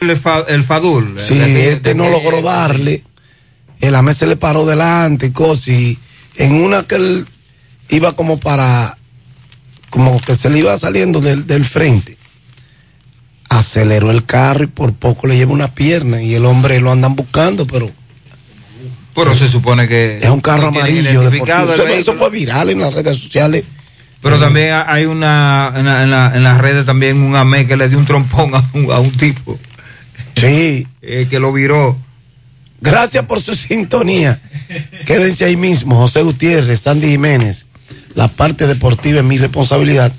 el, Fadul. Sí, este no logró darle. El AME se le paró delante y cosas. Y en una que él iba como para. Como que se le iba saliendo del, del frente. Aceleró el carro y por poco le lleva una pierna. Y el hombre lo andan buscando, pero. Pero se supone que. Es un carro amarillo. Eso, fue viral en las redes sociales. Pero también hay una en, la, en, las redes también un AME que le dio un trompón a un, a un tipo. Sí. Eh, que lo viró. Gracias por su sintonía. Quédense ahí mismo, José Gutiérrez, Sandy Jiménez. La parte deportiva es mi responsabilidad.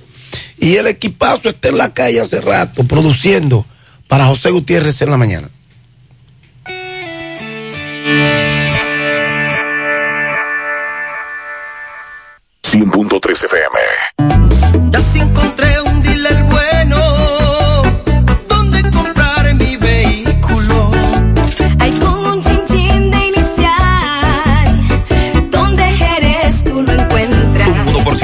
Y el equipazo está en la calle hace rato, produciendo para José Gutiérrez en la mañana. FM. Ya se encontré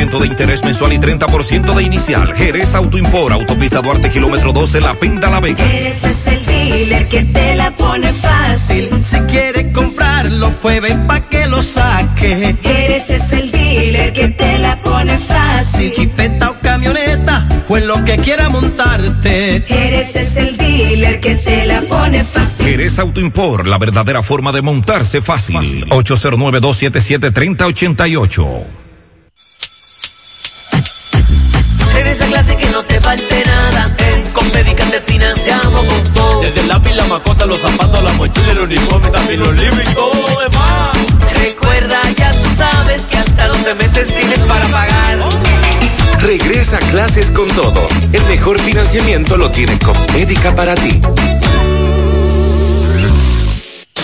de interés mensual y 30% de inicial. Jerez Autoimpor, Autopista Duarte, kilómetro 12, La Penda, La Vega. Jerez es el dealer que te la pone fácil. Si quieres comprarlo, pues ven pa' que lo saque. Jerez es el dealer que te la pone fácil. Chipeta o camioneta, pues lo que quiera montarte. Jerez es el dealer que te la pone fácil. Jerez Autoimpor, la verdadera forma de montarse fácil. fácil. 809-277-3088. esa clase que no te falte nada. En Compedica te financiamos con todo. Desde el lápiz, la macota, los zapatos, la mochila, el uniforme, también los libros y todo lo demás. Recuerda, ya tú sabes que hasta 12 meses tienes para pagar. Regresa a clases con todo. El mejor financiamiento lo tiene Compedica para ti.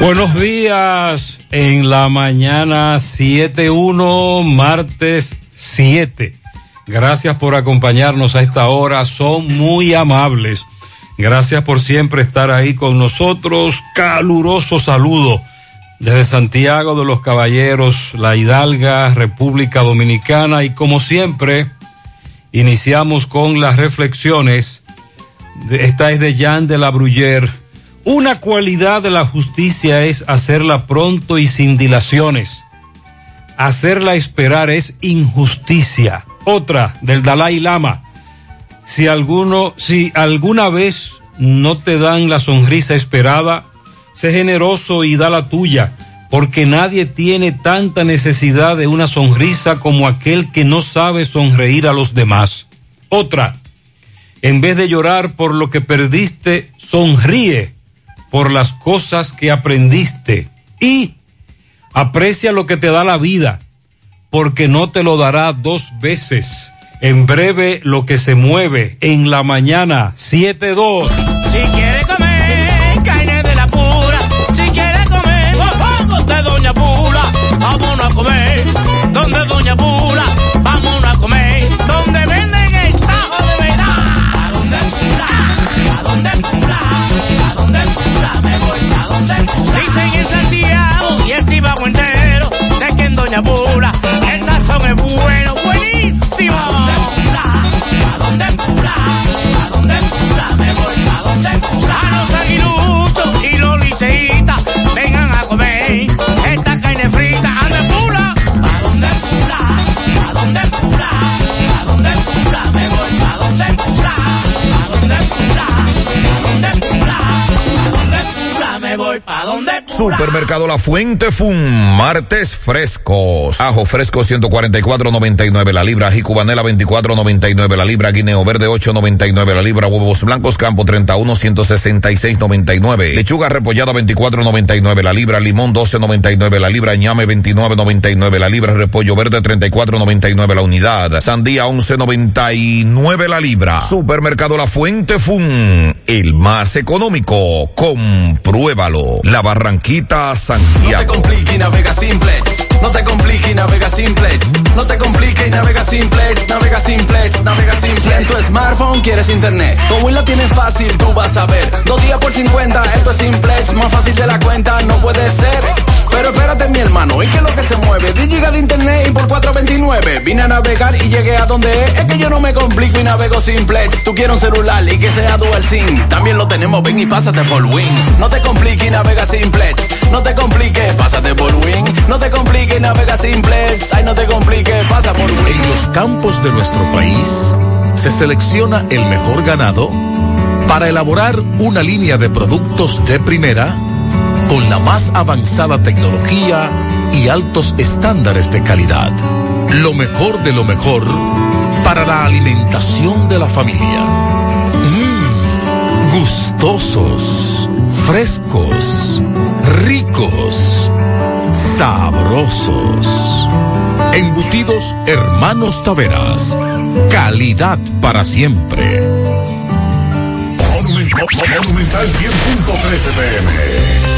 Buenos días en la mañana 7.1, martes 7. Gracias por acompañarnos a esta hora, son muy amables. Gracias por siempre estar ahí con nosotros. Caluroso saludo desde Santiago de los Caballeros, La Hidalga, República Dominicana y como siempre, iniciamos con las reflexiones. Esta es de Jean de la Bruyère una cualidad de la justicia es hacerla pronto y sin dilaciones. Hacerla esperar es injusticia. Otra del Dalai Lama. Si alguno, si alguna vez no te dan la sonrisa esperada, sé generoso y da la tuya, porque nadie tiene tanta necesidad de una sonrisa como aquel que no sabe sonreír a los demás. Otra, en vez de llorar por lo que perdiste, sonríe por las cosas que aprendiste y aprecia lo que te da la vida, porque no te lo dará dos veces. En breve lo que se mueve en la mañana 7-2. Si quiere comer carne de la pura, si quiere comer vamos de Doña Pula, vámonos a comer donde Doña Pula, ¿A dónde pula? ¿A dónde pula? Me voy, ¿a dónde pula? Dicen en Santiago y el Cibao entero, de que en Doña Pula el sazón es bueno, buenísimo. ¿A dónde pula? ¿A dónde pula? ¿A dónde pula? Me voy, ¿a dónde pula? A los aguiluchos y los liceitas, vengan a comer esta carne frita. ¿A dónde pula? ¿A dónde pula? ¿A dónde pula? ¿A dónde pula? Me voy, ¿a dónde pula? universidad. Supermercado La Fuente Fun, martes frescos. Ajo fresco 144.99 la libra, ají cubanela 24.99 la libra, guineo verde 8.99 la libra, huevos blancos campo 31 166.99. Lechuga repollada 24.99 la libra, limón 12.99 la libra, ñame 29.99 la libra, repollo verde 34.99 la unidad, sandía 11.99 la libra. Supermercado La Fuente Fun, el más económico. Compruébalo. La Barranquita Santiago. No te compliques y navega simplex. No te compliques y navega simplex. No te compliques y navega simplex. Navega simplex, navega simplex. Si en tu smartphone quieres internet, como Win lo tienes fácil, tú vas a ver. Dos días por 50, esto es simplex. Más fácil de la cuenta, no puede ser. Pero espérate, mi hermano, ¿y qué es lo que se mueve? 10 gigas de internet y por 429. Vine a navegar y llegué a donde es. Es que yo no me complico y navego simplex. Tú quieres un celular y que sea dual SIM. También lo tenemos, ven y pásate por Win. No te compliques y navega simplex. No te compliques, pásate por Win. No te compliques y navega simplex. Ay, no te compliques, pasa por Win. En los campos de nuestro país se selecciona el mejor ganado para elaborar una línea de productos de primera con la más avanzada tecnología y altos estándares de calidad. Lo mejor de lo mejor para la alimentación de la familia. Mmm, gustosos, frescos, ricos, sabrosos. Embutidos Hermanos Taveras. Calidad para siempre. Monumental 100.13 pm.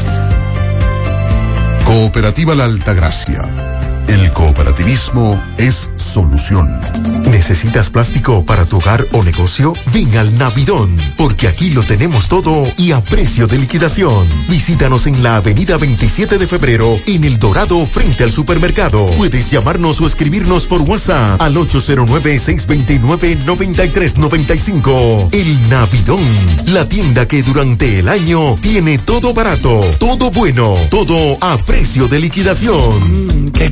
Cooperativa La Altagracia. El cooperativismo es solución. ¿Necesitas plástico para tu hogar o negocio? Ven al Navidón, porque aquí lo tenemos todo y a precio de liquidación. Visítanos en la avenida 27 de febrero, en El Dorado, frente al supermercado. Puedes llamarnos o escribirnos por WhatsApp al 809-629-9395. El Navidón, la tienda que durante el año tiene todo barato, todo bueno, todo a precio de liquidación. Mm, qué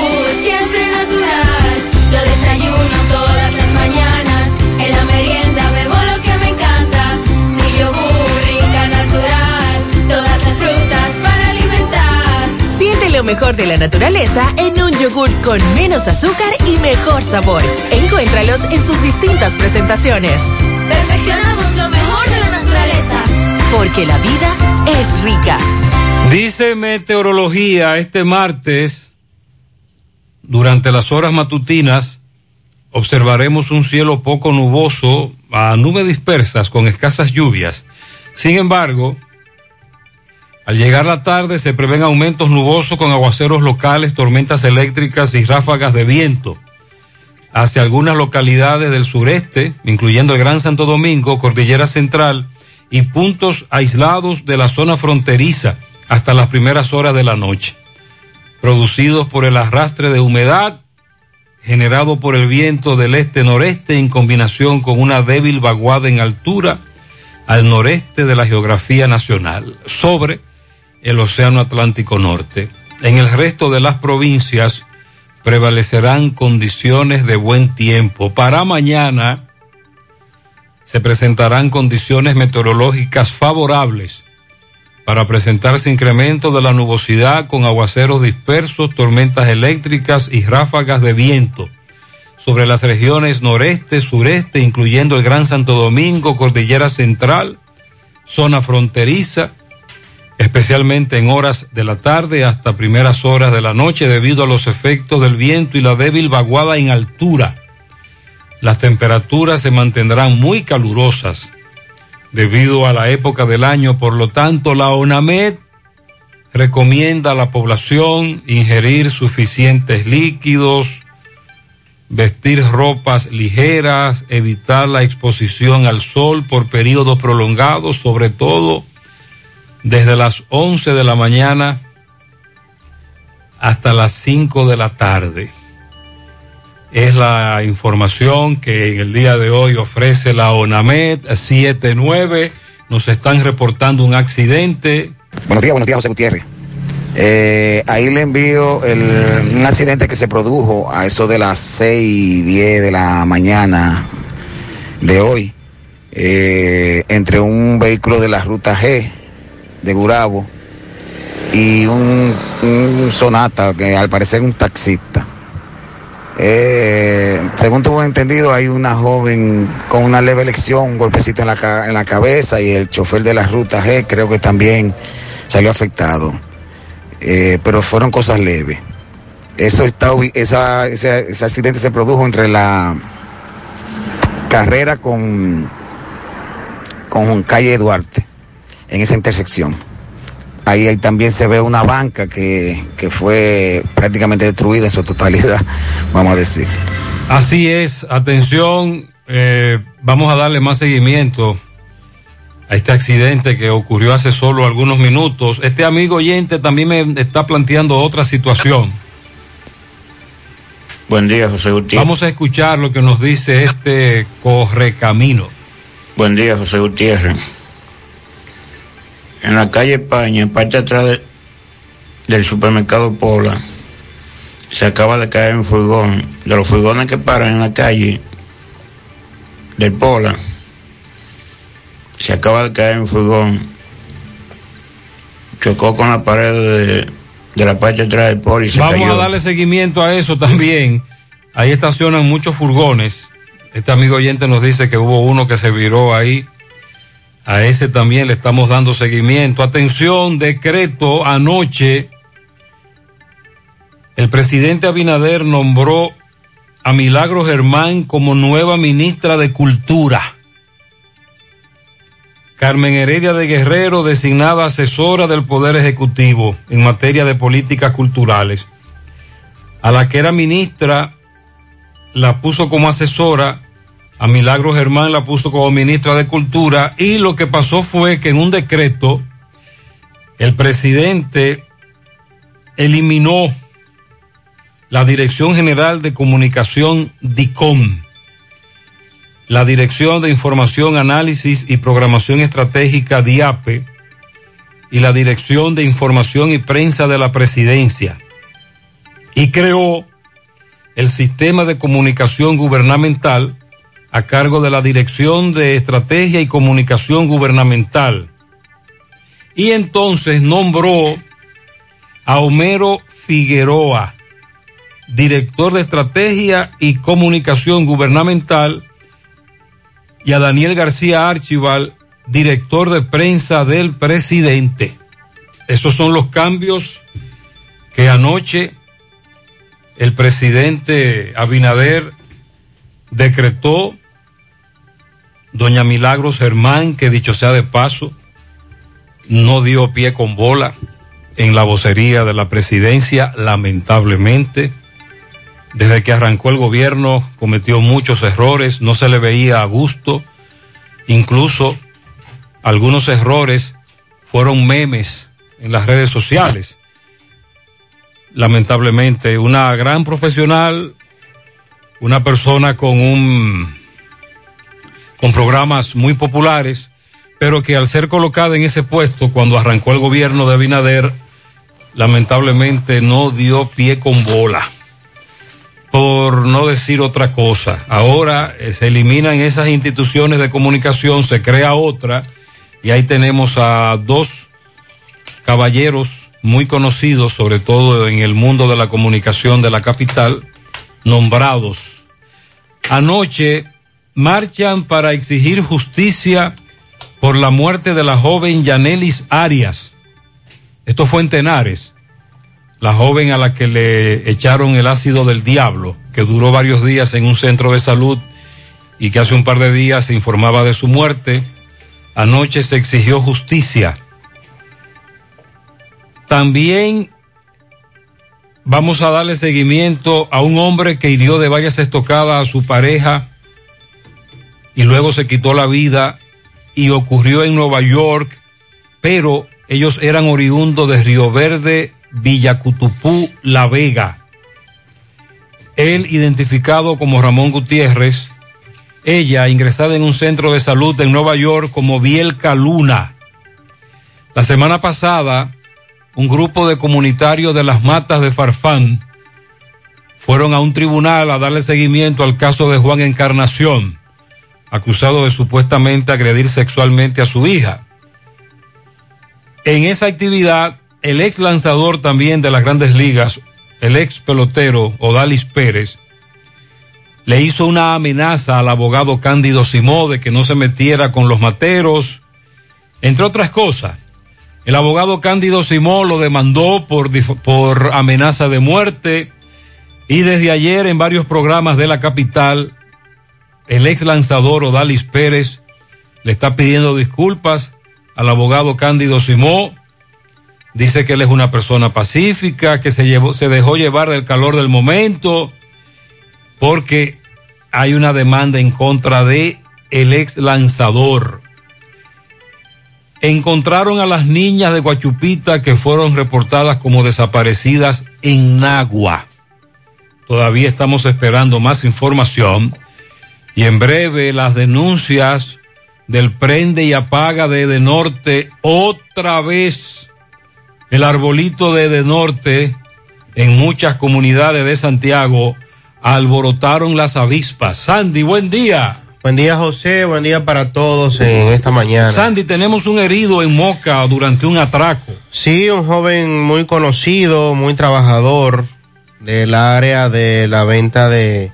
lo mejor de la naturaleza en un yogur con menos azúcar y mejor sabor. Encuéntralos en sus distintas presentaciones. Perfeccionamos lo mejor de la naturaleza. Porque la vida es rica. Dice meteorología este martes, durante las horas matutinas, observaremos un cielo poco nuboso a nubes dispersas con escasas lluvias. Sin embargo, al llegar la tarde se prevén aumentos nubosos con aguaceros locales, tormentas eléctricas y ráfagas de viento. Hacia algunas localidades del sureste, incluyendo el Gran Santo Domingo, Cordillera Central y puntos aislados de la zona fronteriza hasta las primeras horas de la noche, producidos por el arrastre de humedad generado por el viento del este-noreste en combinación con una débil vaguada en altura al noreste de la geografía nacional, sobre el Océano Atlántico Norte. En el resto de las provincias prevalecerán condiciones de buen tiempo. Para mañana se presentarán condiciones meteorológicas favorables para presentarse incremento de la nubosidad con aguaceros dispersos, tormentas eléctricas y ráfagas de viento sobre las regiones noreste, sureste, incluyendo el Gran Santo Domingo, Cordillera Central, zona fronteriza, especialmente en horas de la tarde hasta primeras horas de la noche debido a los efectos del viento y la débil vaguada en altura. Las temperaturas se mantendrán muy calurosas debido a la época del año, por lo tanto la ONAMED recomienda a la población ingerir suficientes líquidos, vestir ropas ligeras, evitar la exposición al sol por periodos prolongados, sobre todo desde las 11 de la mañana hasta las 5 de la tarde. Es la información que en el día de hoy ofrece la ONAMED 79. Nos están reportando un accidente. Buenos días, buenos días, José Gutiérrez. Eh, ahí le envío el- un accidente que se produjo a eso de las 6 y 10 de la mañana de hoy eh, entre un vehículo de la ruta G de Gurabo y un, Sonata que al parecer un taxista. Eh, según tuvo entendido, hay una joven con una leve lección, un golpecito en la, en la cabeza y el chofer de la ruta G creo que también salió afectado. Eh, pero fueron cosas leves. Eso está, esa, ese, ese accidente se produjo entre la carrera con, con calle Duarte, en esa intersección. Ahí, ahí también se ve una banca que, que fue prácticamente destruida en su totalidad, vamos a decir. Así es, atención, eh, vamos a darle más seguimiento a este accidente que ocurrió hace solo algunos minutos. Este amigo oyente también me está planteando otra situación. Buen día, José Gutiérrez. Vamos a escuchar lo que nos dice este correcamino. Buen día, José Gutiérrez. En la calle España, en parte atrás de- del supermercado Pola, se acaba de caer un furgón. De los furgones que paran en la calle del Pola, se acaba de caer un furgón. Chocó con la pared de, de la parte atrás del Pola y se Vamos cayó. a darle seguimiento a eso también. Ahí estacionan muchos furgones. Este amigo oyente nos dice que hubo uno que se viró ahí. A ese también le estamos dando seguimiento. Atención, decreto anoche. El presidente Abinader nombró a Milagro Germán como nueva ministra de Cultura. Carmen Heredia de Guerrero, designada asesora del Poder Ejecutivo en materia de políticas culturales. A la que era ministra, la puso como asesora, a Milagro Germán la puso como ministra de Cultura, y lo que pasó fue que en un decreto, el presidente eliminó la Dirección General de Comunicación DICOM. La Dirección de Información, Análisis y Programación Estratégica DIAPE y la Dirección de Información y Prensa de la Presidencia. Y creó el Sistema de Comunicación Gubernamental a cargo de la Dirección de Estrategia y Comunicación Gubernamental. Y entonces nombró a Homero Figueroa, director de Estrategia y Comunicación Gubernamental, y a Daniel García Archival, director de prensa del presidente. Esos son los cambios que anoche el presidente Abinader decretó. Doña Milagros Germán, que dicho sea de paso, no dio pie con bola en la vocería de la presidencia, lamentablemente. Desde que arrancó el gobierno cometió muchos errores, no se le veía a gusto, incluso algunos errores fueron memes en las redes sociales. Lamentablemente, una gran profesional, una persona con un con programas muy populares, pero que al ser colocada en ese puesto cuando arrancó el gobierno de Abinader, lamentablemente no dio pie con bola. por no decir otra cosa. Ahora eh, se eliminan esas instituciones de comunicación, se crea otra y ahí tenemos a dos caballeros muy conocidos, sobre todo en el mundo de la comunicación de la capital, nombrados. Anoche marchan para exigir justicia por la muerte de la joven Yanelis Arias. Esto fue en Tenares, la joven a la que le echaron el ácido del diablo, que duró varios días en un centro de salud y que hace un par de días se informaba de su muerte. Anoche se exigió justicia. También vamos a darle seguimiento a un hombre que hirió de varias estocadas a su pareja y luego se quitó la vida y ocurrió en Nueva York, pero ellos eran oriundos de Río Verde, Villacutupú, La Vega. Él identificado como Ramón Gutiérrez, ella ingresada en un centro de salud en Nueva York como Bielka Luna. La semana pasada, un grupo de comunitarios de las matas de Farfán fueron a un tribunal a darle seguimiento al caso de Juan Encarnación, acusado de supuestamente agredir sexualmente a su hija. En esa actividad, el ex lanzador también de las grandes ligas, el ex pelotero Odalis Pérez, le hizo una amenaza al abogado Cándido Simó de que no se metiera con los materos, entre otras cosas. El abogado Cándido Simó lo demandó por, por amenaza de muerte y desde ayer en varios programas de la capital, el ex lanzador Odalis Pérez le está pidiendo disculpas al abogado Cándido Simó. Dice que él es una persona pacífica, que se, llevó, se dejó llevar del calor del momento, porque hay una demanda en contra de el ex lanzador. Encontraron a las niñas de Guachupita que fueron reportadas como desaparecidas en Nagua. Todavía estamos esperando más información y en breve las denuncias del prende y apaga de De Norte otra vez el arbolito de De Norte en muchas comunidades de Santiago alborotaron las avispas. Sandy, buen día. Buen día, José. Buen día para todos en esta mañana. Sandy, tenemos un herido en Moca durante un atraco. Sí, un joven muy conocido, muy trabajador del área de la venta de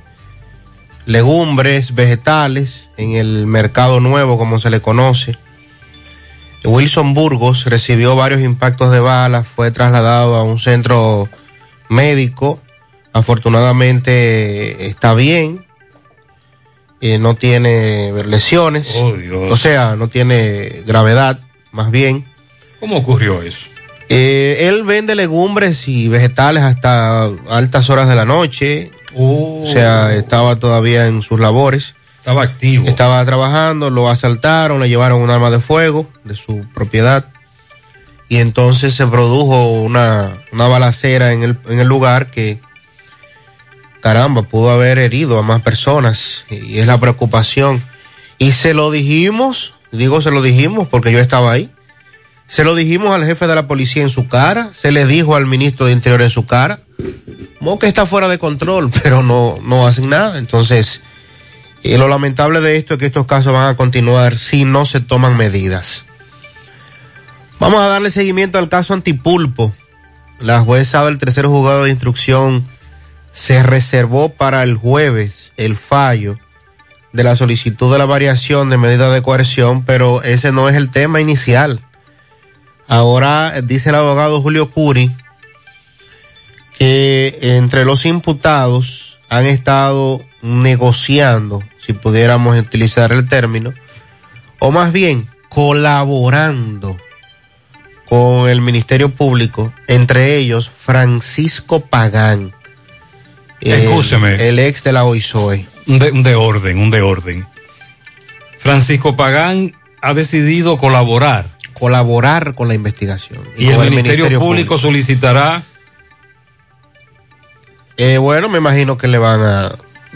legumbres, vegetales, en el mercado nuevo, como se le conoce. Wilson Burgos recibió varios impactos de balas, fue trasladado a un centro médico. Afortunadamente está bien, eh, no tiene lesiones, Oh, o sea, no tiene gravedad, más bien. ¿Cómo ocurrió eso? Eh, él vende legumbres y vegetales hasta altas horas de la noche. Oh. O sea, estaba todavía en sus labores. Estaba activo. Estaba trabajando, lo asaltaron, le llevaron un arma de fuego de su propiedad. Y entonces se produjo una, una balacera en el, en el lugar que, caramba, pudo haber herido a más personas. Y es la preocupación. Y se lo dijimos, digo se lo dijimos porque yo estaba ahí. Se lo dijimos al jefe de la policía en su cara, se le dijo al ministro de Interior en su cara. Moca está fuera de control, pero no, no hacen nada. Entonces, eh, lo lamentable de esto es que estos casos van a continuar si no se toman medidas. Vamos a darle seguimiento al caso Antipulpo. La jueza del tercer juzgado de instrucción se reservó para el jueves el fallo de la solicitud de la variación de medida de coerción, pero ese no es el tema inicial. Ahora dice el abogado Julio Curi que entre los imputados han estado negociando, si pudiéramos utilizar el término, o más bien colaborando con el Ministerio Público, entre ellos Francisco Pagán, Escúcheme. el ex de la OISOE. Un de, un de orden, un de orden. Francisco Pagán ha decidido colaborar. Colaborar con la investigación. Y, el, Ministerio, Público, solicitará. Eh, bueno, me imagino que le van a.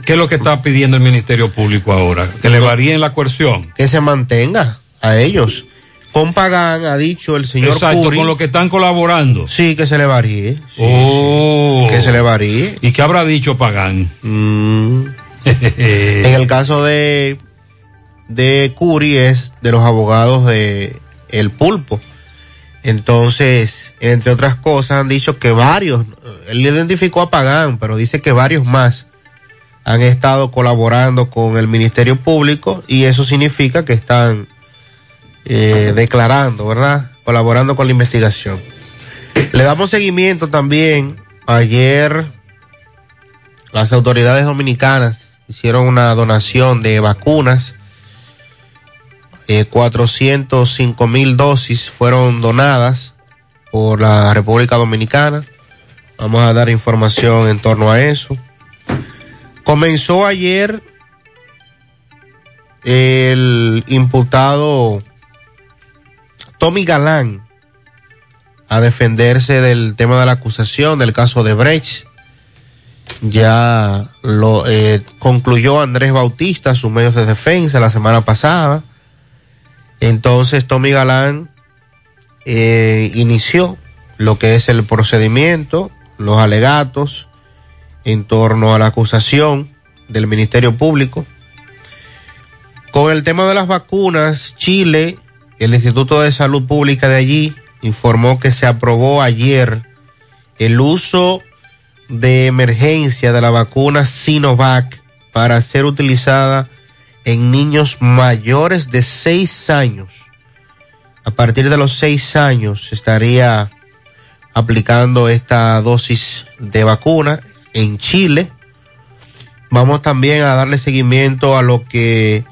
¿Qué es lo que está pidiendo el Ministerio Público ahora? Que le varíen la coerción. Que se mantenga a ellos. con Pagán, ha dicho el señor Exacto, Curi. con lo que están colaborando. Sí, que se le varíe. Sí, Oh. sí, que se le varíe. ¿Y qué habrá dicho Pagán? Mm. en el caso de, de Curi es de los abogados de El Pulpo. Entonces, entre otras cosas, han dicho que varios, él identificó a Pagán, pero dice que varios más han estado colaborando con el Ministerio Público y eso significa que están eh, declarando, ¿verdad? Colaborando con la investigación. Le damos seguimiento también. Ayer las autoridades dominicanas hicieron una donación de vacunas. Eh, 405 mil dosis fueron donadas por la República Dominicana. Vamos a dar información en torno a eso. Comenzó ayer el imputado Tommy Galán a defenderse del tema de la acusación del caso de Brecht. Ya lo eh, concluyó Andrés Bautista sus medios de defensa la semana pasada. Entonces Tommy Galán eh, inició lo que es el procedimiento, los alegatos en torno a la acusación del Ministerio Público. Con el tema de las vacunas, Chile, el Instituto de Salud Pública de allí, informó que se aprobó ayer el uso de emergencia de la vacuna Sinovac para ser utilizada en niños mayores de 6 años. A partir de los 6 años estaría aplicando esta dosis de vacuna en Chile. Vamos también a darle seguimiento a lo que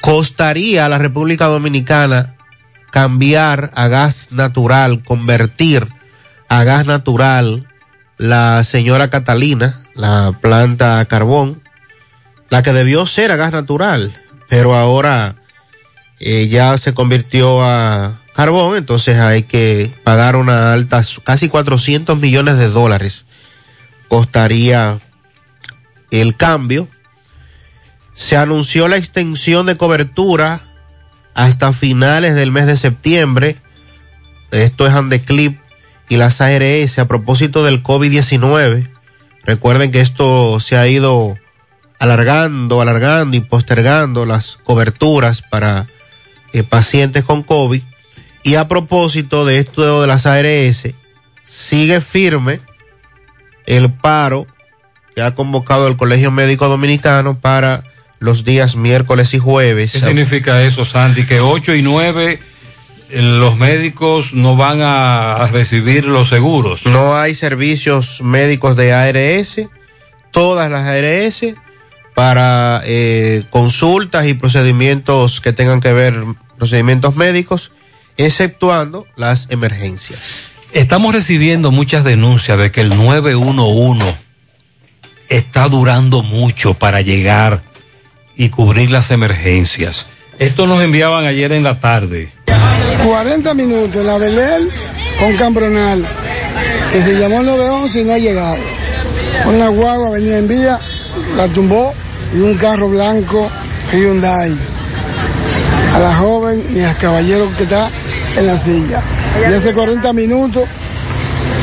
costaría a la República Dominicana cambiar a gas natural, convertir a gas natural la señora Catalina, la planta carbón, la que debió ser a gas natural, pero ahora eh, ya se convirtió a carbón, entonces hay que pagar una alta, casi 400 millones de dólares costaría el cambio. Se anunció la extensión de cobertura hasta finales del mes de septiembre. Esto es Andeclip y las ARS a propósito del COVID-19. Recuerden que esto se ha ido alargando, alargando y postergando las coberturas para eh, pacientes con COVID. Y a propósito de esto de las ARS, sigue firme el paro que ha convocado el Colegio Médico Dominicano para los días miércoles y jueves. ¿Qué significa eso, Sandy? Que 8 y 9 los médicos no van a recibir los seguros. No hay servicios médicos de ARS, todas las ARS para eh, consultas y procedimientos que tengan que ver, procedimientos médicos, exceptuando las emergencias. Estamos recibiendo muchas denuncias de que el 911 está durando mucho para llegar y cubrir las emergencias. Esto nos enviaban ayer en la tarde. 40 minutos en la Belén con Cambronal, que se llamó el 911 y no ha llegado. Una guagua venía en vía, la tumbó y un carro blanco Hyundai. A la joven y al caballero que está en la silla. Y hace 40 minutos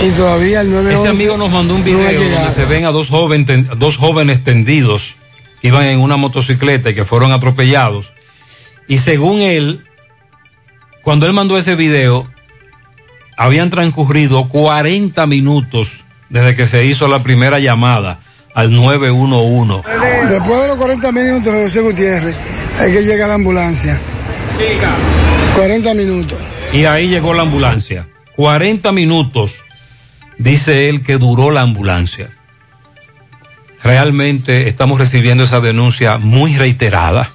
y todavía el 911 Ese amigo nos mandó un video no donde se ven a dos, joven, ten- dos jóvenes tendidos que iban en una motocicleta y que fueron atropellados. Y según él, cuando él mandó ese video, habían transcurrido 40 minutos desde que se hizo la primera llamada al 911. Después de los 40 minutos de José Gutiérrez, hay que llegar a la ambulancia. 40 minutos. Y ahí llegó la ambulancia. 40 minutos, dice él, que duró la ambulancia. Realmente estamos recibiendo esa denuncia muy reiterada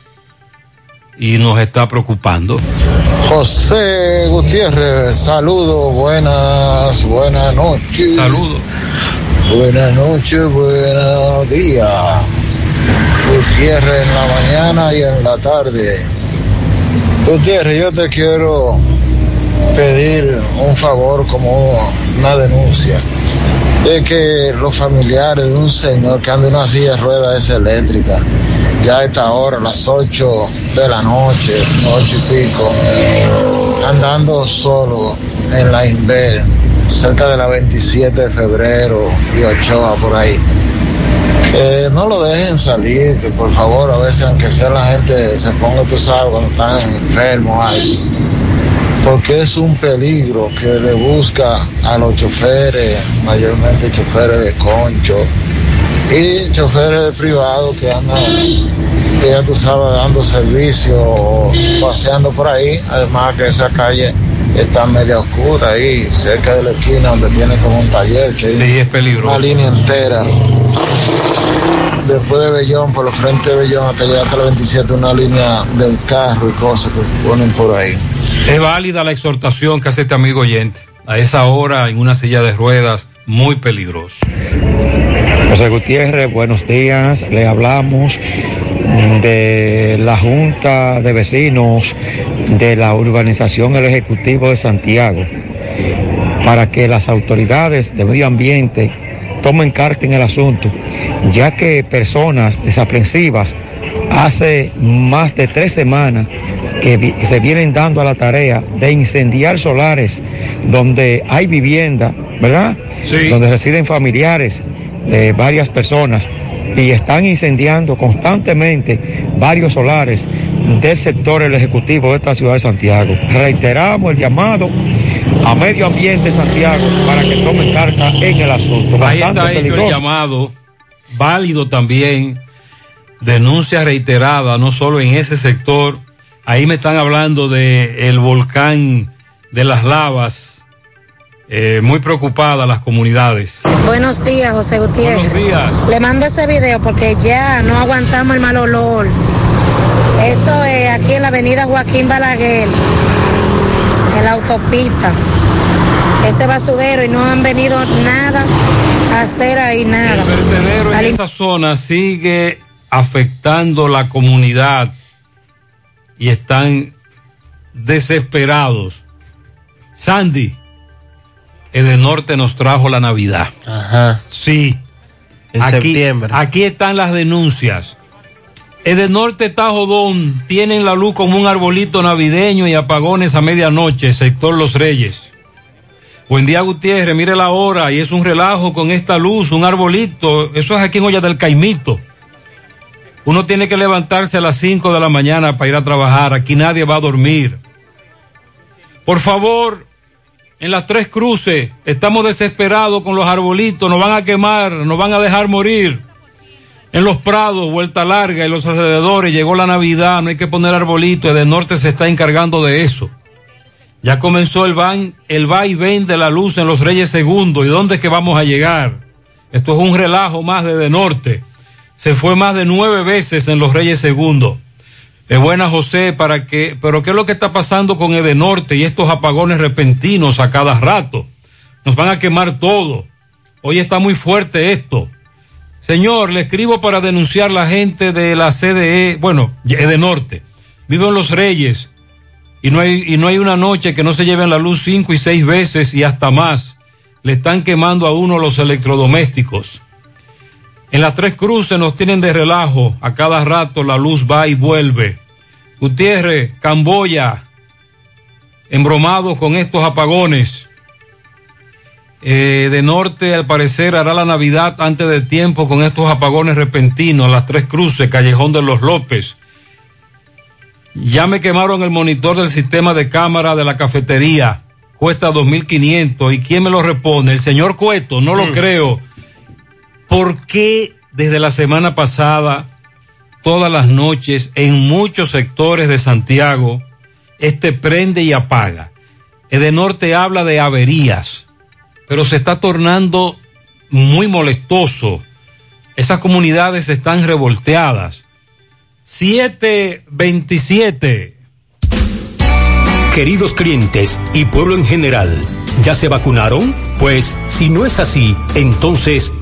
y nos está preocupando. José Gutiérrez, saludos, buenas, buenas noches. Saludos. Buenas noches, buenos días. Gutiérrez en la mañana y en la tarde. Gutiérrez, yo te quiero pedir un favor como una denuncia. es que los familiares de un señor que anda en una silla de ruedas eléctrica, ya a esta hora, las 8 de la noche, 8 y pico, andando solo en la Inver, cerca de la 27 de febrero y Ochoa por ahí. No lo dejen salir, que por favor, a veces aunque sea la gente se ponga, tú sabes, cuando están enfermos ahí porque es un peligro que le busca a los choferes, mayormente choferes de concho y choferes de privado que andan, ya tú sabes, dando servicio o paseando por ahí. Además que esa calle está media oscura ahí, cerca de la esquina donde tiene como un taller que Sí, es peligroso. una línea entera. Después de Bellón, por los frentes de Bellón hasta llegar hasta la 27, una línea del carro y cosas que ponen por ahí. Es válida la exhortación que hace este amigo oyente. A esa hora, en una silla de ruedas, muy peligroso. José Gutiérrez, buenos días. Le hablamos de la Junta de Vecinos de la Urbanización El Ejecutivo de Santiago para que las autoridades de medio ambiente tomen carta en el asunto, ya que personas desaprensivas hace más de tres semanas que, se vienen dando a la tarea de incendiar solares donde hay vivienda, ¿verdad? Donde residen familiares de varias personas y están incendiando constantemente varios solares del sector el ejecutivo de esta ciudad de Santiago. Reiteramos el llamado a Medio Ambiente Santiago para que tomen carta en el asunto. Ahí está hecho el llamado, válido también, denuncia reiterada, no solo en ese sector. Ahí me están hablando de el volcán de las lavas, eh, muy preocupadas las comunidades. Buenos días, José Gutiérrez. Buenos días. Le mando ese video porque ya no aguantamos el mal olor. Esto es aquí en la avenida Joaquín Balaguer, en la autopista. Ese basudero y no han venido nada a hacer ahí nada. vertedero en esa zona sigue afectando la comunidad y están desesperados. Sandy, Edenorte nos trajo la Navidad. Ajá. Sí. En aquí, septiembre. Aquí están las denuncias. Edenorte está jodón, tienen la luz como un arbolito navideño y apagones a medianoche, sector Los Reyes. Buen día, Gutiérrez, mire la hora y es un relajo con esta luz, un arbolito. Eso es aquí en Olla del Caimito. Uno tiene que levantarse a las 5 de la mañana para ir a trabajar. Aquí nadie va a dormir. Por favor, en las tres cruces, estamos desesperados con los arbolitos, nos van a quemar, nos van a dejar morir. En los prados, vuelta larga, y los alrededores, llegó la Navidad, no hay que poner arbolitos, de norte se está encargando de eso. Ya comenzó el, van, el va y ven de la luz en los Reyes Segundos. ¿Y dónde es que vamos a llegar? Esto es un relajo más de, de norte. Se fue más de nueve veces en los Reyes Segundos. Es buena José para que, pero ¿qué es lo que está pasando con Edenorte y estos apagones repentinos a cada rato? Nos van a quemar todo. Hoy está muy fuerte esto. Señor, le escribo para denunciar la gente de la CDE, bueno, Edenorte. Vivo en Los Reyes y no hay, y no hay una noche que no se lleven la luz cinco y seis veces y hasta más. Le están quemando a uno los electrodomésticos. En las tres cruces nos tienen de relajo. A cada rato la luz va y vuelve. Gutiérrez, Camboya, embromado con estos apagones. Eh, de norte, al parecer, hará la Navidad antes de tiempo con estos apagones repentinos. Las tres cruces, Callejón de los López. Ya me quemaron el monitor del sistema de cámara de la cafetería. Cuesta 2.500. ¿Y quién me lo repone? El señor Cueto, no lo creo. ¿Por qué desde la semana pasada, todas las noches, en muchos sectores de Santiago, este prende y apaga? Edenorte habla de averías, pero se está tornando muy molestoso. Esas comunidades están revolteadas. 727. Queridos clientes y pueblo en general, ¿ya se vacunaron? Pues si no es así, entonces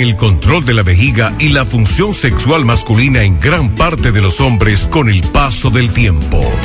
el control de la vejiga y la función sexual masculina en gran parte de los hombres con el paso del tiempo.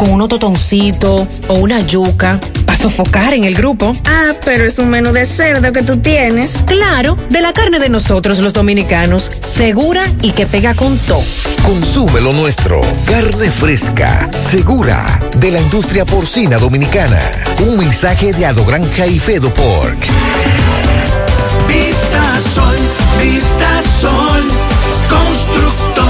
con unos totoncitos o una yuca, para sofocar en el grupo. Ah, pero es un menú de cerdo que tú tienes. Claro, de la carne de nosotros los dominicanos, segura y que pega con todo. Consume lo nuestro. Carne fresca, segura, de la industria porcina dominicana. Un mensaje de Adogranja y Fedo Pork. Vista Sol, Vista Sol, constructora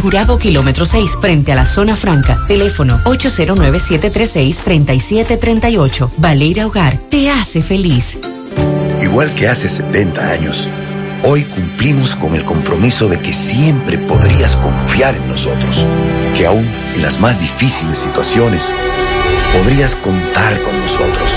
Jurado Kilómetro 6, frente a la zona franca. Teléfono 809-736-3738. Valeira Hogar, te hace feliz. Igual que hace 70 años, hoy cumplimos con el compromiso de que siempre podrías confiar en nosotros, que aún en las más difíciles situaciones podrías contar con nosotros,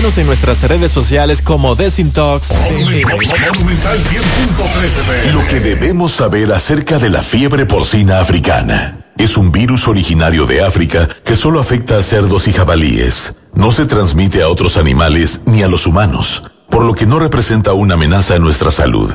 En nuestras redes sociales como Desintox. Lo que debemos saber acerca de la fiebre porcina africana. Es un virus originario de África que solo afecta a cerdos y jabalíes. No se transmite a otros animales ni a los humanos, por lo que no representa una amenaza a nuestra salud.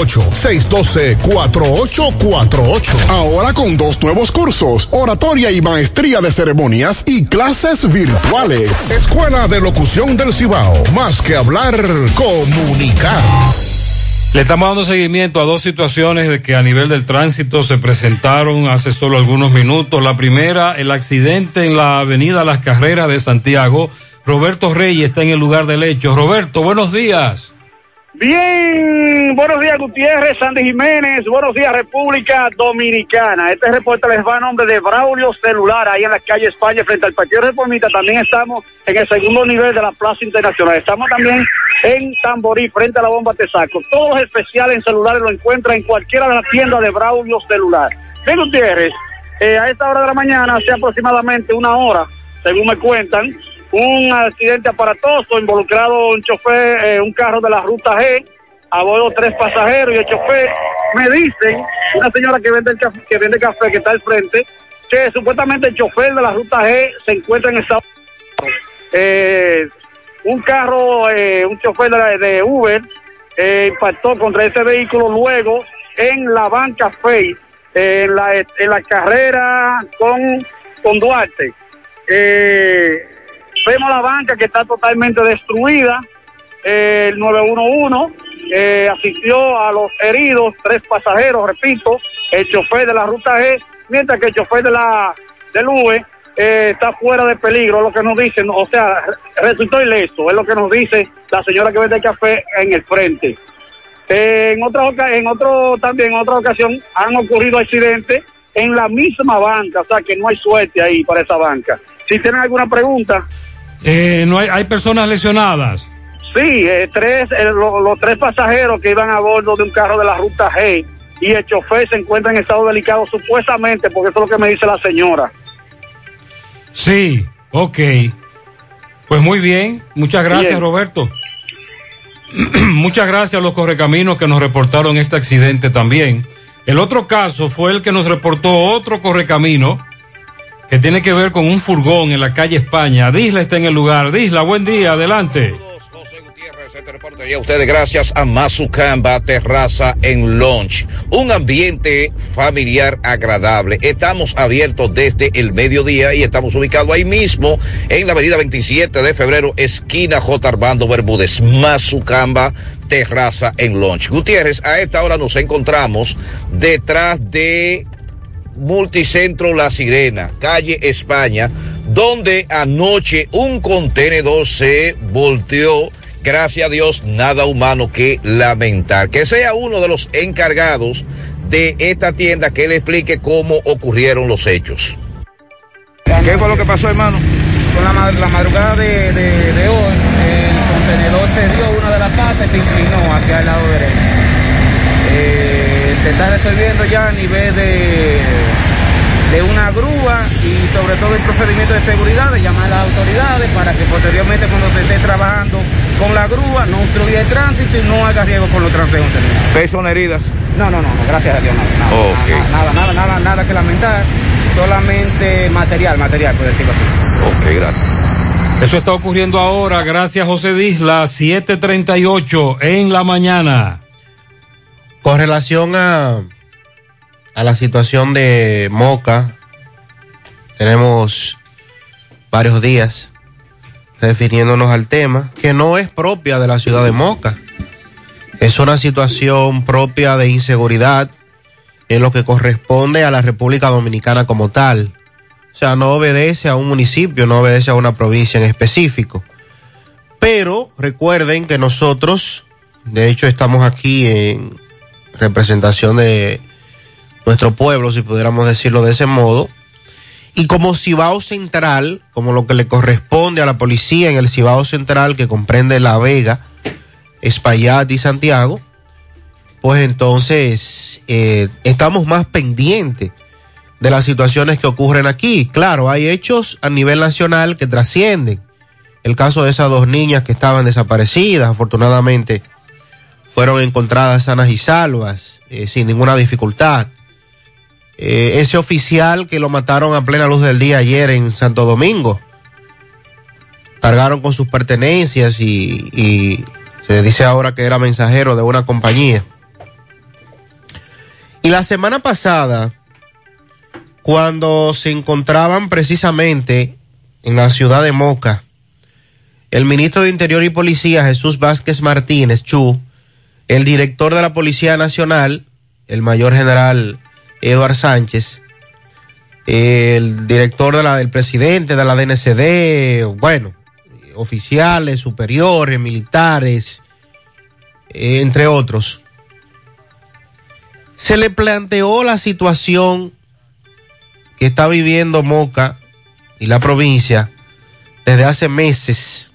612-4848. Ahora con dos nuevos cursos, oratoria y maestría de ceremonias y clases virtuales. Escuela de Locución del Cibao. Más que hablar, comunicar. Le estamos dando seguimiento a dos situaciones de que a nivel del tránsito se presentaron hace solo algunos minutos. La primera, el accidente en la avenida Las Carreras de Santiago. Roberto Reyes está en el lugar del hecho. Roberto, buenos días. Bien, buenos días Gutiérrez, Sandy Jiménez, buenos días República Dominicana. Este reporte les va a nombre de Braulio Celular, ahí en la calle España, frente al Partido Reformista. También estamos en el segundo nivel de la Plaza Internacional. Estamos también en Tamborí, frente a la bomba Tesaco. Todos los especiales en celulares lo encuentra en cualquiera de las tiendas de Braulio Celular. Bien, Gutiérrez, eh, a esta hora de la mañana, hace aproximadamente una hora, según me cuentan, un accidente aparatoso involucrado un chofer, eh, un carro de la ruta G, a bordo tres pasajeros y el chofer. Me dicen, una señora que vende, el café, que vende café que está al frente, que supuestamente el chofer de la ruta G se encuentra en estado. Eh, un carro, eh, un chofer de, la- de Uber eh, impactó contra ese vehículo luego en la banca Fey, en la, en la carrera con, con Duarte. Eh, vemos la banca que está totalmente destruida. El 911 eh, asistió a los heridos, tres pasajeros, repito, el chofer de la ruta G, mientras que el chofer de la del V eh, está fuera de peligro, es lo que nos dicen, o sea, resultó ileso, es lo que nos dice la señora que vende café en el frente. En otra en otro también en otra ocasión han ocurrido accidentes en la misma banca, o sea que no hay suerte ahí para esa banca. Si tienen alguna pregunta, Eh, no hay, hay personas lesionadas. sí, eh, tres, eh, lo- los tres pasajeros que iban a bordo de un carro de la ruta G y el chofer se encuentra en estado delicado supuestamente, porque eso es lo que me dice la señora. Sí, ok. Pues muy bien, muchas gracias Bien. Roberto. muchas gracias a los correcaminos que nos reportaron este accidente también. El otro caso fue el que nos reportó otro correcamino que tiene que ver con un furgón en la calle España. Disla está en el lugar. Disla, buen día, adelante. Y a ustedes gracias a Mazucamba Terraza en Launch. Un ambiente familiar agradable. Estamos abiertos desde el mediodía y estamos ubicados ahí mismo en la avenida 27 de febrero, esquina J. Armando Bermúdez. Mazucamba Terraza en Launch. Gutiérrez, a esta hora nos encontramos detrás de Multicentro La Sirena, calle España, donde anoche un contenedor se volteó. Gracias a Dios, nada humano que lamentar. Que sea uno de los encargados de esta tienda que le explique cómo ocurrieron los hechos. ¿Qué fue lo que pasó, hermano? Con la, ma- la madrugada de, de- de hoy, el contenedor se dio una de las parte se inclinó hacia el lado derecho. Eh, se está resolviendo ya a nivel de, de una grúa y sobre todo el procedimiento de seguridad de llamar a las autoridades para que posteriormente cuando se esté trabajando con la grúa no obstruya el tránsito y no haga riesgo con los transeúntes. ¿Personas heridas? No, no, no, no, gracias a Dios, nada, nada, nada, nada, nada que lamentar, solamente material, material, por decirlo así. Ok, gracias. Eso está ocurriendo ahora, gracias José Disla, 7:38 en la mañana. Con relación a, a la situación de Moca, tenemos varios días refiriéndonos al tema, que no es propia de la ciudad de Moca. Es una situación propia de inseguridad en lo que corresponde a la República Dominicana como tal. O sea, no obedece a un municipio, no obedece a una provincia en específico. Pero recuerden que nosotros, de hecho, estamos aquí en representación de nuestro pueblo, si pudiéramos decirlo de ese modo. Y como Cibao Central, como lo que le corresponde a la policía en el Cibao Central, que comprende La Vega, Espaillat y Santiago, pues entonces eh, estamos más pendientes de las situaciones que ocurren aquí. Claro, hay hechos a nivel nacional que trascienden. El caso de esas dos niñas que estaban desaparecidas, afortunadamente fueron encontradas sanas y salvas, eh, sin ninguna dificultad. Eh, ese oficial que lo mataron a plena luz del día ayer en Santo Domingo, cargaron con sus pertenencias y, y se dice ahora que era mensajero de una compañía. Y la semana pasada, cuando se encontraban precisamente en la ciudad de Moca, el ministro de Interior y Policía, Jesús Vázquez Martínez, Chu, el director de la Policía Nacional, el mayor general Eduard Sánchez, el director de la, el presidente de la DNCD, bueno, oficiales, superiores, militares, eh, entre otros. Se le planteó la situación que está viviendo Moca y la provincia desde hace meses.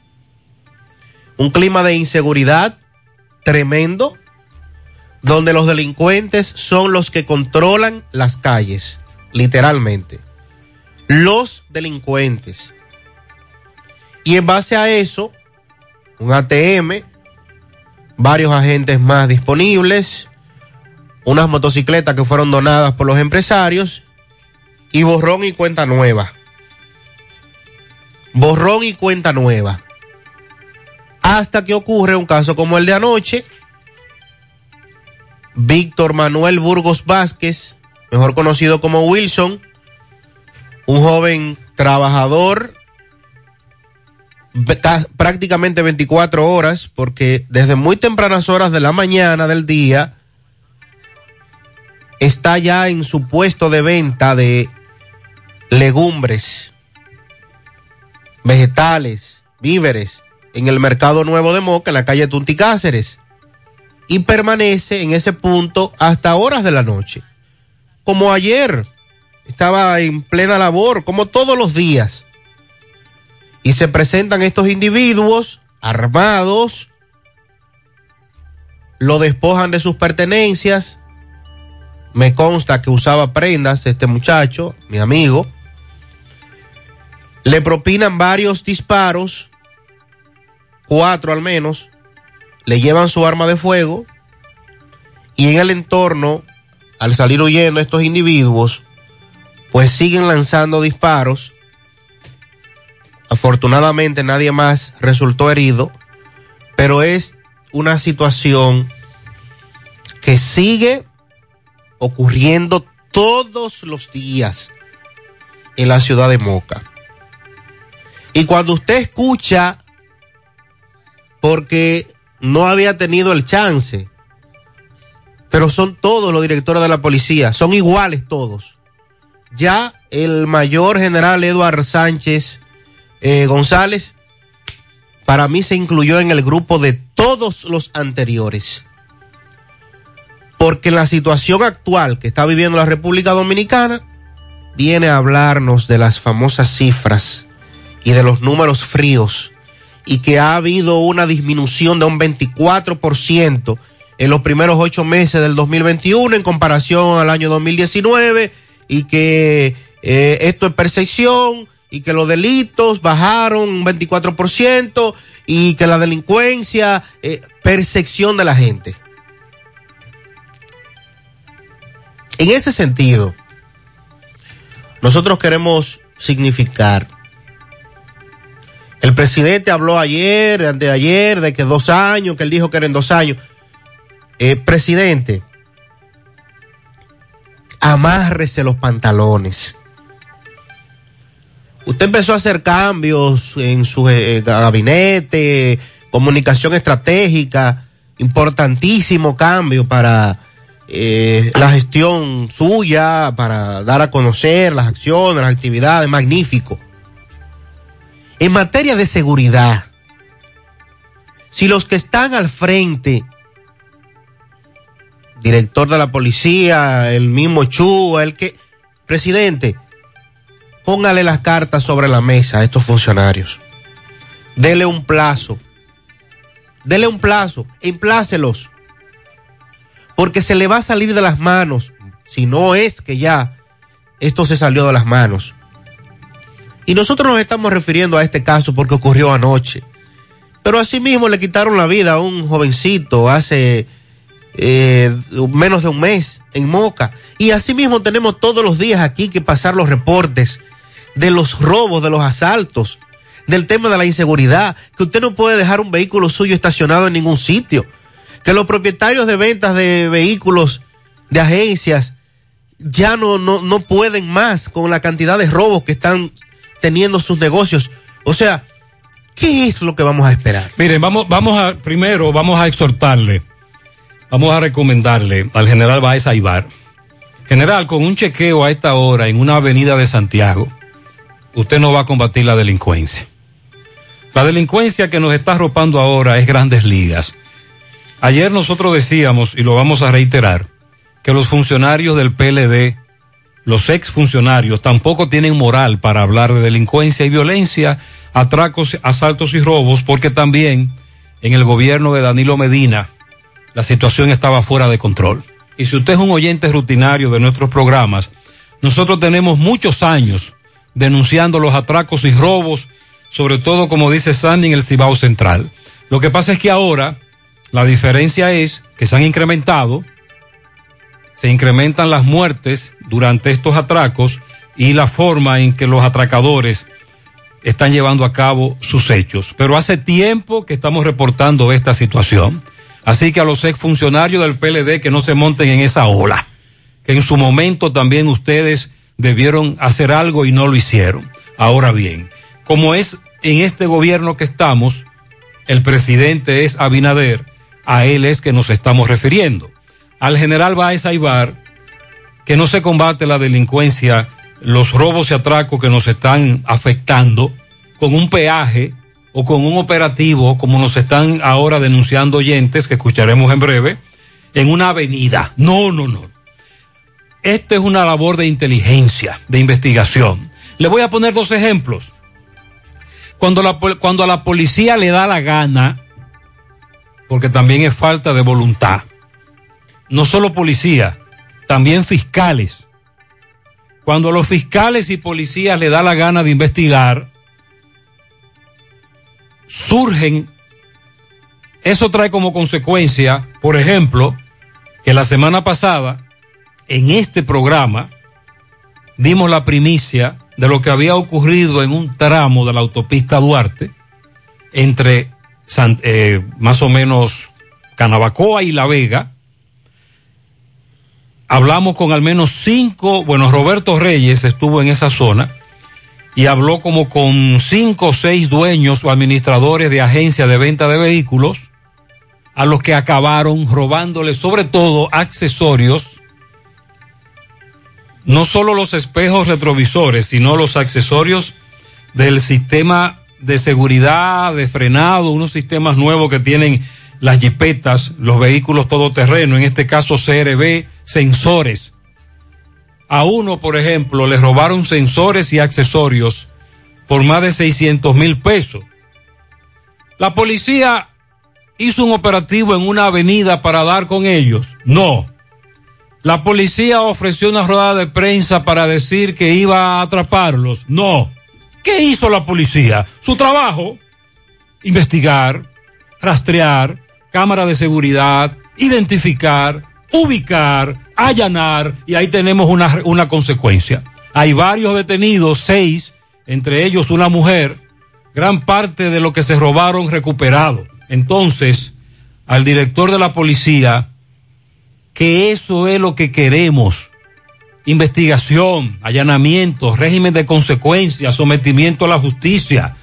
Un clima de inseguridad tremendo, donde los delincuentes son los que controlan las calles, literalmente. Los delincuentes. Y en base a eso, un ATM, varios agentes más disponibles, unas motocicletas que fueron donadas por los empresarios y borrón y cuenta nueva. Borrón y cuenta nueva. Hasta que ocurre un caso como el de anoche. Víctor Manuel Burgos Vázquez, mejor conocido como Wilson, un joven trabajador prácticamente 24 horas, porque desde muy tempranas horas de la mañana del día está ya en su puesto de venta de legumbres, vegetales, víveres, en el Mercado Nuevo de Moca, en la calle Tunti Cáceres, y permanece en ese punto hasta horas de la noche. Como ayer, estaba en plena labor, como todos los días. Y se presentan estos individuos armados, lo despojan de sus pertenencias. Me consta que usaba prendas este muchacho, mi amigo. Le propinan varios disparos, cuatro al menos. Le llevan su arma de fuego. Y en el entorno, al salir huyendo estos individuos, pues siguen lanzando disparos. Afortunadamente nadie más resultó herido, pero es una situación que sigue ocurriendo todos los días en la ciudad de Moca. Y cuando usted escucha, porque no había tenido el chance, pero son todos los directores de la policía, son iguales todos. Ya el mayor general Eduard Sánchez eh, González, para mí se incluyó en el grupo de todos los anteriores. Porque la situación actual que está viviendo la República Dominicana viene a hablarnos de las famosas cifras y de los números fríos y que ha habido una disminución de un 24% en los primeros ocho meses del 2021 en comparación al año 2019 y que eh, esto es percepción y que los delitos bajaron un 24% y que la delincuencia, eh, percepción de la gente. En ese sentido, nosotros queremos significar. El presidente habló ayer, anteayer, de que dos años, que él dijo que eran dos años. Eh, presidente, amárrese los pantalones. Usted empezó a hacer cambios en su eh, gabinete, comunicación estratégica, importantísimo cambio para eh, la gestión suya, para dar a conocer las acciones, las actividades, magnífico. En materia de seguridad, si los que están al frente, director de la policía, el mismo Chu, el que, presidente, póngale las cartas sobre la mesa a estos funcionarios. Dele un plazo. Dele un plazo. Emplácelos. Porque se le va a salir de las manos. Si no es que ya esto se salió de las manos. Y nosotros nos estamos refiriendo a este caso porque ocurrió anoche. Pero asimismo le quitaron la vida a un jovencito hace eh, menos de un mes en Moca. Y asimismo tenemos todos los días aquí que pasar los reportes de los robos, de los asaltos, del tema de la inseguridad, que usted no puede dejar un vehículo suyo estacionado en ningún sitio, que los propietarios de ventas de vehículos de agencias ya no, no, no pueden más con la cantidad de robos que están teniendo sus negocios. O sea, ¿qué es lo que vamos a esperar? Miren, vamos, vamos a, primero vamos a exhortarle, vamos a recomendarle al general Baez Aibar. General, con un chequeo a esta hora en una avenida de Santiago, usted no va a combatir la delincuencia. La delincuencia que nos está arropando ahora es grandes ligas. Ayer nosotros decíamos, y lo vamos a reiterar, que los funcionarios del PLD, los exfuncionarios, tampoco tienen moral para hablar de delincuencia y violencia, atracos, asaltos y robos, porque también en el gobierno de Danilo Medina la situación estaba fuera de control. Y si usted es un oyente rutinario de nuestros programas, nosotros tenemos muchos años denunciando los atracos y robos, sobre todo como dice Sandy en el Cibao Central. Lo que pasa es que ahora la diferencia es que se han incrementado, se incrementan las muertes durante estos atracos y la forma en que los atracadores están llevando a cabo sus hechos. Pero hace tiempo que estamos reportando esta situación. Así que a los exfuncionarios del PLD que no se monten en esa ola, que en su momento también ustedes debieron hacer algo y no lo hicieron. Ahora bien, como es en este gobierno que estamos, el presidente es Abinader, a él es que nos estamos refiriendo. Al general Baez Aibar, que no se combate la delincuencia, los robos y atracos que nos están afectando con un peaje o con un operativo, como nos están ahora denunciando oyentes, que escucharemos en breve, en una avenida. No, no, no. Esto es una labor de inteligencia, de investigación. Le voy a poner dos ejemplos. Cuando, la, cuando a la policía le da la gana, porque también es falta de voluntad, no solo policía, también fiscales. Cuando a los fiscales y policías le da la gana de investigar, surgen, eso trae como consecuencia, por ejemplo, que la semana pasada, en este programa, dimos la primicia de lo que había ocurrido en un tramo de la autopista Duarte, entre eh, más o menos Canabacoa y La Vega. Hablamos con al menos cinco, bueno, Roberto Reyes estuvo en esa zona y habló como con cinco o seis dueños o administradores de agencias de venta de vehículos, a los que acabaron robándole sobre todo accesorios, no solo los espejos retrovisores, sino los accesorios del sistema de seguridad, de frenado, unos sistemas nuevos que tienen las jipetas, los vehículos todoterreno, en este caso CRB, sensores. A uno, por ejemplo, le robaron sensores y accesorios por más de 600 mil pesos. La policía hizo un operativo en una avenida para dar con ellos. No. La policía ofreció una rueda de prensa para decir que iba a atraparlos. No. ¿Qué hizo la policía? Su trabajo. Investigar, rastrear, cámara de seguridad, identificar, ubicar, allanar y ahí tenemos una, una consecuencia. Hay varios detenidos, seis, entre ellos una mujer, gran parte de lo que se robaron recuperado. Entonces, al director de la policía, que eso es lo que queremos. Investigación, allanamiento, régimen de consecuencias, sometimiento a la justicia.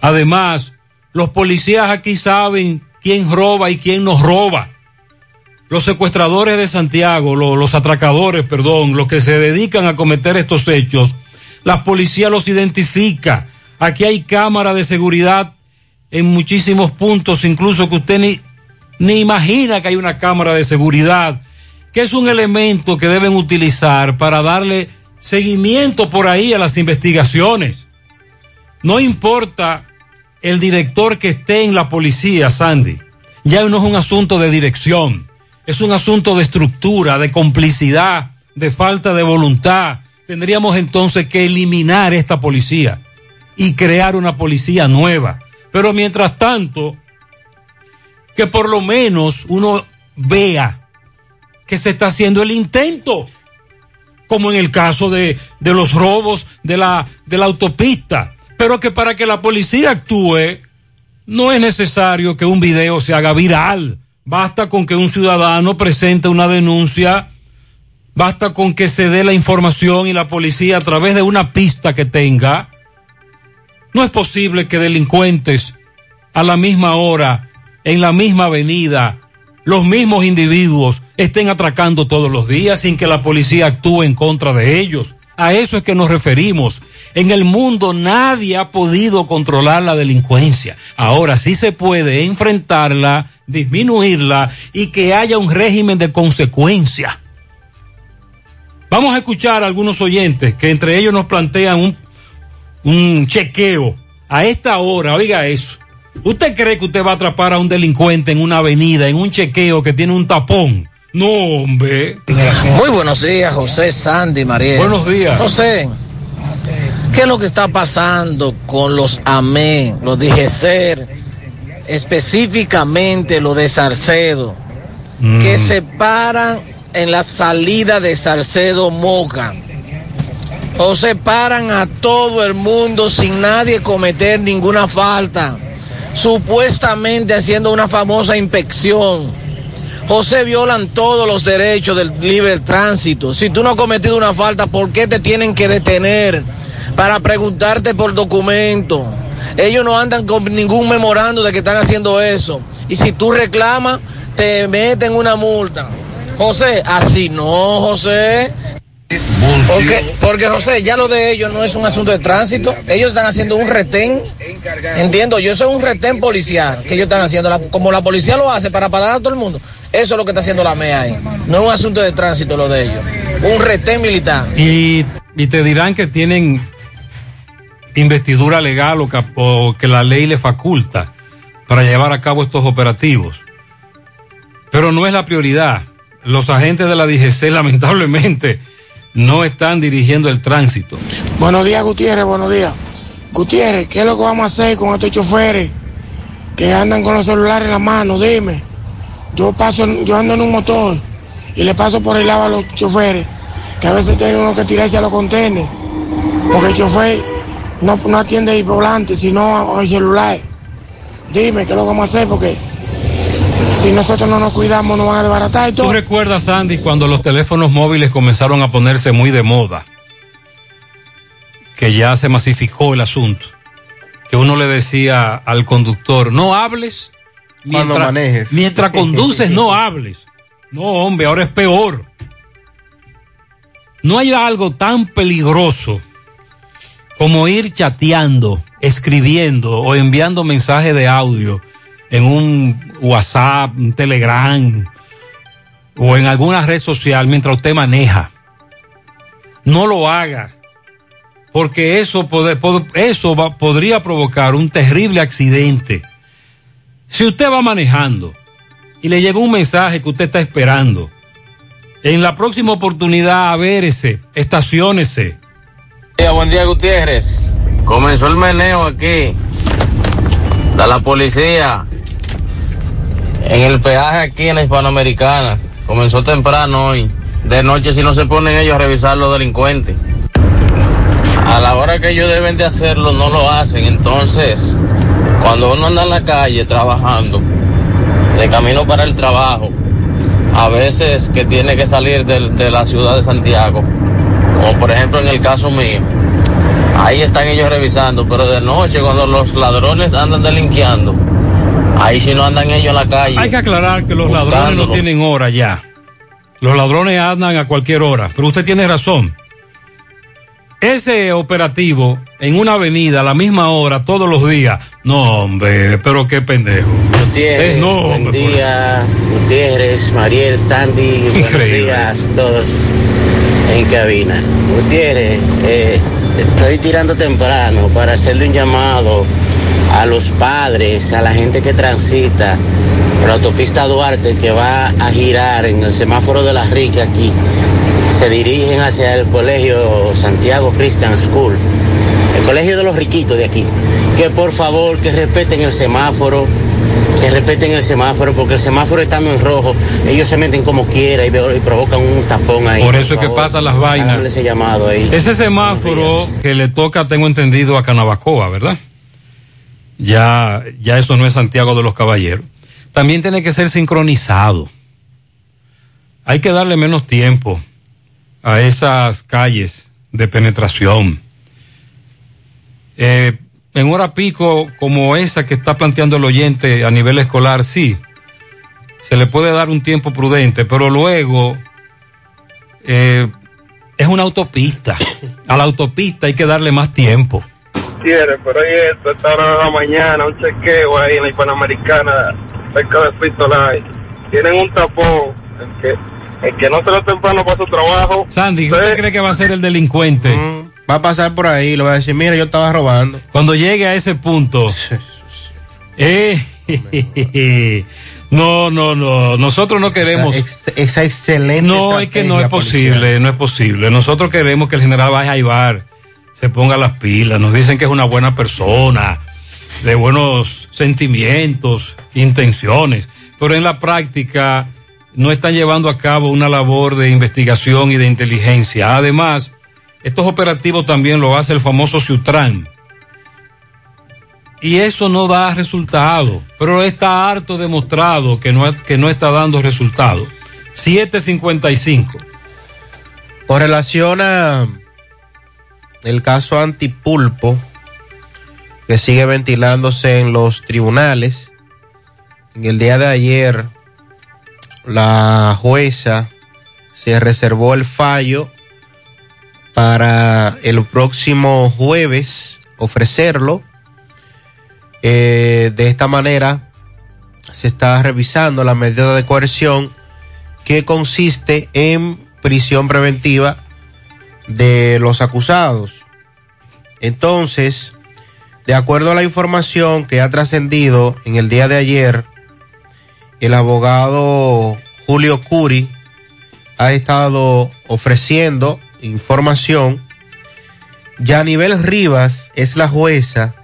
Además, los policías aquí saben quién roba y quién nos roba. Los secuestradores de Santiago, lo- los atracadores, perdón, los que se dedican a cometer estos hechos, la policía los identifica. Aquí hay cámara de seguridad en muchísimos puntos, incluso que usted ni, ni imagina que hay una cámara de seguridad, que es un elemento que deben utilizar para darle seguimiento por ahí a las investigaciones. No importa el director que esté en la policía, Sandy, ya no es un asunto de dirección, es un asunto de estructura, de complicidad, de falta de voluntad. Tendríamos entonces que eliminar esta policía y crear una policía nueva. Pero mientras tanto, que por lo menos uno vea que se está haciendo el intento, como en el caso de, de los robos de la, de la autopista, pero que para que la policía actúe no es necesario que un video se haga viral, basta con que un ciudadano presente una denuncia, basta con que se dé la información y la policía a través de una pista que tenga, no es posible que delincuentes a la misma hora, en la misma avenida, los mismos individuos estén atracando todos los días sin que la policía actúe en contra de ellos. A eso es que nos referimos. En el mundo nadie ha podido controlar la delincuencia. Ahora sí se puede enfrentarla, disminuirla y que haya un régimen de consecuencia. Vamos a escuchar a algunos oyentes que entre ellos nos plantean un, un chequeo a esta hora. Oiga eso. ¿Usted cree que usted va a atrapar a un delincuente en una avenida, en un chequeo que tiene un tapón? No, hombre. Muy buenos días, José Sandy María. Buenos días. José, ¿qué es lo que está pasando con los AME, los DGCER, específicamente los de Salcedo, que se paran en la salida de Salcedo Moca? O se paran a todo el mundo sin nadie cometer ninguna falta, supuestamente haciendo una famosa inspección. José, violan todos los derechos del libre tránsito. Si tú no has cometido una falta, ¿por qué te tienen que detener? Para preguntarte por documento. Ellos no andan con ningún memorando de que están haciendo eso. Y si tú reclamas, te meten una multa. José, así no, José. Porque, porque José, ya lo de ellos no es un asunto de tránsito. Ellos están haciendo un retén. Entiendo, yo soy un retén policial que ellos están haciendo. La- como la policía lo hace para parar a todo el mundo. Eso es lo que está haciendo la MEA ahí. No es un asunto de tránsito lo de ellos. Un retén militar. Y, y te dirán que tienen investidura legal o, cap- o que la ley le faculta para llevar a cabo estos operativos. Pero no es la prioridad. Los agentes de la DGC lamentablemente no están dirigiendo el tránsito. Buenos días, Gutiérrez, buenos días. Gutiérrez, ¿qué es lo que vamos a hacer con estos choferes que andan con los celulares en la mano? Dime. Yo paso, yo ando en un motor y le paso por el lado a los choferes, que a veces tienen uno que tirarse a los contenedores, porque el chofer no, no atiende el volante, sino al celular. Dime, ¿qué es lo que vamos a hacer? Porque si nosotros no nos cuidamos, nos van a desbaratar y todo. ¿Tú recuerdas, Sandy, cuando los teléfonos móviles comenzaron a ponerse muy de moda? Que ya se masificó el asunto. Que uno le decía al conductor, no hables Cuando mientras, manejes. mientras conduces, no hables. No, hombre, ahora es peor. No hay algo tan peligroso como ir chateando, escribiendo o enviando mensajes de audio en un WhatsApp, un Telegram o en alguna red social mientras usted maneja. No lo haga, porque eso, pod- eso va- podría provocar un terrible accidente Si usted va manejando y le llega un mensaje que usted está esperando, en la próxima oportunidad, avérese, estaciónese. Buen día, Gutiérrez. Comenzó el meneo aquí de la policía en el peaje aquí en la Hispanoamericana. Comenzó temprano hoy. De noche si no se ponen ellos a revisar los delincuentes. A la hora que ellos deben de hacerlo no lo hacen. Entonces, cuando uno anda en la calle trabajando, de camino para el trabajo, a veces que tiene que salir de, de la ciudad de Santiago, como por ejemplo en el caso mío, ahí están ellos revisando, pero de noche cuando los ladrones andan delinquiendo, ahí sí no andan ellos en la calle. Hay que aclarar que los ladrones no tienen hora ya. Los ladrones andan a cualquier hora, pero usted tiene razón. Ese operativo en una avenida a la misma hora todos los días, no hombre, pero qué pendejo. Gutiérrez, Eh, no, buen hombre, por- día, Gutiérrez, Mariel, Sandy, buenos Increíble. días todos en cabina. Gutiérrez, eh, estoy tirando temprano para hacerle un llamado a los padres, a la gente que transita por la autopista Duarte que va a girar en el semáforo de las Ricas aquí. Se dirigen hacia el colegio Santiago Christian School, el colegio de los riquitos de aquí. Que por favor, que respeten el semáforo, que respeten el semáforo, porque el semáforo estando en rojo, ellos se meten como quiera y, provocan un tapón ahí. Por eso es que pasan las vainas. ese llamado ahí. Ese semáforo que le toca, tengo entendido, a Canabacoa, ¿verdad? Ya, ya eso no es Santiago de los Caballeros. También tiene que ser sincronizado. Hay que darle menos tiempo a esas calles de penetración. Eh, en hora pico como esa que está planteando el oyente a nivel escolar, sí, se le puede dar un tiempo prudente, pero luego eh, es una autopista. A la autopista hay que darle más tiempo. Gutiérrez, pero esto, esta hora de la mañana, un chequeo ahí en la Hispanoamericana, cerca de Pistolay. Tienen un tapón, el que, el que no se lo temprano para su trabajo. Sandy, ¿usted cree que va a ser el delincuente? Va a pasar por ahí, le va a decir, mira, yo estaba robando. Cuando llegue a ese punto. eh, no, no, no. Nosotros no queremos. Esa, esa excelente. No, es que no es policial. posible, no es posible. Nosotros queremos que el general Baja Ibar se ponga las pilas. Nos dicen que es una buena persona, de buenos sentimientos, intenciones, pero en la práctica no están llevando a cabo una labor de investigación y de inteligencia. Además, estos operativos también lo hace el famoso Ciutran. Y eso no da resultado, pero está harto demostrado que no, que no está dando resultado. 755. Con relación a el caso antipulpo que sigue ventilándose en los tribunales, en el día de ayer la jueza se reservó el fallo para el próximo jueves ofrecerlo. Eh, de esta manera se está revisando la medida de coerción que consiste en prisión preventiva de los acusados. Entonces, de acuerdo a la información que ha trascendido en el día de ayer, el abogado Julio Curi ha estado ofreciendo información. Yanibel Rivas es la jueza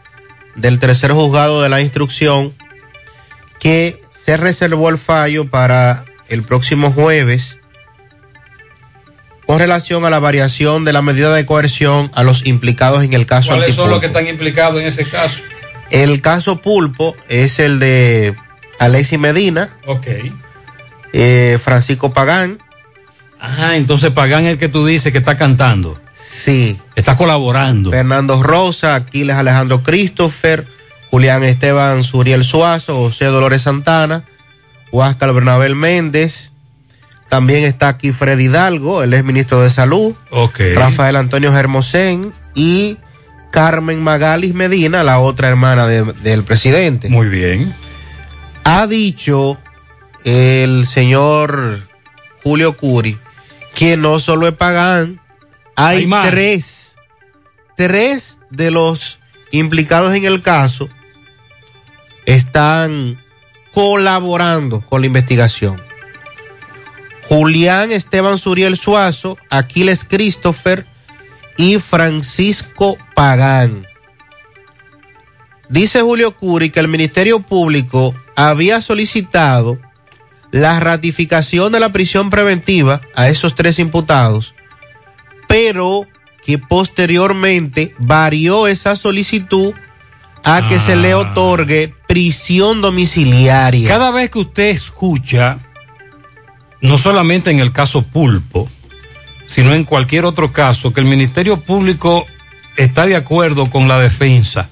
del tercer juzgado de la instrucción que se reservó el fallo para el próximo jueves con relación a la variación de la medida de coerción a los implicados en el caso ¿Cuáles son los que están implicados en ese caso? El caso Pulpo es el de Alexis Medina, Ok. eh, Francisco Pagán. Ah, entonces Pagán es el que tú dices que está cantando. Sí. Está colaborando. Fernando Rosa, Aquiles Alejandro Christopher, Julián Esteban Suriel Suazo, José Dolores Santana, Huáscar Bernabel Méndez. También está aquí Freddy Hidalgo, él es ministro de Salud. Ok. Rafael Antonio Germosén y Carmen Magalis Medina, la otra hermana de- del presidente. Muy bien. Ha dicho el señor Julio Curi que no solo es Pagán, hay, tres, tres de los implicados en el caso están colaborando con la investigación. Julián Esteban Suriel Suazo, Aquiles Christopher y Francisco Pagán. Dice Julio Curi que el Ministerio Público había solicitado la ratificación de la prisión preventiva a esos tres imputados, pero que posteriormente varió esa solicitud a que se le otorgue prisión domiciliaria. Cada vez que usted escucha, no solamente en el caso Pulpo, sino en cualquier otro caso, que el Ministerio Público está de acuerdo con la defensa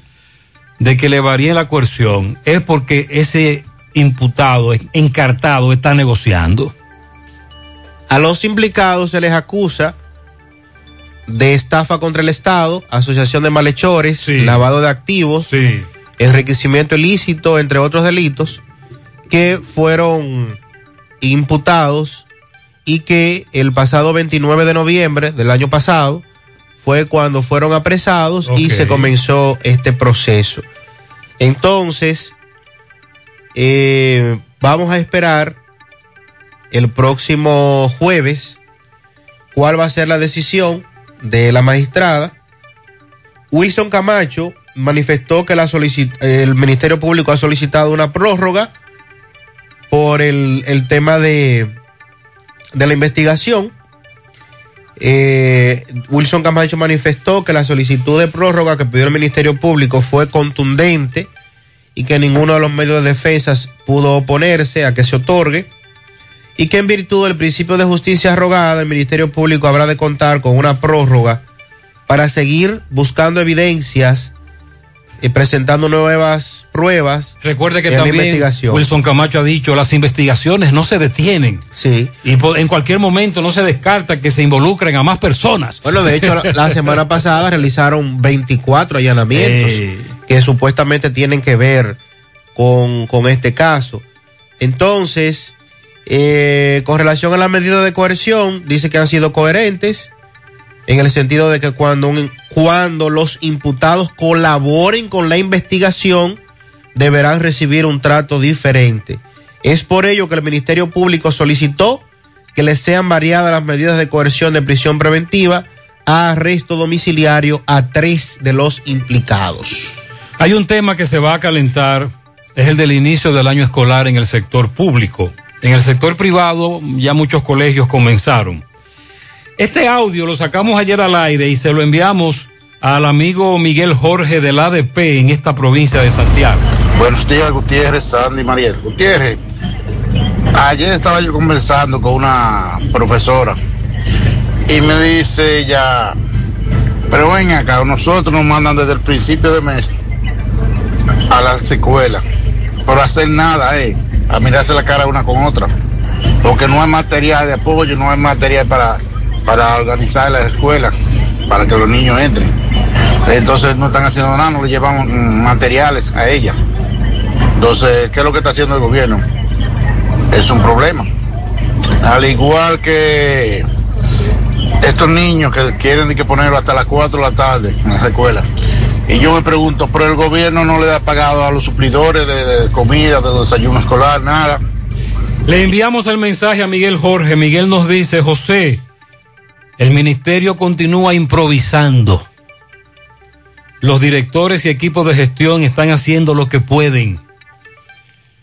de que le varíe la coerción, es porque ese imputado, encartado, está negociando. A los implicados se les acusa de estafa contra el Estado, asociación de malhechores, lavado de activos, enriquecimiento ilícito, entre otros delitos, que fueron imputados y que el pasado 29 de noviembre del año pasado fue cuando fueron apresados y se comenzó este proceso. Entonces, eh, vamos a esperar el próximo jueves cuál va a ser la decisión de la magistrada. Wilson Camacho manifestó que la el Ministerio Público ha solicitado una prórroga por el, el tema de, de la investigación. Eh, Wilson Camacho manifestó que la solicitud de prórroga que pidió el Ministerio Público fue contundente y que ninguno de los medios de defensa pudo oponerse a que se otorgue y que en virtud del principio de justicia rogada el Ministerio Público habrá de contar con una prórroga para seguir buscando evidencias y presentando nuevas pruebas. Recuerde que también Wilson Camacho ha dicho las investigaciones no se detienen. Sí. Y en cualquier momento no se descarta que se involucren a más personas. Bueno, de hecho, la, semana pasada realizaron 24 allanamientos eh. que supuestamente tienen que ver con, con este caso. Entonces, eh, con relación a la medida de coerción, dice que han sido coherentes en el sentido de que cuando, cuando los imputados colaboren con la investigación, deberán recibir un trato diferente. Es por ello que el Ministerio Público solicitó que les sean variadas las medidas de coerción de prisión preventiva a arresto domiciliario a tres de los implicados. Hay un tema que se va a calentar, es el del inicio del año escolar en el sector público. En el sector privado ya muchos colegios comenzaron. Este audio lo sacamos ayer al aire y se lo enviamos al amigo Miguel Jorge del ADP en esta provincia de Santiago. Buenos días, Gutiérrez, Sandy, Mariel. Gutiérrez, ayer estaba yo conversando con una profesora y me dice ya, pero ven acá, nosotros nos mandan desde el principio de mes a la escuela por hacer nada, eh a mirarse la cara una con otra, porque no hay material de apoyo, no hay material para, para organizar la escuela, para que los niños entren. Entonces no están haciendo nada, no le llevamos materiales a ella. Entonces, ¿qué es lo que está haciendo el gobierno? Es un problema. Al igual que estos niños que quieren que ponerlo hasta las 4 de la tarde en la escuela. Y yo me pregunto, pero el gobierno no le ha pagado a los suplidores de, comida, de los desayunos escolar, nada. Le enviamos el mensaje a Miguel Jorge. Miguel nos dice, José, el ministerio continúa improvisando. Los directores y equipos de gestión están haciendo lo que pueden.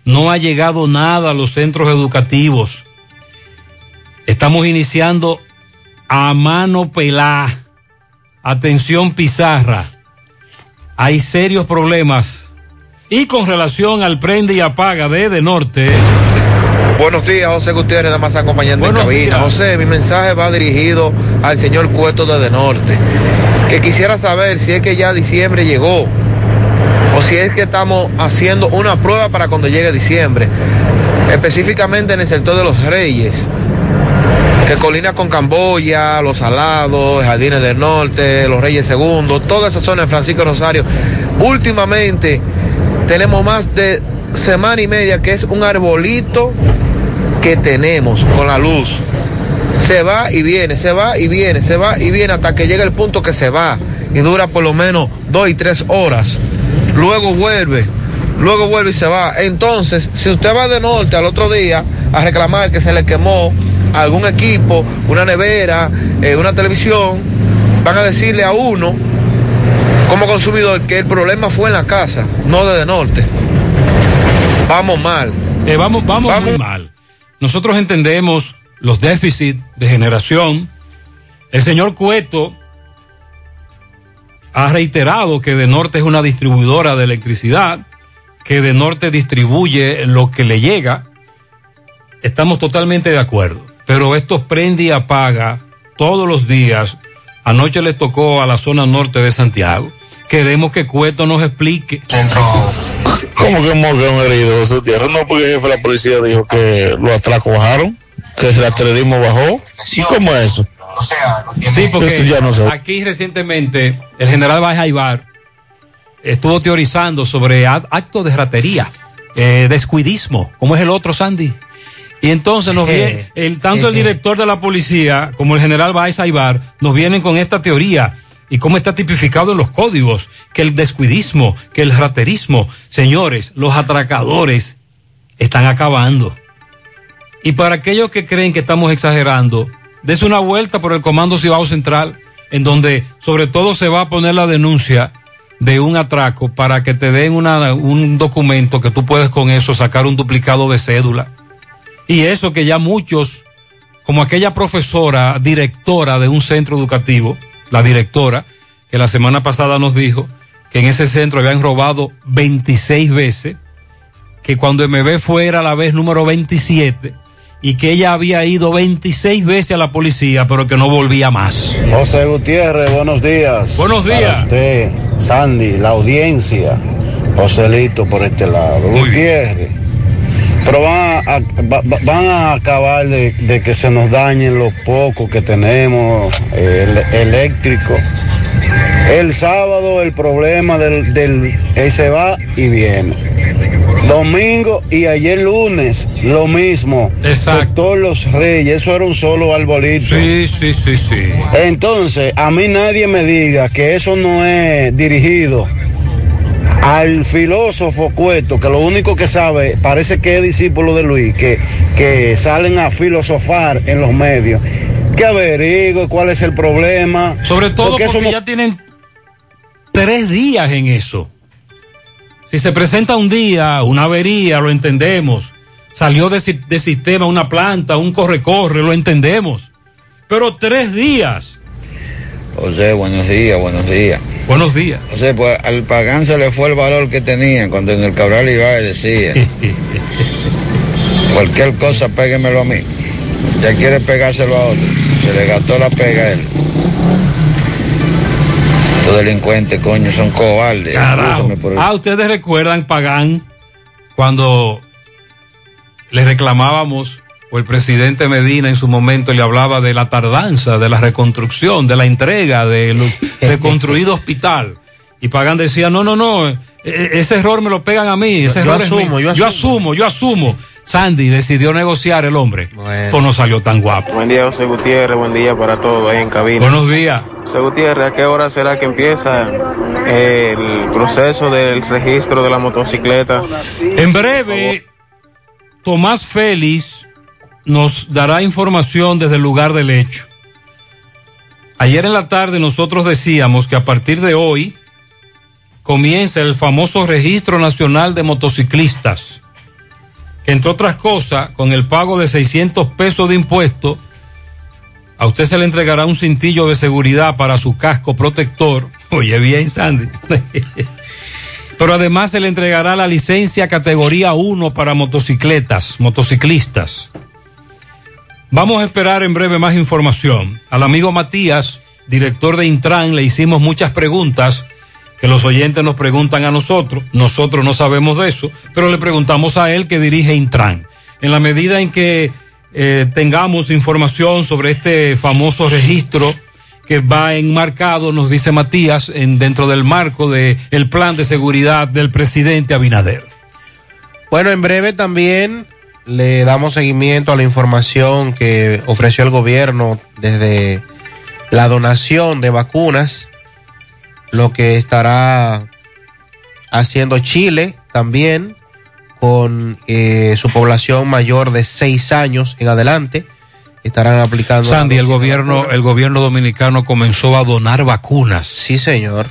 No ha llegado nada a los centros educativos. Estamos iniciando a mano pelá. Atención pizarra hay serios problemas. Y con relación al prende y apaga de De Norte. Buenos días, José Gutiérrez, nada más acompañando en cabina. José, mi mensaje va dirigido al señor Cueto de De Norte, que quisiera saber si es que ya diciembre llegó o si es que estamos haciendo una prueba para cuando llegue diciembre, específicamente en el sector de los Reyes que colina con Camboya, Los Salados, Jardines del Norte, Los Reyes Segundos, toda esa zona de Francisco Rosario. Últimamente tenemos más de semana y media que es un arbolito que tenemos con la luz. Se va y viene, se va y viene, se va y viene hasta que llega el punto que se va y dura por lo menos dos y tres horas. Luego vuelve luego vuelve y se va. Entonces, si usted va de norte al otro día a reclamar que se le quemó algún equipo, una nevera, eh, una televisión, van a decirle a uno como consumidor que el problema fue en la casa, no desde norte. Vamos mal. Eh, vamos, vamos, muy mal. Nosotros entendemos los déficits de generación. El señor Cueto ha reiterado que de norte es una distribuidora de electricidad, que de norte distribuye lo que le llega. Estamos totalmente de acuerdo. Pero esto prende y apaga todos los días. Anoche le tocó a la zona norte de Santiago. Queremos que Cueto nos explique. ¿Cómo que morgan herido su tierra? No, porque el jefe de la policía dijo que los atracos bajaron, que el rastrerismo bajó. ¿Cómo es eso? Sí, porque Eso ya no sé. aquí recientemente el general Baja Ibar estuvo teorizando sobre actos de ratería, eh, descuidismo, como es el otro Sandy. Y entonces nos viene, el, tanto el director de la policía como el general Baez Aibar nos vienen con esta teoría y cómo está tipificado en los códigos, que el descuidismo, que el raterismo, señores, los atracadores están acabando. Y para aquellos que creen que estamos exagerando, des una vuelta por el Comando Cibao Central, en donde sobre todo se va a poner la denuncia de un atraco para que te den un documento que tú puedes con eso sacar un duplicado de cédula. Y eso que ya muchos, como aquella profesora, directora de un centro educativo, la directora, que la semana pasada nos dijo que en ese centro habían robado 26 veces, que cuando MB fue era la vez número 27 y que ella había ido 26 veces a la policía, pero que no volvía más. José Gutiérrez, buenos días. Buenos días. Para usted, Sandy, la audiencia, Joselito por este lado. Gutiérrez. Pero van a, a- va- va- van a acabar de, de que se nos dañen los pocos que tenemos eh, el- eléctrico. El sábado el problema del, del él se va y viene. Domingo y ayer lunes lo mismo. Sector Los Reyes, eso era un solo arbolito. Sí, sí, sí, sí. Entonces, a mí nadie me diga que eso no es dirigido al filósofo Cueto, que lo único que sabe, parece que es discípulo de Luis, que, que salen a filosofar en los medios. Que averigüe cuál es el problema. Sobre todo porque, no- ya tienen tres días en eso. Si se presenta un día, una avería, lo entendemos. Salió de, de sistema una planta, un corre-corre, lo entendemos. Pero tres días. José, buenos días, buenos días. Buenos días. José, pues al Pagán se le fue el valor que tenía cuando en el Cabral Ibaez decía, cualquier cosa péguemelo a mí. Ya quiere pegárselo a otro. Se le gastó la pega a él. Estos delincuentes, coño, son cobardes. Carajo. Ah, ustedes recuerdan, Pagán, cuando le reclamábamos, o el presidente Medina en su momento le hablaba de la tardanza, de la reconstrucción, de la entrega, de lo- de construido hospital. Y Pagán decía, no, no, no, e- e- ese error me lo pegan a mí, ese Yo error es asumo, mío. yo asumo, yo asumo. Sandy decidió negociar el hombre. Pues no salió tan guapo. Buen día, José Gutiérrez. Buen día para todos ahí en cabina. Buenos días. José Gutiérrez, ¿a qué hora será que empieza el proceso del registro de la motocicleta? En breve, Tomás Félix nos dará información desde el lugar del hecho. Ayer en la tarde nosotros decíamos que a partir de hoy comienza el famoso Registro Nacional de Motociclistas, que entre otras cosas, con el pago de 600 pesos de impuesto, a usted se le entregará un cintillo de seguridad para su casco protector. Oye bien, Sandy. Pero además se le entregará la licencia categoría 1 para motocicletas, motociclistas. Vamos a esperar en breve más información. Al amigo Matías, director de Intran, le hicimos muchas preguntas que los oyentes nos preguntan a nosotros. Nosotros no sabemos de eso, pero le preguntamos a él que dirige Intran. En la medida en que eh, tengamos información sobre este famoso registro que va enmarcado, nos dice Matías, en, dentro del marco del el plan de seguridad del presidente Abinader. Bueno, en breve también le damos seguimiento a la información que ofreció el gobierno desde la donación de vacunas, lo que estará haciendo Chile también con eh, su población mayor de seis años en adelante estarán aplicando. Sandy, el gobierno, el gobierno dominicano comenzó a donar vacunas. Sí, señor.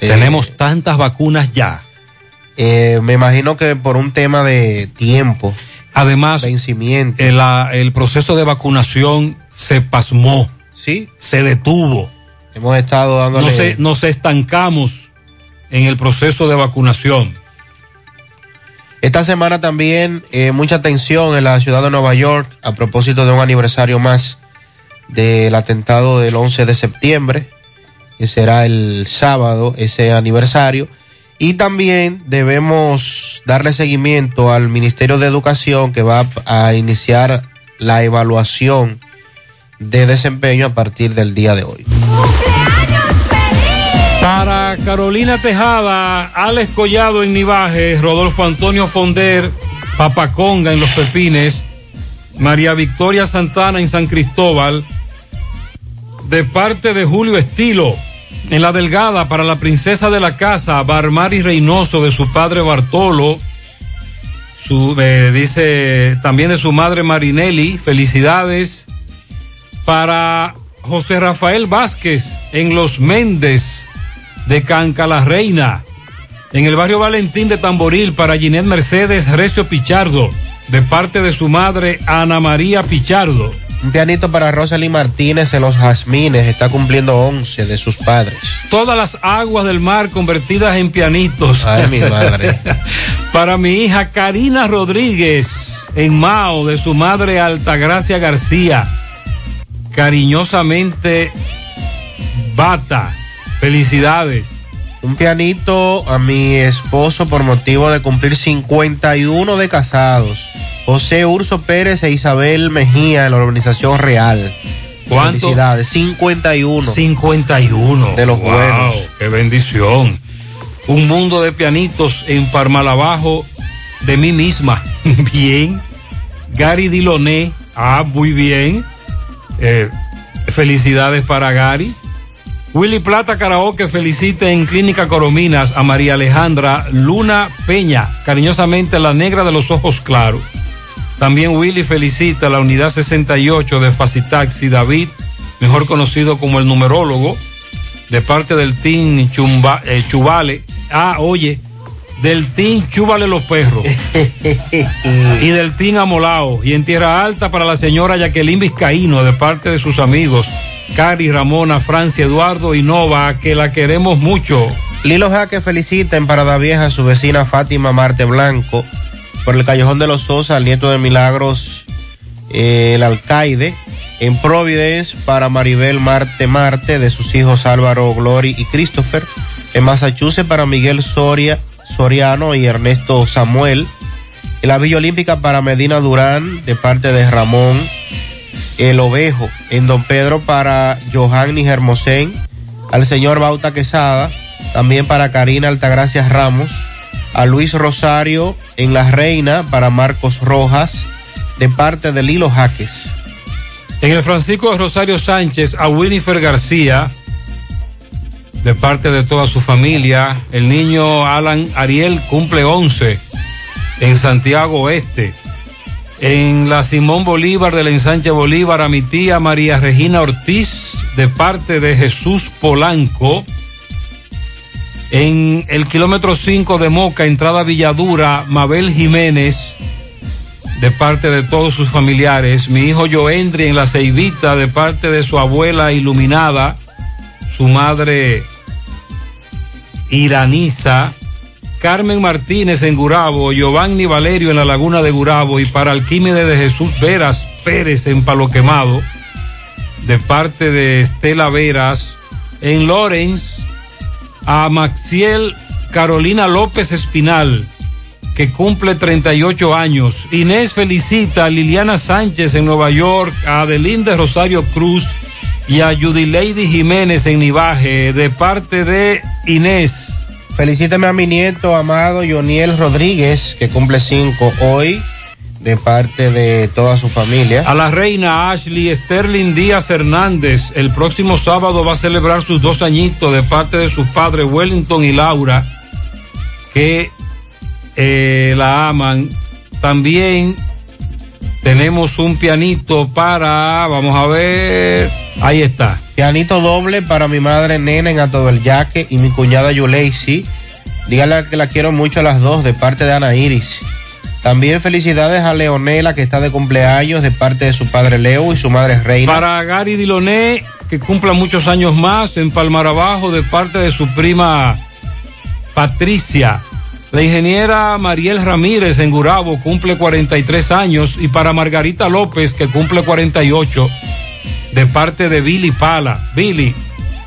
Tenemos eh, tantas vacunas ya. Eh, me imagino que por un tema de tiempo. Además, vencimiento. El, el proceso de vacunación se pasmó. Sí. Se detuvo. Hemos estado dándole. No se, nos estancamos en el proceso de vacunación. Esta semana también eh, mucha atención en la ciudad de Nueva York a propósito de un aniversario más del atentado del 11 de septiembre, que será el sábado ese aniversario. Y también debemos darle seguimiento al Ministerio de Educación que va a iniciar la evaluación de desempeño a partir del día de hoy. Para Carolina Tejada, Alex Collado en Nivaje, Rodolfo Antonio Fonder, Papaconga en Los Pepines, María Victoria Santana en San Cristóbal, de parte de Julio Estilo, en La Delgada para la princesa de la casa, Barmari Reynoso de su padre Bartolo, su, dice también de su madre Marinelli, felicidades para José Rafael Vázquez en Los Méndez de Canca la Reina. En el barrio Valentín de Tamboril para Ginette Mercedes Recio Pichardo, de parte de su madre Ana María Pichardo. Un pianito para Rosalie Martínez en Los Jazmines, está cumpliendo 11 de sus padres. Todas las aguas del mar convertidas en pianitos. Ay, mi madre. para mi hija Karina Rodríguez en Mao, de su madre Altagracia García. Cariñosamente, Bata. Felicidades. Un pianito a mi esposo por motivo de cumplir 51 de casados. José Urso Pérez e Isabel Mejía en la organización real. ¿Cuánto? Felicidades. 51. 51. De los wow, buenos. Qué bendición. Un mundo de pianitos en Parmalabajo de mí misma. bien. Gary Diloné. Ah, muy bien. Eh, felicidades para Gary. Willy Plata Karaoke felicita en Clínica Corominas a María Alejandra Luna Peña, cariñosamente la negra de los ojos claros. También Willy felicita a la unidad 68 de Facitaxi David, mejor conocido como el numerólogo, de parte del Team Chumba, eh, Chubale. Ah, oye, del Team Chúbale los Perros y del Team Amolao. Y en Tierra Alta para la señora Jacqueline Vizcaíno, de parte de sus amigos. Cari, Ramona, Francia, Eduardo y Nova, que la queremos mucho. Lilo Jaque felicita en Parada Vieja a su vecina Fátima Marte Blanco por el Callejón de los Sosa, al nieto de Milagros, eh, el alcaide. En Providence para Maribel Marte Marte, de sus hijos Álvaro, Glory y Christopher. En Massachusetts para Miguel Soria, Soriano y Ernesto Samuel. En la Villa Olímpica para Medina Durán, de parte de Ramón el Ovejo, en Don Pedro para Johanny Hermosén, al señor Bauta Quesada, también para Karina Altagracia Ramos, a Luis Rosario en La Reina para Marcos Rojas, de parte de Lilo Jaques. En el Francisco Rosario Sánchez, a Winifred García, de parte de toda su familia, el niño Alan Ariel cumple 11 en Santiago Oeste en la Simón Bolívar del ensanche Bolívar a mi tía María Regina Ortiz de parte de Jesús Polanco. En el kilómetro 5 de Moca, entrada Villadura, Mabel Jiménez de parte de todos sus familiares. Mi hijo Joendri en la Ceibita de parte de su abuela iluminada, su madre Iraniza Carmen Martínez en Gurabo, Giovanni Valerio en la Laguna de Gurabo y para Alquímedes de Jesús Veras Pérez en Palo Quemado, de parte de Estela Veras, en Lorenz, a Maxiel Carolina López Espinal, que cumple 38 años. Inés felicita a Liliana Sánchez en Nueva York, a Adelinde Rosario Cruz y a Judy Lady Jiménez en Nivaje, de parte de Inés. Felicítame a mi nieto amado Yoniel Rodríguez, que cumple cinco hoy, de parte de toda su familia. A la reina Ashley Sterling Díaz Hernández, el próximo sábado va a celebrar sus dos añitos de parte de sus padres Wellington y Laura, que eh, la aman. También tenemos un pianito para, vamos a ver, ahí está. Pianito doble para mi madre Nena en Ato del Yaque y mi cuñada Yuleisi. Dígale que la quiero mucho a las dos de parte de Ana Iris. También felicidades a Leonela que está de cumpleaños de parte de su padre Leo y su madre Reina. Para Gary Diloné, que cumpla muchos años más en Palmar Abajo de parte de su prima Patricia. La ingeniera Mariel Ramírez en Gurabo cumple 43 años y para Margarita López que cumple 48 de parte de Billy Pala. Billy,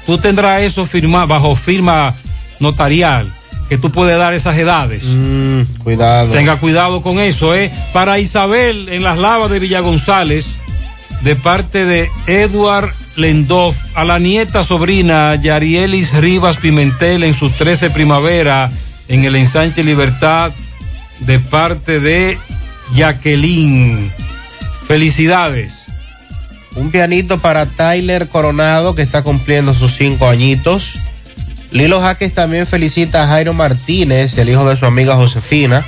tú tendrás eso firma, bajo firma notarial que tú puedes dar esas edades. Mm, cuidado. Tenga cuidado con eso, ¿eh? Para Isabel en las lavas de Villa González, de parte de Edward Lendoff, a la nieta sobrina Yarielis Rivas Pimentel en sus 13 primavera en el ensanche Libertad, de parte de Jacqueline. Felicidades. Un pianito para Tyler Coronado que está cumpliendo sus cinco añitos. Lilo Jaques también felicita a Jairo Martínez, el hijo de su amiga Josefina.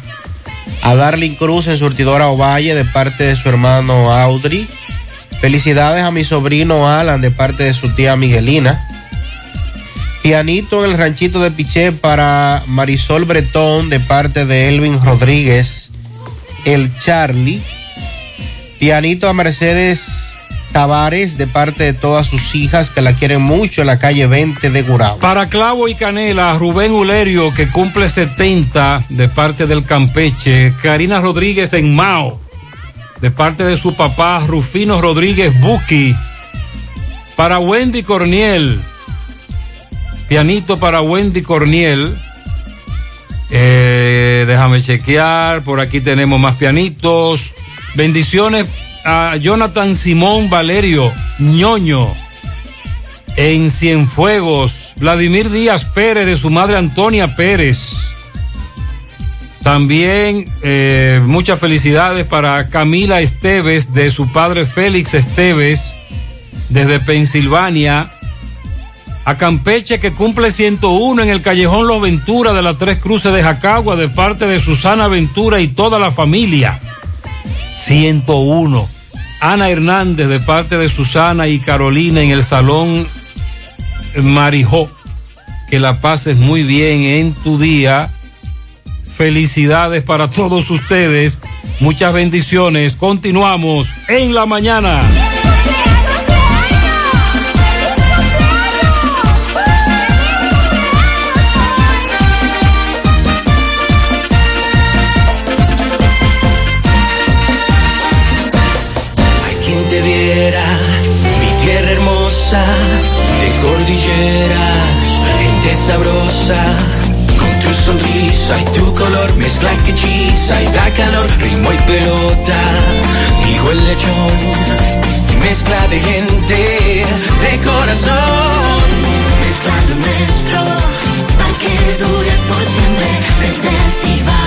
A Darlin Cruz en Surtidora Ovalle de parte de su hermano Audrey. Felicidades a mi sobrino Alan de parte de su tía Miguelina. Pianito en el ranchito de Piché para Marisol Bretón de parte de Elvin Rodríguez, el Charlie. Pianito a Mercedes Tavares de parte de todas sus hijas que la quieren mucho en la calle 20 de Gurabo. Para Clavo y Canela, Rubén Ulerio que cumple 70 de parte del Campeche. Karina Rodríguez en Mao de parte de su papá Rufino Rodríguez Buki. Para Wendy Corniel. Pianito para Wendy Corniel. Eh, déjame chequear. Por aquí tenemos más pianitos. Bendiciones a Jonathan Simón Valerio ñoño en Cienfuegos. Vladimir Díaz Pérez de su madre Antonia Pérez. También eh, muchas felicidades para Camila Esteves de su padre Félix Esteves desde Pensilvania. A Campeche que cumple 101 en el callejón Los Ventura de las Tres Cruces de Jacagua de parte de Susana Ventura y toda la familia. 101. Ana Hernández de parte de Susana y Carolina en el Salón Marijó. Que la pases muy bien en tu día. Felicidades para todos ustedes. Muchas bendiciones. Continuamos en la mañana. Y da calor, ritmo y pelota, dijo el lechón, mezcla de gente, de corazón, mezcla lo nuestro, para que dure por siempre, desde el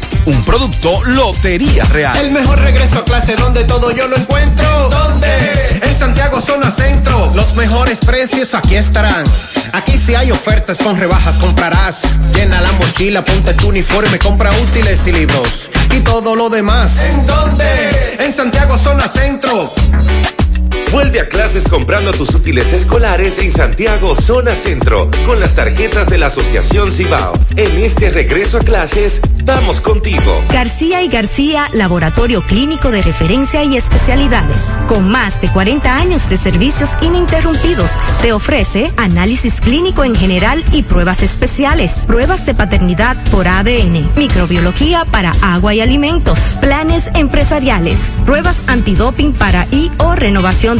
Un producto Lotería Real. El mejor regreso a clase donde todo yo lo encuentro. ¿Dónde? En Santiago Zona Centro. Los mejores precios aquí estarán. Aquí si hay ofertas con rebajas comprarás. Llena la mochila, ponte tu uniforme, compra útiles y libros. Y todo lo demás. ¿En dónde? En Santiago Zona Centro. Vuelve a clases comprando tus útiles escolares en Santiago Zona Centro con las tarjetas de la Asociación Cibao. En este regreso a clases, Vamos contigo. García y García, laboratorio clínico de referencia y especialidades. Con más de 40 años de servicios ininterrumpidos, te ofrece análisis clínico en general y pruebas especiales, pruebas de paternidad por ADN, microbiología para agua y alimentos, planes empresariales, pruebas antidoping para y o renovación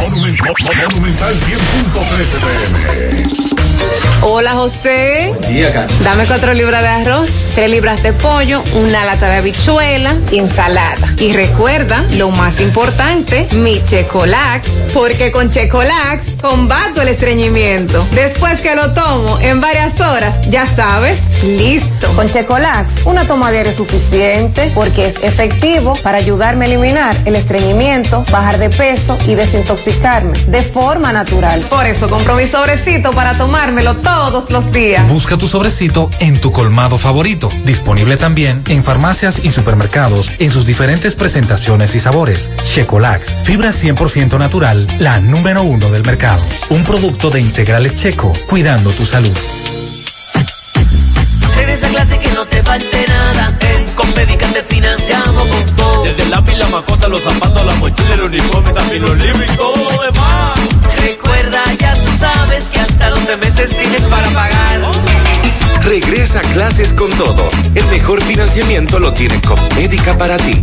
Monumental 100.13 pm. Hola José. Dame cuatro libras de arroz, tres libras de pollo, una lata de habichuela y ensalada. Y recuerda, lo más importante, mi Checolax, porque con Checolax combato el estreñimiento. Después que lo tomo en varias horas, ya sabes, listo. Con Checolax, una toma es suficiente porque es efectivo para ayudarme a eliminar el estreñimiento, bajar de peso y desintoxicarme de forma natural. Por eso compro mi sobrecito para tomármelo todos los días. Busca tu sobrecito en tu colmado favorito. Disponible también en farmacias y supermercados en sus diferentes presentaciones y sabores. Checolax, fibra 100% natural, la número uno del mercado. Un producto de integrales checo, cuidando tu salud. En esa clase que no te falte nada. Compedica te financiamos con todo. Desde el lápiz, la mascota, los zapatos, la mochila, el uniforme, también los libros y todo lo demás. Recuerda, ya tú sabes que hasta 12 meses tienes para pagar. Regresa a clases con todo. El mejor financiamiento lo tiene Compmédica para ti.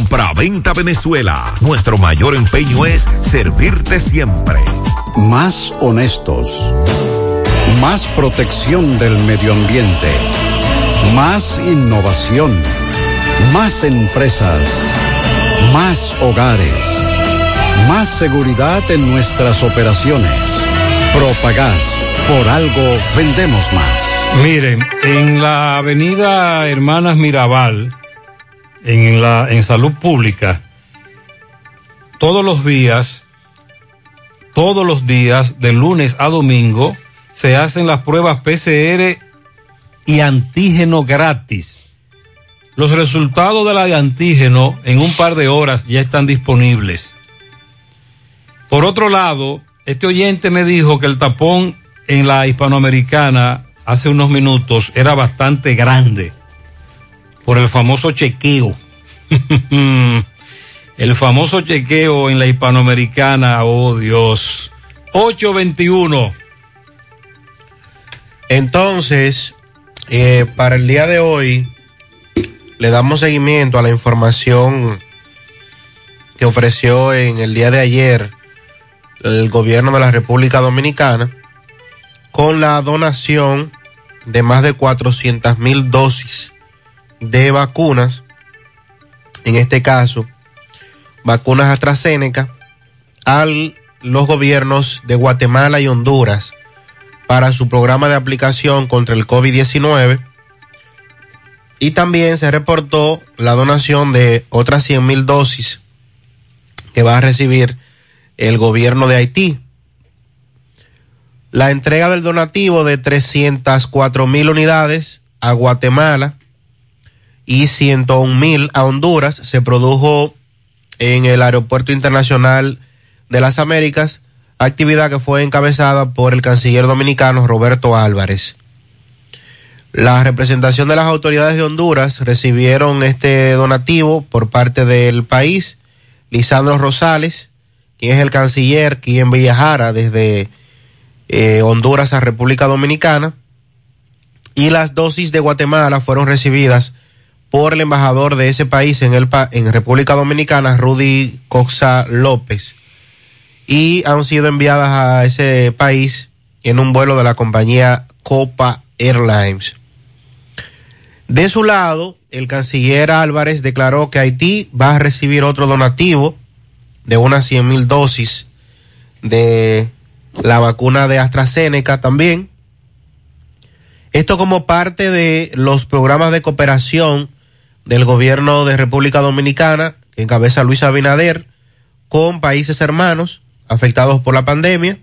Compra-venta Venezuela. Nuestro mayor empeño es servirte siempre. Más honestos. Más protección del medio ambiente. Más innovación. Más empresas. Más hogares. Más seguridad en nuestras operaciones. Propagás. Por algo vendemos más. Miren, en la avenida Hermanas Mirabal, en la en salud pública, todos los días, todos los días, de lunes a domingo, se hacen las pruebas PCR y antígeno gratis. Los resultados de la de antígeno en un par de horas ya están disponibles. Por otro lado, este oyente me dijo que el tapón en la hispanoamericana hace unos minutos era bastante grande por el famoso chequeo. el famoso chequeo en la hispanoamericana, oh Dios. 821. Entonces, eh, para el día de hoy, le damos seguimiento a la información que ofreció en el día de ayer el gobierno de la República Dominicana con la donación de más de 400 mil dosis de vacunas, en este caso, vacunas AstraZeneca, a los gobiernos de Guatemala y Honduras para su programa de aplicación contra el COVID-19. Y también se reportó la donación de otras 100 mil dosis que va a recibir el gobierno de Haití. La entrega del donativo de 304 mil unidades a Guatemala y 101 mil a Honduras se produjo en el Aeropuerto Internacional de las Américas, actividad que fue encabezada por el canciller dominicano Roberto Álvarez. La representación de las autoridades de Honduras recibieron este donativo por parte del país. Lisandro Rosales, quien es el canciller, quien viajara desde eh, Honduras a República Dominicana. Y las dosis de Guatemala fueron recibidas por el embajador de ese país en, el, en República Dominicana, Rudy Coxa López. Y han sido enviadas a ese país en un vuelo de la compañía Copa Airlines. De su lado, el canciller Álvarez declaró que Haití va a recibir otro donativo de unas 100 mil dosis de la vacuna de AstraZeneca también. Esto como parte de los programas de cooperación del gobierno de República Dominicana, que encabeza Luis Abinader, con países hermanos afectados por la pandemia.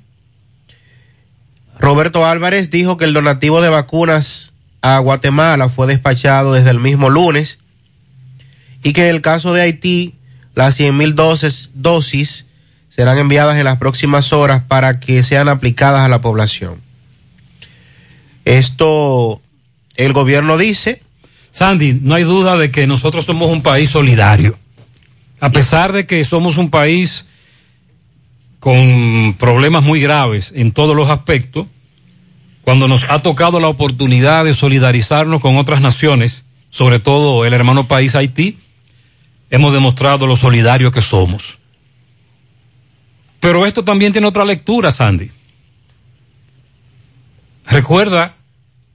Roberto Álvarez dijo que el donativo de vacunas a Guatemala fue despachado desde el mismo lunes y que en el caso de Haití las 100 mil dosis, dosis serán enviadas en las próximas horas para que sean aplicadas a la población. Esto el gobierno dice. Sandy, no hay duda de que nosotros somos un país solidario. A pesar de que somos un país con problemas muy graves en todos los aspectos, cuando nos ha tocado la oportunidad de solidarizarnos con otras naciones, sobre todo el hermano país Haití, hemos demostrado lo solidario que somos. Pero esto también tiene otra lectura, Sandy. Recuerda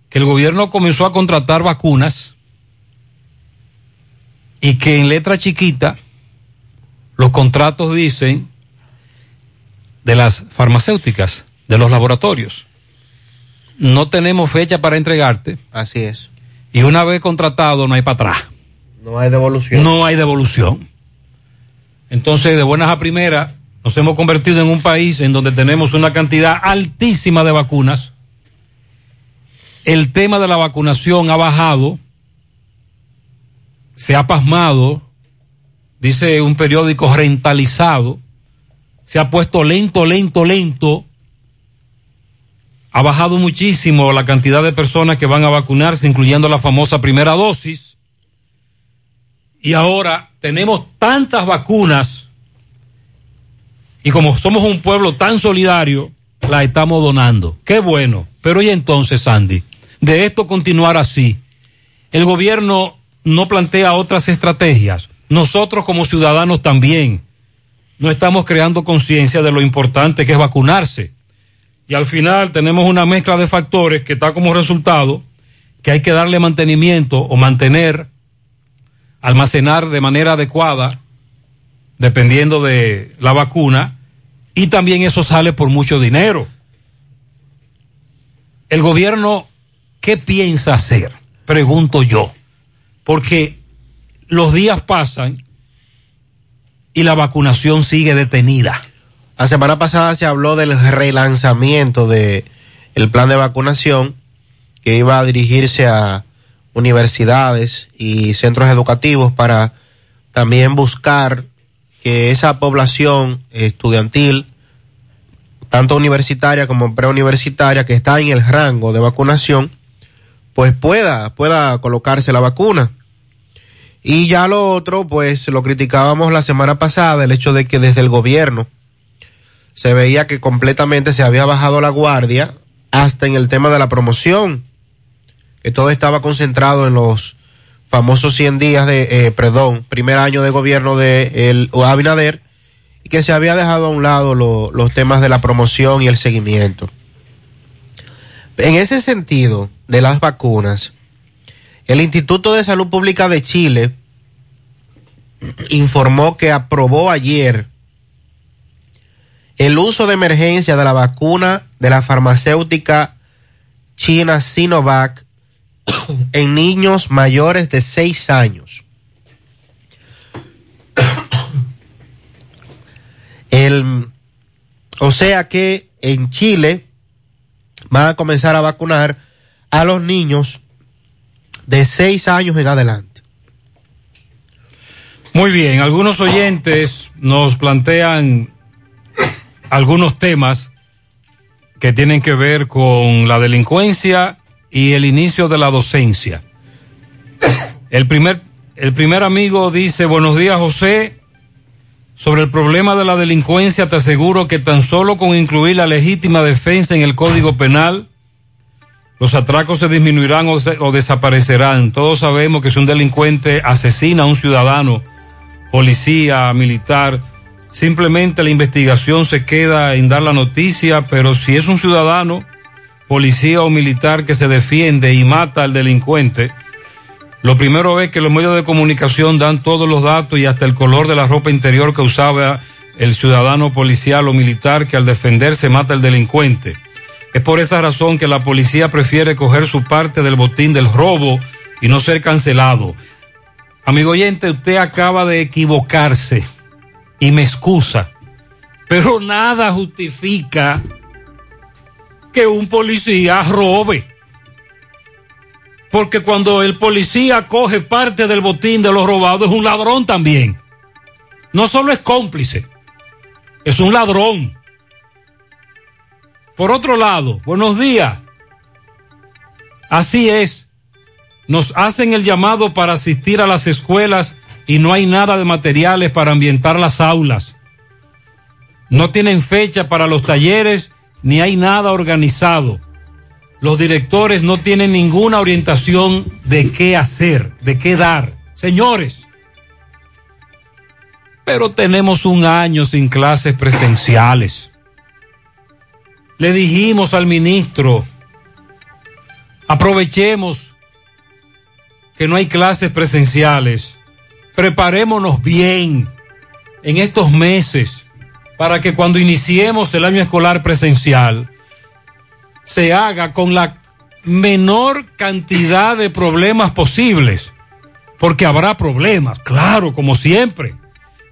que el gobierno comenzó a contratar vacunas y que en letra chiquita los contratos dicen de las farmacéuticas, de los laboratorios no tenemos fecha para entregarte. Así es. Y una vez contratado no hay para atrás. No hay devolución. No hay devolución. Entonces, de buenas a primeras, nos hemos convertido en un país en donde tenemos una cantidad altísima de vacunas. El tema de la vacunación ha bajado, se ha pasmado, dice un periódico rentalizado, se ha puesto lento, lento, lento ha bajado muchísimo la cantidad de personas que van a vacunarse, incluyendo la famosa primera dosis. Y ahora tenemos tantas vacunas y como somos un pueblo tan solidario, la estamos donando. Qué bueno. Pero y entonces, Sandy, de esto continuar así, el gobierno no plantea otras estrategias. Nosotros como ciudadanos también no estamos creando conciencia de lo importante que es vacunarse y al final tenemos una mezcla de factores que está como resultado que hay que darle mantenimiento o mantener, almacenar de manera adecuada, dependiendo de la vacuna, y también eso sale por mucho dinero. El gobierno, ¿qué piensa hacer? Pregunto yo, porque los días pasan y la vacunación sigue detenida. La semana pasada se habló del relanzamiento de plan de vacunación que iba a dirigirse a universidades y centros educativos para también buscar que esa población estudiantil, tanto universitaria como preuniversitaria, que está en el rango de vacunación, pues pueda, pueda colocarse la vacuna. Y ya lo otro, pues lo criticábamos la semana pasada, el hecho de que desde el gobierno se veía que completamente se había bajado la guardia hasta en el tema de la promoción, que todo estaba concentrado en los famosos 100 días de, eh, perdón, primer año de gobierno de el Abinader, y que se había dejado a un lado los temas de la promoción y el seguimiento. En ese sentido de las vacunas, el Instituto de Salud Pública de Chile informó que aprobó ayer el uso de emergencia de la vacuna de la farmacéutica china Sinovac en niños mayores de 6 años. El, o sea que en Chile van a comenzar a vacunar a los niños de 6 años en adelante. Muy bien, algunos oyentes nos plantean algunos temas que tienen que ver con la delincuencia y el inicio de la docencia. El primer, el primer amigo dice, buenos días José, sobre el problema de la delincuencia te aseguro que tan solo con incluir la legítima defensa en el Código Penal, los atracos se disminuirán o, se- o desaparecerán. Todos sabemos que si un delincuente asesina a un ciudadano, policía, militar, simplemente la investigación se queda en dar la noticia, pero si es un ciudadano, policía o militar que se defiende y mata al delincuente, lo primero es que los medios de comunicación dan todos los datos y hasta el color de la ropa interior que usaba el ciudadano policial o militar que al defenderse mata al delincuente. Es por esa razón que la policía prefiere coger su parte del botín del robo y no ser cancelado. Amigo oyente, usted acaba de equivocarse y me excusa, pero nada justifica que un policía robe. Porque cuando el policía coge parte del botín de los robados es un ladrón también. No solo es cómplice, es un ladrón. Por otro lado, buenos días. Así es. Nos hacen el llamado para asistir a las escuelas y no hay nada de materiales para ambientar las aulas. No tienen fecha para los talleres ni hay nada organizado. Los directores no tienen ninguna orientación de qué hacer, de qué dar. Señores, pero tenemos un año sin clases presenciales. Le dijimos al ministro, aprovechemos que no hay clases presenciales, preparémonos bien en estos meses para que cuando iniciemos el año escolar presencial se haga con la menor cantidad de problemas posibles, porque habrá problemas, claro, como siempre,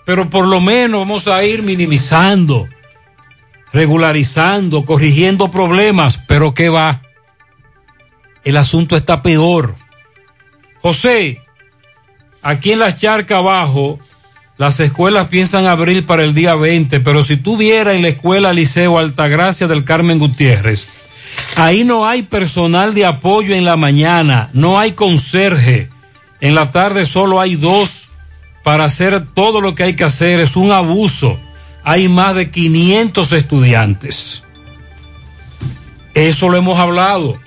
pero por lo menos vamos a ir minimizando, regularizando, corrigiendo problemas, pero ¿qué va? El asunto está peor. José, aquí en la charca abajo, las escuelas piensan abrir para el día 20, pero si tú en la escuela Liceo Altagracia del Carmen Gutiérrez, ahí no hay personal de apoyo en la mañana, no hay conserje. En la tarde solo hay dos para hacer todo lo que hay que hacer. Es un abuso. Hay más de 500 estudiantes. Eso lo hemos hablado.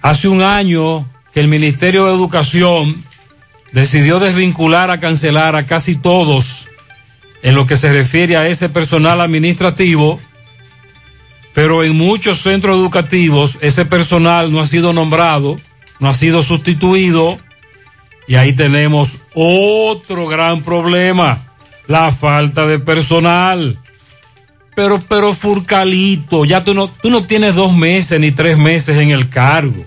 Hace un año que el Ministerio de Educación decidió desvincular a cancelar a casi todos en lo que se refiere a ese personal administrativo, pero en muchos centros educativos ese personal no ha sido nombrado, no ha sido sustituido, y ahí tenemos otro gran problema, la falta de personal. Pero, pero Furcalito, ya tú no, tú no tienes dos meses ni tres meses en el cargo.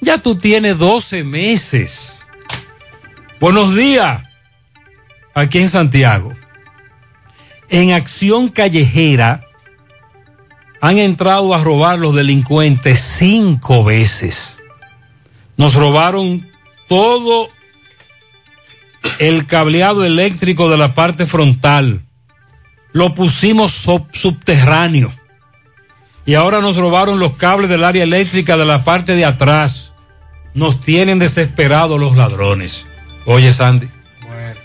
Ya tú tienes 12 meses. Buenos días. Aquí en Santiago. En acción callejera han entrado a robar los delincuentes cinco veces. Nos robaron todo el cableado eléctrico de la parte frontal. Lo pusimos sub- subterráneo. Y ahora nos robaron los cables del área eléctrica de la parte de atrás. Nos tienen desesperados los ladrones. Oye, Sandy.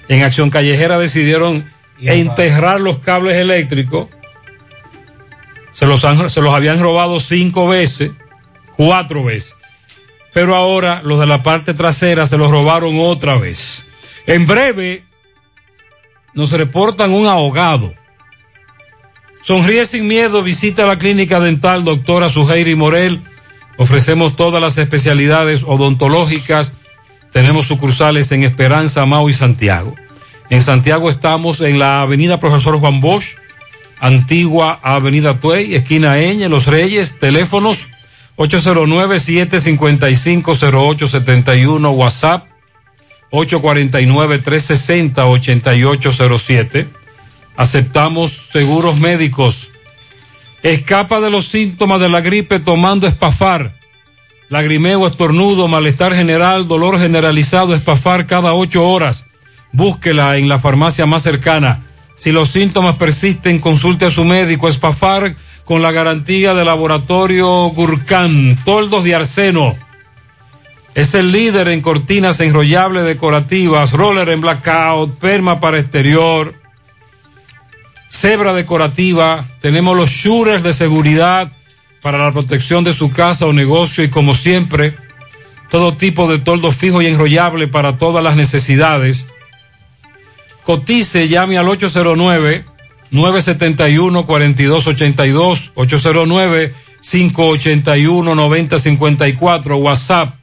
En Acción Callejera decidieron enterrar los cables eléctricos. Se los, han- se los habían robado cinco veces, cuatro veces. Pero ahora los de la parte trasera se los robaron otra vez. En breve nos reportan un ahogado. Sonríe sin miedo, visita la clínica dental doctora Suheiri Morel. Ofrecemos todas las especialidades odontológicas. Tenemos sucursales en Esperanza, Mau y Santiago. En Santiago estamos en la avenida Profesor Juan Bosch, antigua avenida Tuey, esquina Eñe, Los Reyes, teléfonos 809-755-0871, WhatsApp 849-360-8807. Aceptamos seguros médicos. Escapa de los síntomas de la gripe tomando espafar. Lagrimeo, estornudo, malestar general, dolor generalizado, espafar cada ocho horas. Búsquela en la farmacia más cercana. Si los síntomas persisten, consulte a su médico. Espafar con la garantía del laboratorio Gurkhan. Toldos de arseno. Es el líder en cortinas enrollables decorativas, roller en blackout, perma para exterior, cebra decorativa. Tenemos los shooters de seguridad para la protección de su casa o negocio y como siempre, todo tipo de toldo fijo y enrollable para todas las necesidades. Cotice, llame al 809 971 4282 809 581 9054 WhatsApp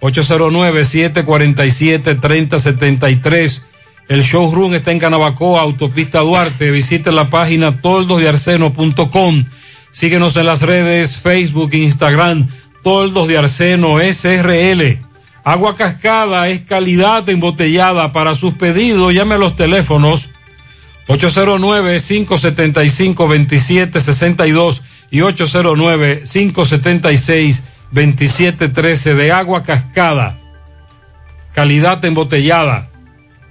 809-747-3073. El showroom está en Canabacoa, Autopista Duarte. Visite la página toldosdearseno.com. Síguenos en las redes Facebook e Instagram, Toldos de Arseno SRL. Agua cascada es calidad embotellada. Para sus pedidos, llame a los teléfonos 809-575-2762 y 809-576 2713 de agua cascada, calidad embotellada.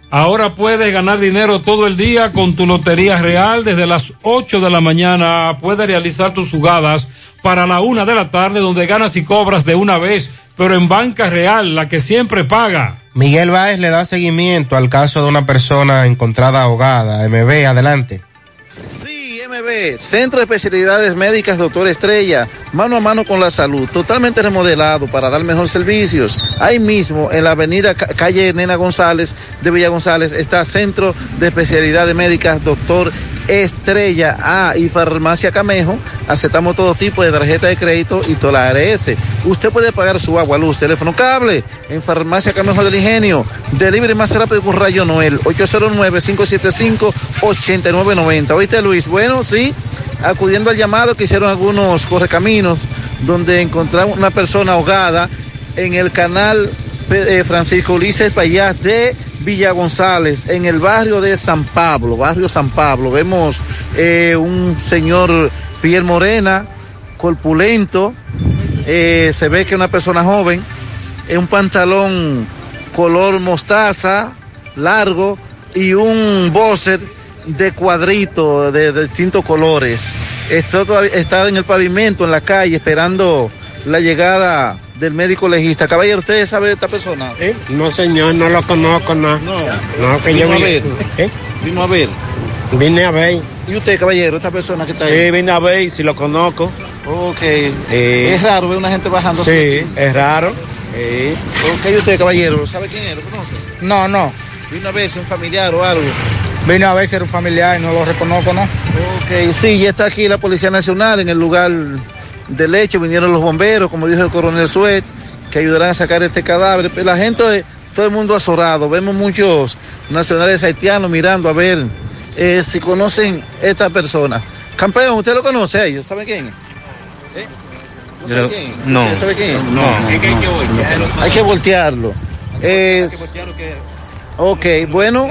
Ahora puedes ganar dinero todo el día con tu Lotería Real. Desde las 8 de la mañana puedes realizar tus jugadas para la una de la tarde donde ganas y cobras de una vez, pero en Banca Real, la que siempre paga. Miguel Báez le da seguimiento al caso de una persona encontrada ahogada. MB, adelante. MB, Centro de Especialidades Médicas Doctor Estrella, mano a mano con la salud, totalmente remodelado para dar mejores servicios. Ahí mismo, en la avenida Ca- calle Nena González de Villa González, está Centro de Especialidades Médicas Doctor Estrella A y Farmacia Camejo. Aceptamos todo tipo de tarjeta de crédito y toda la ARS. Usted puede pagar su agua, luz, teléfono, cable en Farmacia Camejo del Ingenio. Delivery más rápido con Rayo Noel, 809-575-8990. ¿Oíste, Luis? Bueno, sí, acudiendo al llamado que hicieron algunos correcaminos, donde encontramos una persona ahogada en el canal eh, Francisco Ulises Payás de Villa González, en el barrio de San Pablo, barrio San Pablo. Vemos eh, un señor piel morena, corpulento, eh, se ve que una persona joven, en un pantalón color mostaza, largo, y un boxer de cuadrito de, distintos colores. Está, está en el pavimento, en la calle, esperando la llegada del médico legista. Caballero, ¿usted sabe de esta persona? No, señor, no lo conozco, no. No, No, que yo Vino a ver. ¿Eh? Vino a ver. Vine a ver. ¿Y usted, caballero, esta persona que está ahí? Sí, vine a ver si lo conozco. Ok. Eh, Es raro ver una gente bajando. Sí, es raro. Sí. Ok, ¿y usted, caballero, ¿sabe quién es? ¿Lo conoce? No, no. Vino a ver si un familiar o algo. Vine a ver si era un familiar y no lo reconozco, ¿no? Ok, sí, ya está aquí la Policía Nacional en el lugar del hecho. Vinieron los bomberos, como dijo el coronel Suet, que ayudarán a sacar este cadáver. La gente, todo el mundo azorado. Vemos muchos nacionales haitianos mirando a ver eh, si conocen esta persona. Campeón, ¿usted lo conoce a ellos? ¿Sabe quién? ¿Eh? ¿No sabe quién no. ¿Usted sabe quién es? No, no, Es que hay que voltearlo. Hay que voltearlo. Es- Ok, bueno,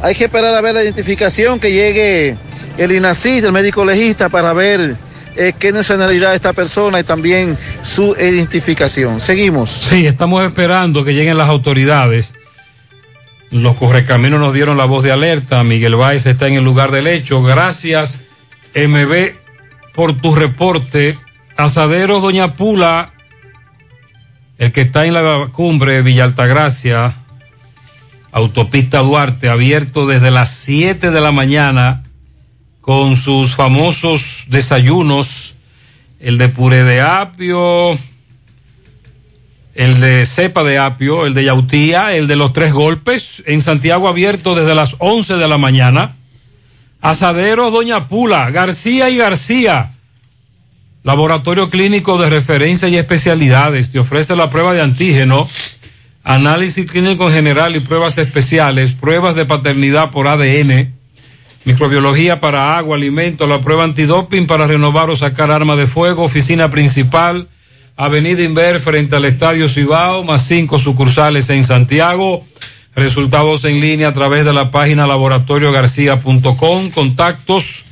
hay que esperar a ver la identificación que llegue el INACIS, el médico legista, para ver eh, qué nacionalidad esta persona y también su identificación. Seguimos. Sí, estamos esperando que lleguen las autoridades. Los correcaminos nos dieron la voz de alerta. Miguel Báez está en el lugar del hecho. Gracias, MB, por tu reporte. Asadero Doña Pula, el que está en la cumbre Villa Altagracia, Autopista Duarte, abierto desde las 7 de la mañana con sus famosos desayunos, el de puré de apio, el de cepa de apio, el de yautía, el de los tres golpes, en Santiago abierto desde las 11 de la mañana. Asadero Doña Pula, García y García. Laboratorio clínico de referencia y especialidades. Te ofrece la prueba de antígeno, análisis clínico en general y pruebas especiales, pruebas de paternidad por ADN, microbiología para agua, alimento, la prueba antidoping para renovar o sacar arma de fuego, oficina principal, Avenida Inver frente al Estadio Cibao, más cinco sucursales en Santiago. Resultados en línea a través de la página laboratoriogarcía.com. Contactos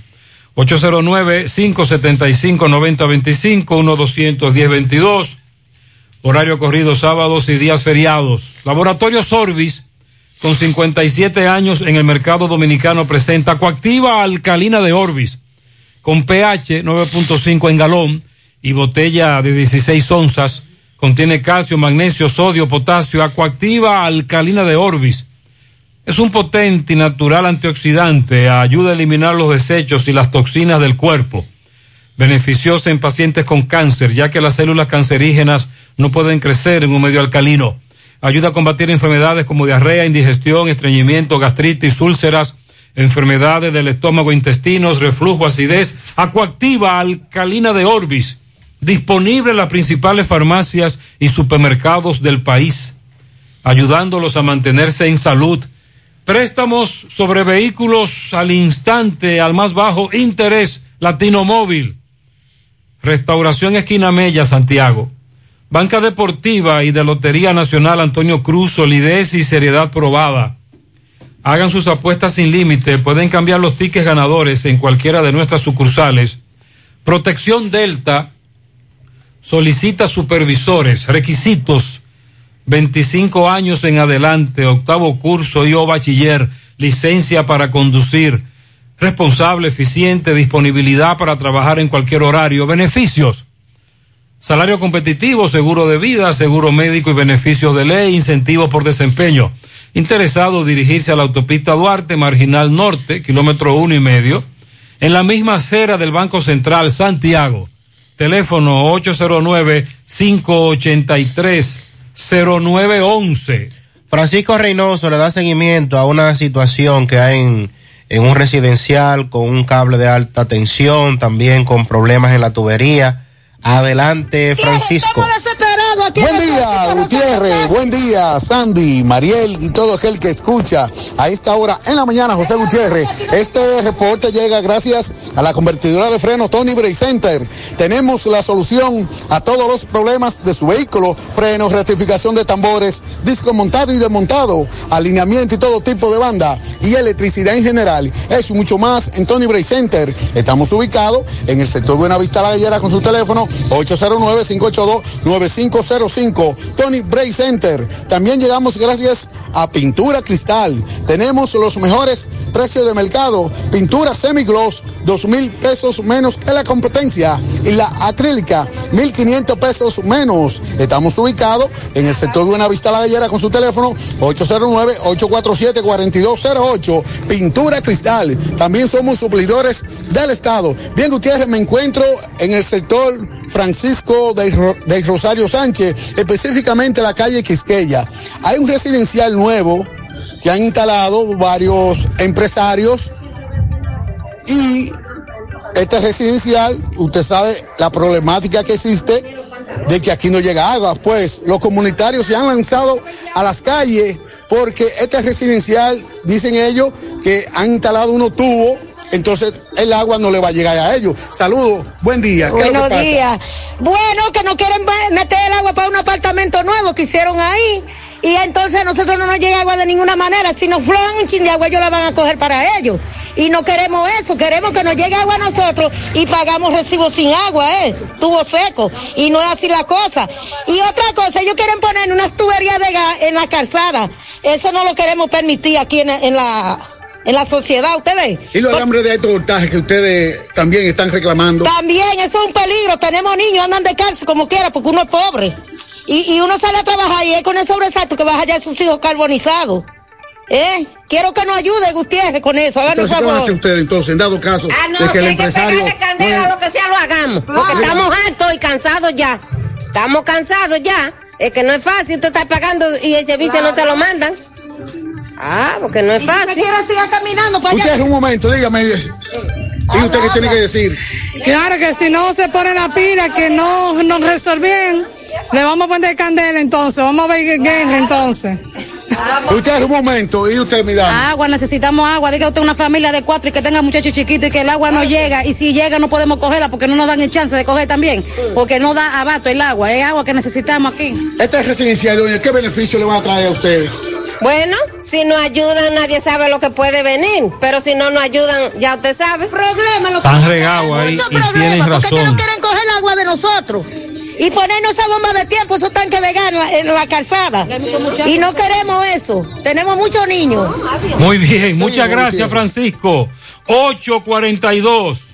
809-575-9025, 1-210-22. Horario corrido sábados y días feriados. Laboratorio Sorbis, con 57 años en el mercado dominicano, presenta Coactiva Alcalina de Orbis, con pH 9.5 en galón y botella de 16 onzas. Contiene calcio, magnesio, sodio, potasio, acuactiva alcalina de Orbis. Es un potente y natural antioxidante, ayuda a eliminar los desechos y las toxinas del cuerpo. Beneficiosa en pacientes con cáncer, ya que las células cancerígenas no pueden crecer en un medio alcalino. Ayuda a combatir enfermedades como diarrea, indigestión, estreñimiento, gastritis, úlceras, enfermedades del estómago, intestinos, reflujo, acidez. Acuactiva alcalina de Orbis disponible en las principales farmacias y supermercados del país, ayudándolos a mantenerse en salud. Préstamos sobre vehículos al instante, al más bajo interés, Latino Móvil. Restauración Esquina Mella, Santiago. Banca Deportiva y de Lotería Nacional Antonio Cruz, solidez y seriedad probada. Hagan sus apuestas sin límite, pueden cambiar los tickets ganadores en cualquiera de nuestras sucursales. Protección Delta solicita supervisores, requisitos, 25 años en adelante, octavo curso y o bachiller, licencia para conducir, responsable, eficiente, disponibilidad para trabajar en cualquier horario, beneficios, salario competitivo, seguro de vida, seguro médico y beneficios de ley, incentivos por desempeño. Interesado dirigirse a la autopista Duarte, Marginal Norte, kilómetro uno y medio, en la misma acera del Banco Central, Santiago teléfono 809-583-0911. Francisco Reynoso le da seguimiento a una situación que hay en, en un residencial con un cable de alta tensión, también con problemas en la tubería. Adelante, Francisco. Buen día, Gutiérrez. Buen día, Sandy, Mariel y todo aquel que escucha a esta hora en la mañana, José Gutiérrez. Este reporte llega gracias a la convertidora de freno Tony Bray Center. Tenemos la solución a todos los problemas de su vehículo: frenos, rectificación de tambores, disco montado y desmontado, alineamiento y todo tipo de banda y electricidad en general. Eso y mucho más en Tony Bray Center. Estamos ubicados en el sector Buenavista La Gallera con su teléfono 809-582-9505. Tony Bray Center. También llegamos gracias a Pintura Cristal. Tenemos los mejores precios de mercado. Pintura semigloss, dos mil pesos menos que la competencia. Y la acrílica, mil quinientos pesos menos. Estamos ubicados en el sector Buenavista La Gallera con su teléfono 809-847-4208. Pintura Cristal. También somos suplidores del Estado. Bien, Gutiérrez, me encuentro en el sector Francisco de, de Rosario Sánchez, específicamente la calle Quisqueya. Hay un residencial nuevo que han instalado varios empresarios y este residencial, usted sabe la problemática que existe de que aquí no llega agua. Pues los comunitarios se han lanzado a las calles porque este residencial, dicen ellos, que han instalado unos tubos, entonces el agua no le va a llegar a ellos. Saludos, buen día. ¿Qué es lo que Buenos días. Bueno, que no quieren meter el agua para un apartamento nuevo que hicieron ahí. Y entonces a nosotros no nos llega agua de ninguna manera. Si nos flojan un chin de agua, ellos la van a coger para ellos. Y no queremos eso. Queremos que nos llegue agua a nosotros y pagamos recibos sin agua, ¿eh? Tubo seco. Y no es así la cosa. Y otra cosa, ellos quieren poner unas tuberías de gas en la calzada. Eso no lo queremos permitir aquí en, en la, en la sociedad, ¿usted ve? Y los alambres de alto voltaje que ustedes también están reclamando. También, eso es un peligro. Tenemos niños, andan descalzos como quiera, porque uno es pobre. Y, y uno sale a trabajar y es con el sobresalto que vas allá a sus hijos carbonizados. ¿Eh? Quiero que nos ayude Gutiérrez con eso. Háganos Entonces, ¿qué van a hacer ustedes entonces, en dado caso Ah, no, de que el hay que empresario... pegarle candela, lo que sea lo hagamos, porque Claro. estamos hartos y cansados ya. Estamos cansados ya. Es que no es fácil, usted está pagando y el servicio no te lo mandan. Ah, porque no es Y si usted fácil. quiere siga caminando para Usted, allá. un momento, dígame. ¿Y usted qué tiene que decir? Claro que si no se pone la pila, que no nos resolvían, le vamos a poner candela entonces, vamos a ver guerra entonces. Usted, un momento, ¿y usted, mi dama? Agua, necesitamos agua. Diga usted una familia de cuatro y que tenga muchachos chiquitos y que el agua no llega. Y si llega no podemos cogerla porque no nos dan el chance de coger también. Porque no da abato el agua. Es agua que necesitamos aquí. Este residencial, doña, ¿qué beneficio le va a traer a ustedes? Bueno, si nos ayudan, nadie sabe lo que puede venir. Pero si no nos ayudan, ya usted sabe. Problema, lo que Están regados ahí mucho y tienen problema, porque es que no razón. quieren coger el agua de nosotros y ponernos esa bomba de tiempo, esos tanques de gas en la, en la calzada. Y no queremos eso. Tenemos muchos niños. Muy bien, muchas gracias Francisco. 842.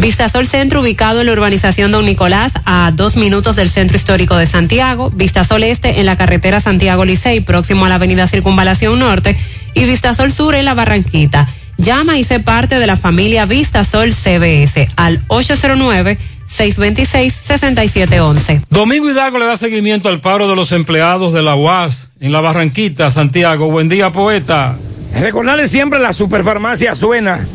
Vistasol Centro, ubicado en la urbanización Don Nicolás, a dos minutos del Centro Histórico de Santiago. Vistasol Este, en la carretera Santiago Licey, próximo a la avenida Circunvalación Norte. Y Vistasol Sur, en la Barranquita. Llama y sé parte de la familia Vistasol CBS al 809-626-6711. Domingo Hidalgo le da seguimiento al paro de los empleados de la UAS en la Barranquita, Santiago. Buen día, poeta. Recordarles siempre la superfarmacia suena.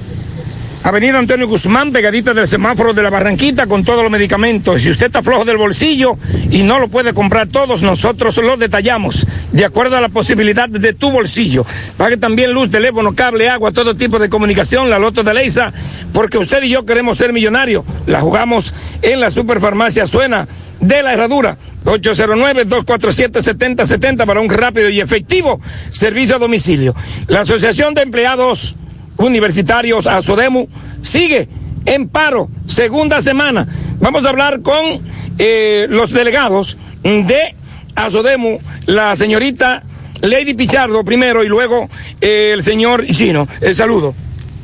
Avenida Antonio Guzmán, pegadita del semáforo de la Barranquita con todos los medicamentos. Si usted está flojo del bolsillo y no lo puede comprar todos, nosotros lo detallamos de acuerdo a la posibilidad de tu bolsillo. Pague también luz, teléfono, cable, agua, todo tipo de comunicación, la loto de Leisa, porque usted y yo queremos ser millonarios. La jugamos en la superfarmacia Suena de la Herradura. 809-247-7070 para un rápido y efectivo servicio a domicilio. La Asociación de Empleados Universitarios Asodemu sigue en paro, segunda semana. Vamos a hablar con eh, los delegados de Asodemu, la señorita Lady Pichardo primero y luego eh, el señor Chino. El saludo.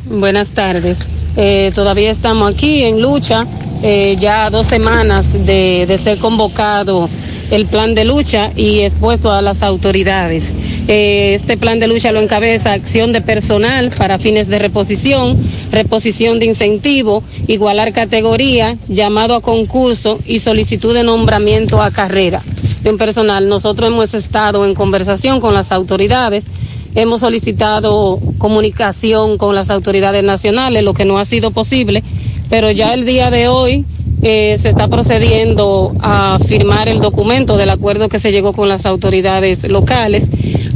Buenas tardes. Eh, todavía estamos aquí en lucha, eh, ya dos semanas de, de ser convocado el plan de lucha y expuesto a las autoridades. Eh, este plan de lucha lo encabeza acción de personal para fines de reposición, reposición de incentivo, igualar categoría, llamado a concurso y solicitud de nombramiento a carrera. En personal, nosotros hemos estado en conversación con las autoridades, hemos solicitado comunicación con las autoridades nacionales, lo que no ha sido posible, pero ya el día de hoy eh, se está procediendo a firmar el documento del acuerdo que se llegó con las autoridades locales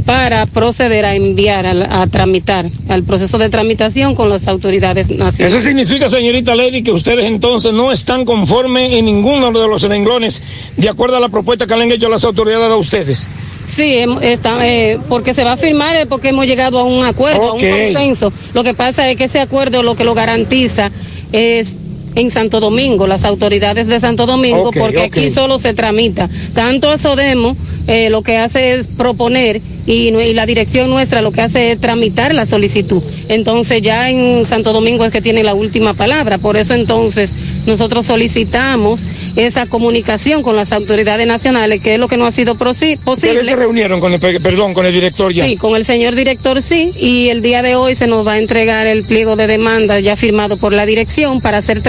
para proceder a enviar, a, a tramitar, al proceso de tramitación con las autoridades Eso nacionales. significa, señorita Lady, que ustedes entonces no están conformes en ninguno de los renglones de acuerdo a la propuesta que le han hecho las autoridades a ustedes. Sí, hem- está, eh, porque se va a firmar es porque hemos llegado a un acuerdo, a un consenso. Lo que pasa es que ese acuerdo lo que lo garantiza es en Santo Domingo, las autoridades de Santo Domingo, porque aquí solo se tramita. Tanto a Sodemo eh, lo que hace es proponer y, la dirección nuestra lo que hace es tramitar la solicitud. Entonces ya en Santo Domingo es que tiene la última palabra. Por eso entonces nosotros solicitamos esa comunicación con las autoridades nacionales, que es lo que no ha sido posible. Ustedes se reunieron con el, pe- perdón, con el director ya. Sí, con el señor director sí, y el día de hoy se nos va a entregar el pliego de demanda ya firmado por la dirección para ser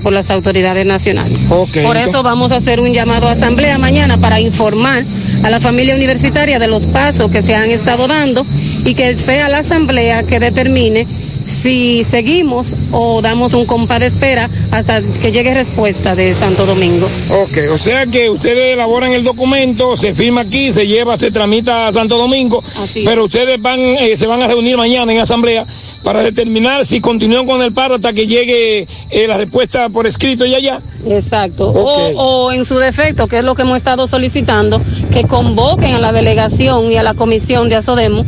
por las autoridades nacionales. Por entonces- eso vamos a hacer un llamado a asamblea mañana para informar a la familia universitaria de los pasos que se han estado dando y que sea la asamblea que determine si seguimos o damos un compás de espera hasta que llegue respuesta de Santo Domingo. Ok, o sea que ustedes elaboran el documento, se firma aquí, se lleva, se tramita a Santo Domingo, pero ustedes van, eh, se van a reunir mañana en asamblea para determinar si continúan con el paro hasta que llegue eh, la respuesta por escrito y allá. Exacto. O, o en su defecto, que es lo que hemos estado solicitando, que convoquen a la delegación y a la comisión de Asodemo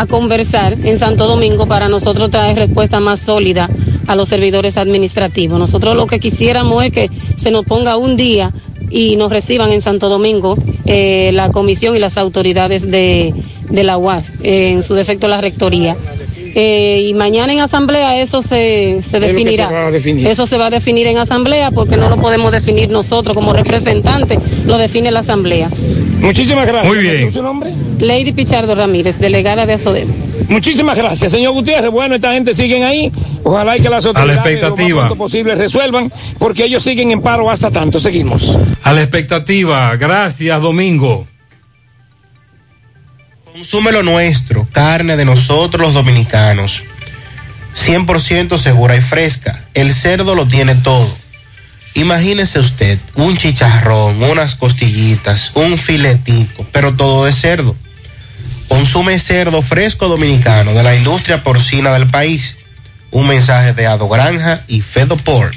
a conversar en Santo Domingo para nosotros traer respuesta más sólida a los servidores administrativos. Nosotros lo que quisiéramos es que se nos ponga un día y nos reciban en Santo Domingo eh, la comisión y las autoridades de, la UAS, en su defecto la rectoría. Eh, y mañana en asamblea eso se, se lo que definirá. se va a definir. Eso se va a definir en asamblea porque no lo podemos definir nosotros como representantes, lo define la asamblea. Muchísimas gracias. Muy bien. ¿Su nombre? Lady Pichardo Ramírez, delegada de Asodemo. Muchísimas gracias, señor Gutiérrez. Bueno, esta gente siguen ahí. Ojalá y que las autoridades lo más posible resuelvan, porque ellos siguen en paro hasta tanto. Seguimos. A la expectativa. Gracias, Domingo. Consume lo nuestro, carne de nosotros los dominicanos. 100% segura y fresca. El cerdo lo tiene todo. Imagínese usted un chicharrón, unas costillitas, un filetico, pero todo de cerdo. Consume cerdo fresco dominicano de la industria porcina del país. Un mensaje de Ado Granja y Fedoport.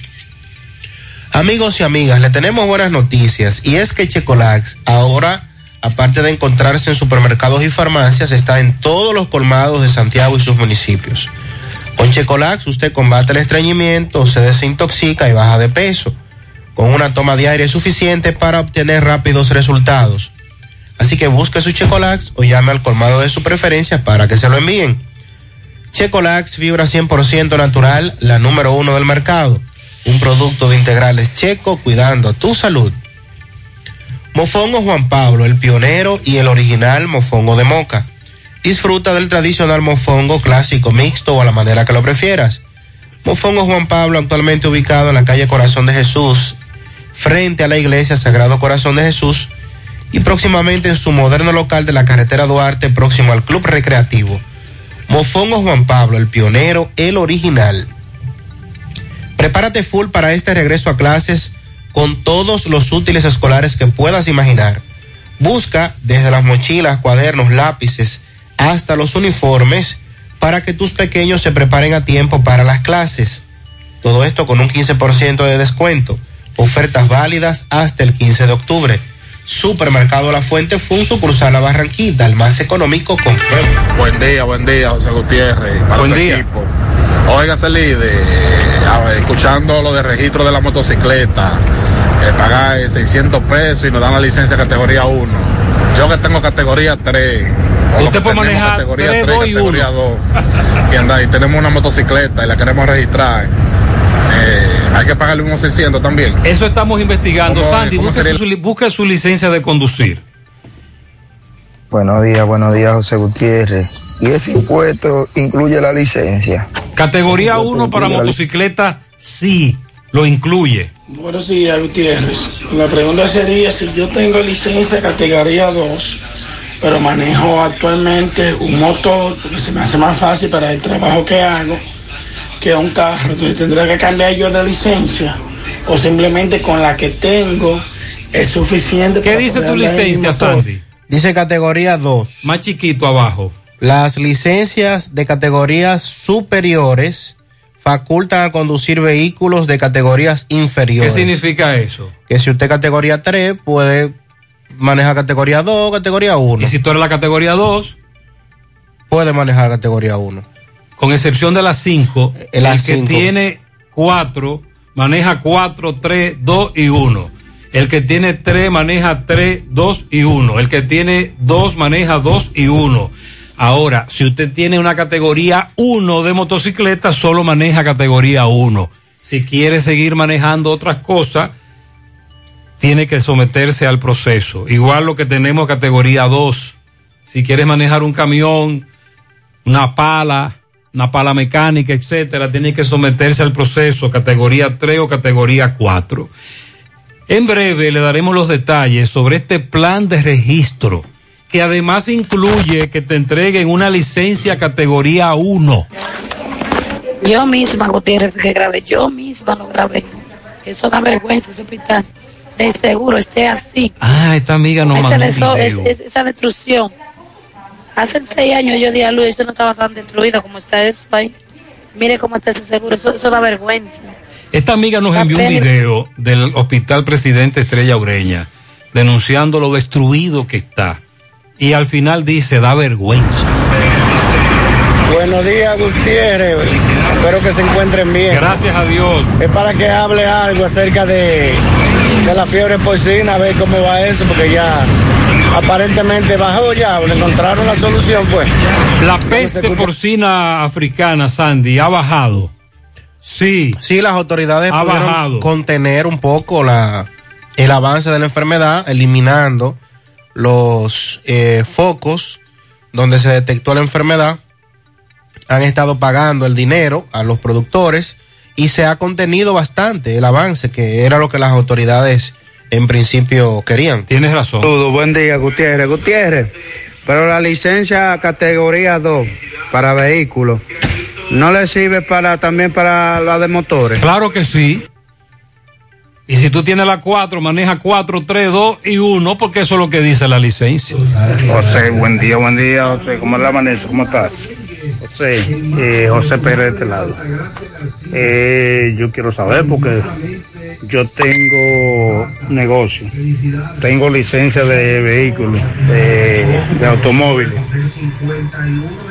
Amigos y amigas, le tenemos buenas noticias y es que Checolax ahora, aparte de encontrarse en supermercados y farmacias, está en todos los colmados de Santiago y sus municipios. Con Checolax usted combate el estreñimiento, se desintoxica y baja de peso, con una toma diaria suficiente para obtener rápidos resultados. Así que busque su Checolax o llame al colmado de su preferencia para que se lo envíen. Checolax, fibra 100% natural, la número uno del mercado. Un producto de integrales checo cuidando tu salud. Mofongo Juan Pablo, el pionero y el original mofongo de moca. Disfruta del tradicional mofongo clásico mixto o a la manera que lo prefieras. Mofongo Juan Pablo, actualmente ubicado en la calle Corazón de Jesús, frente a la iglesia Sagrado Corazón de Jesús, y próximamente en su moderno local de la carretera Duarte, próximo al Club Recreativo. Mofongo Juan Pablo, el pionero, el original. Prepárate full para este regreso a clases con todos los útiles escolares que puedas imaginar. Busca desde las mochilas, cuadernos, lápices, hasta los uniformes para que tus pequeños se preparen a tiempo para las clases. Todo esto con un 15% de descuento. Ofertas válidas hasta el 15 de octubre. Supermercado La Fuente fue sucursal La Barranquita, el más económico con Buen día, buen día, José Gutiérrez. Para Buen día. equipo. Oiga, líder, escuchando lo de registro de la motocicleta, eh, pagar eh, 600 pesos y nos dan la licencia categoría 1. Yo que tengo categoría 3. Usted puede manejar categoría 3, 2 y categoría 2. Y anda, y tenemos una motocicleta y la queremos registrar. Eh, hay que pagarle unos 600 también. Eso estamos investigando. Sandy, ¿Cómo busque su, busque su licencia de conducir. Buenos días, buenos días, José Gutiérrez. ¿Y ese impuesto incluye la licencia? Categoría 1 para motocicleta, sí, lo incluye. Buenos días, Gutiérrez. La pregunta sería si yo tengo licencia categoría 2, pero manejo actualmente un motor, porque se me hace más fácil para el trabajo que hago, que un carro. Entonces tendré que cambiar yo de licencia, o simplemente con la que tengo es suficiente. ¿Qué para dice tu licencia. Sandy? Dice categoría 2. Más chiquito abajo. Las licencias de categorías superiores facultan a conducir vehículos de categorías ¿Qué inferiores. significa eso? Que si usted categoría 3 puede manejar categoría 2, categoría 1. Y si tú eres la categoría 2, puede manejar categoría 1. con excepción de las 5, Eh, el que cinco. tiene 4 maneja 4, 3, 2 y 1. El que tiene 3 maneja 3, 2 y 1. El que tiene 2 maneja 2 y 1. Ahora, si usted tiene una categoría 1 de motocicleta, solo maneja categoría 1. Si quiere seguir manejando otras cosas, tiene que someterse al proceso. Igual lo que tenemos categoría 2. Si quieres manejar un camión, una pala, una pala mecánica, etcétera, tiene que someterse al proceso categoría 3 o categoría 4. En breve le daremos los detalles sobre este plan de registro, que además incluye que te entreguen una licencia categoría 1. Yo misma, Gutiérrez, que grabé, yo misma lo grabé. Eso da vergüenza, ese hospital. De seguro esté así. Ah, esta amiga Ese mandó es- video. es- esa destrucción. Hace seis años yo di a luz eso no estaba tan destruido como está eso ahí. Mire cómo está ese seguro, eso, eso da vergüenza. Esta amiga nos envió un video del Hospital Presidente Estrella Ureña denunciando lo destruido que está. Y al final dice, da vergüenza. Buenos días, Gutiérrez. Espero que se encuentren bien. Gracias a Dios. Es para que hable algo acerca de, de la fiebre porcina, a ver cómo va eso, porque ya aparentemente bajó ya, le encontraron la solución, pues. La peste porcina africana, Sandy, ha bajado. Sí. Sí, las autoridades Ha pudieron bajado. contener un poco la, el avance de la enfermedad, eliminando los eh, focos donde se detectó la enfermedad. Han estado pagando el dinero a los productores y se ha contenido bastante el avance, que era lo que las autoridades en principio querían. Tienes razón. Saludos, buen día, Gutiérrez. Gutiérrez, pero la licencia categoría 2 para vehículos, ¿no le sirve para también para la de motores? Claro que sí. Y si tú tienes la 4, maneja 4, 3, 2 y 1, porque eso es lo que dice la licencia. José, buen día, buen día, José. ¿Cómo la amanece? ¿Cómo estás? José, eh, José Pérez de este lado. Eh, yo quiero saber porque yo tengo negocio, tengo licencia de vehículos, de, automóviles.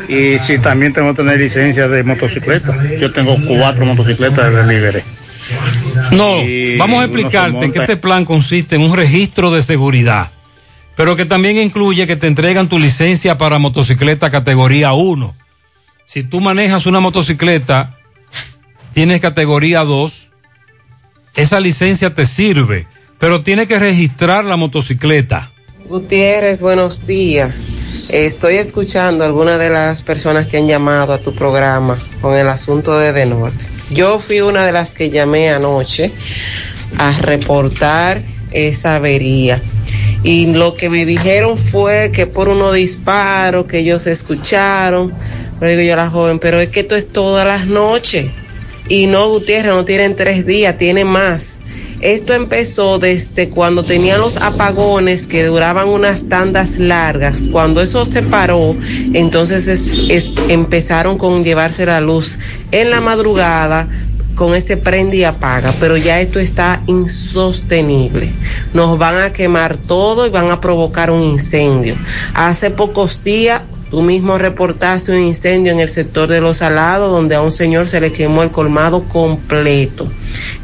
Y si también tengo que tener licencia de motocicleta. Yo tengo cuatro motocicletas de delivery. No, vamos a explicarte que este plan consiste en un registro de seguridad, pero que también incluye que te entregan tu licencia para motocicleta categoría 1. Si tú manejas una motocicleta, tienes categoría 2, esa licencia te sirve, pero tienes que registrar la motocicleta. Gutiérrez, buenos días. Estoy escuchando a algunas de las personas que han llamado a tu programa con el asunto de De Norte. Yo fui una de las que llamé anoche a reportar esa avería. Y lo que me dijeron fue que por unos disparos que ellos escucharon, pero digo yo a la joven, pero es que esto es todas las noches. Y no, Gutiérrez, no tienen tres días, tiene más. Esto empezó desde cuando tenían los apagones que duraban unas tandas largas. Cuando eso se paró, entonces es- es- empezaron con llevarse la luz en la madrugada con ese prende y apaga, pero ya esto está insostenible. Nos van a quemar todo y van a provocar un incendio. Hace pocos días Tú mismo reportaste un incendio en el sector de los salados donde a un señor se le quemó el colmado completo.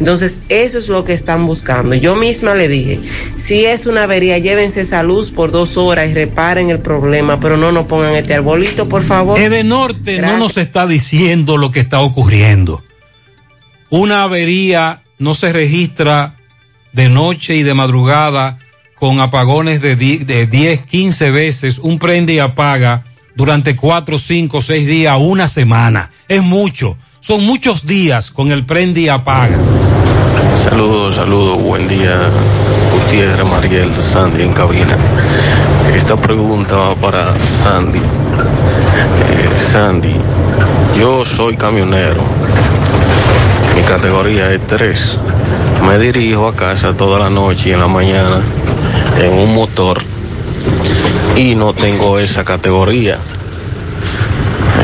Entonces, eso es lo que están buscando. Yo misma le dije, si es una avería, llévense esa luz por dos horas y reparen el problema, pero no nos pongan este arbolito, por favor. Edenorte no nos está diciendo lo que está ocurriendo. Una avería no se registra de noche y de madrugada con apagones de, de 10, 15 veces, un prende y apaga durante 4, 5, 6 días, una semana. Es mucho. Son muchos días con el prende apaga. Saludos, saludos, buen día, Gutiérrez, Mariel, Sandy en cabina. Esta pregunta va para Sandy. Eh, Sandy, yo soy camionero, mi categoría es 3. Me dirijo a casa toda la noche y en la mañana en un motor y no tengo esa categoría.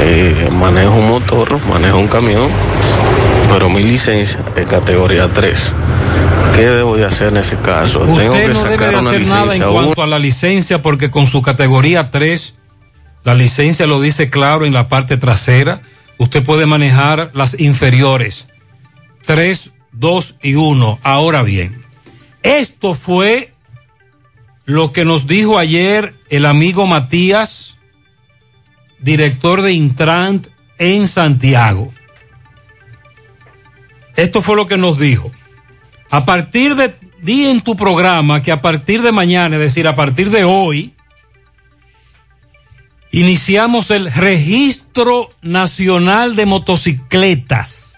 Eh, manejo un motor, manejo un camión, pero mi licencia es categoría 3. ¿Qué debo de hacer en ese caso? Tengo Usted que no debe sacar de una hacer nada en licencia cuanto a la licencia porque con su categoría 3, la licencia lo dice claro en la parte trasera, usted puede manejar las inferiores. 3, 2 y 1. Ahora bien, esto fue lo que nos dijo ayer el amigo Matías, director de Intrant en Santiago. Esto fue lo que nos dijo. A partir de, di en tu programa que a partir de mañana, es decir, a partir de hoy, iniciamos el registro nacional de motocicletas,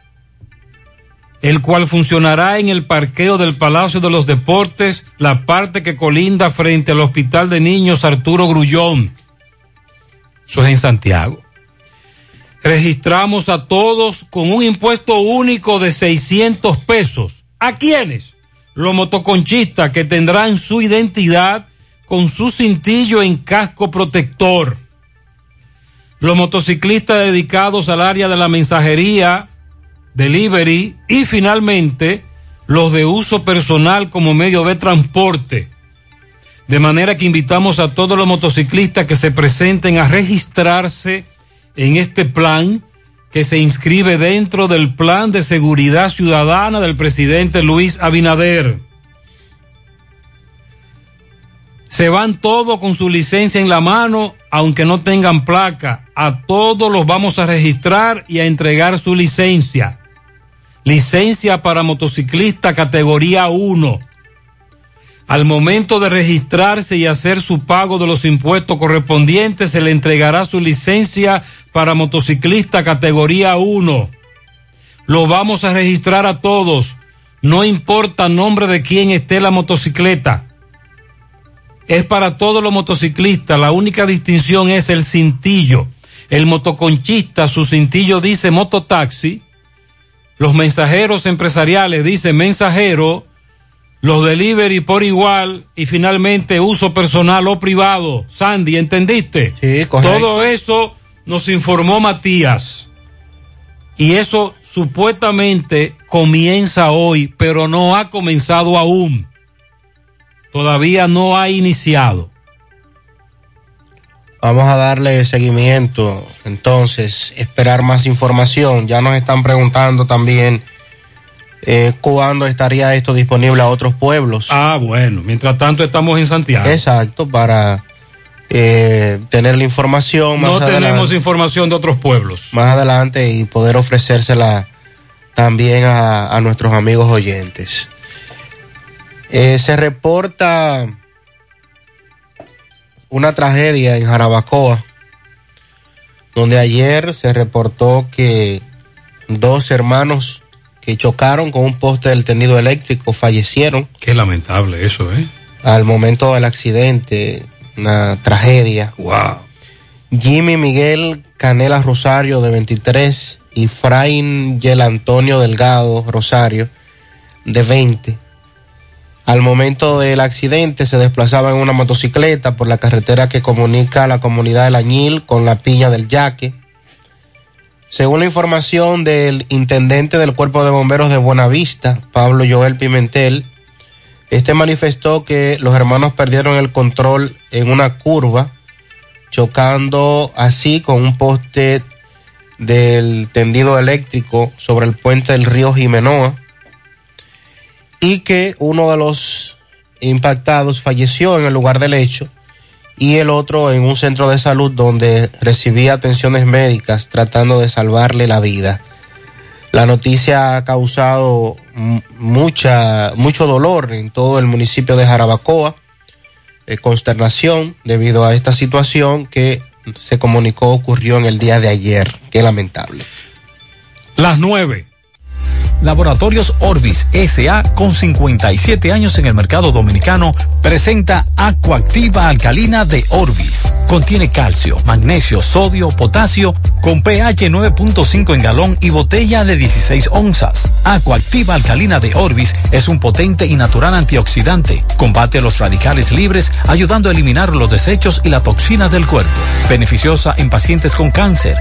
el cual funcionará en el parqueo del Palacio de los Deportes, la parte que colinda frente al Hospital de Niños Arturo Grullón. Eso es en Santiago. registramos a todos con un impuesto único de 600 pesos. ¿A quiénes? Los motoconchistas que tendrán su identidad con su cintillo en casco protector. Los motociclistas dedicados al área de la mensajería, delivery y finalmente los de uso personal como medio de transporte. De manera que invitamos a todos los motociclistas que se presenten a registrarse en este plan que se inscribe dentro del plan de seguridad ciudadana del presidente Luis Abinader. Se van todos con su licencia en la mano, aunque no tengan placa. A todos los vamos a registrar y a entregar su licencia. Licencia para motociclista categoría 1. Al momento de registrarse y hacer su pago de los impuestos correspondientes, se le entregará su licencia para motociclista categoría 1. Lo vamos a registrar a todos. No importa nombre de quién esté la motocicleta. Es para todos los motociclistas. La única distinción es el cintillo. El motoconchista, su cintillo dice mototaxi. Los mensajeros empresariales dicen mensajero los delivery por igual y finalmente uso personal o privado. Sandy, ¿entendiste? Sí, correcto. Todo eso nos informó Matías. Y eso supuestamente comienza hoy, pero no ha comenzado aún. Todavía no ha iniciado. Vamos a darle seguimiento, entonces, esperar más información. Ya nos están preguntando también eh, cuándo estaría esto disponible a otros pueblos. Ah, bueno, mientras tanto estamos en Santiago. Exacto, para eh, tener la información. Más no tenemos información de otros pueblos. más adelante y poder ofrecérsela también a, a nuestros amigos oyentes. Eh, se reporta una tragedia en Jarabacoa, donde ayer se reportó que dos hermanos que chocaron con un poste del tendido eléctrico fallecieron Qué lamentable eso, ¿eh? al momento del accidente, una tragedia. Wow. Jimmy Miguel Canela Rosario de 23 y Frain Yel Antonio Delgado Rosario de 20. Al momento del accidente se desplazaba en una motocicleta por la carretera que comunica la comunidad del Añil con la Piña del Yaque. Según la información del intendente del Cuerpo de Bomberos de Buenavista, Pablo Joel Pimentel, este manifestó que los hermanos perdieron el control en una curva, chocando así con un poste del tendido eléctrico sobre el puente del río Jimenoa y que uno de los impactados falleció en el lugar del hecho y el otro en un centro de salud donde recibía atenciones médicas tratando de salvarle la vida. La noticia ha causado mucha, mucho dolor en todo el municipio de Jarabacoa, eh, consternación debido a esta situación que se comunicó ocurrió en el día de ayer. Qué lamentable. Las nueve. Laboratorios Orbis SA, con 57 años en el mercado dominicano, presenta Acuactiva Alcalina de Orbis. Contiene calcio, magnesio, sodio, potasio, con pH 9.5 en galón y botella de 16 onzas. Acuactiva Alcalina de Orbis es un potente y natural antioxidante. Combate los radicales libres, ayudando a eliminar los desechos y la toxina del cuerpo. Beneficiosa en pacientes con cáncer,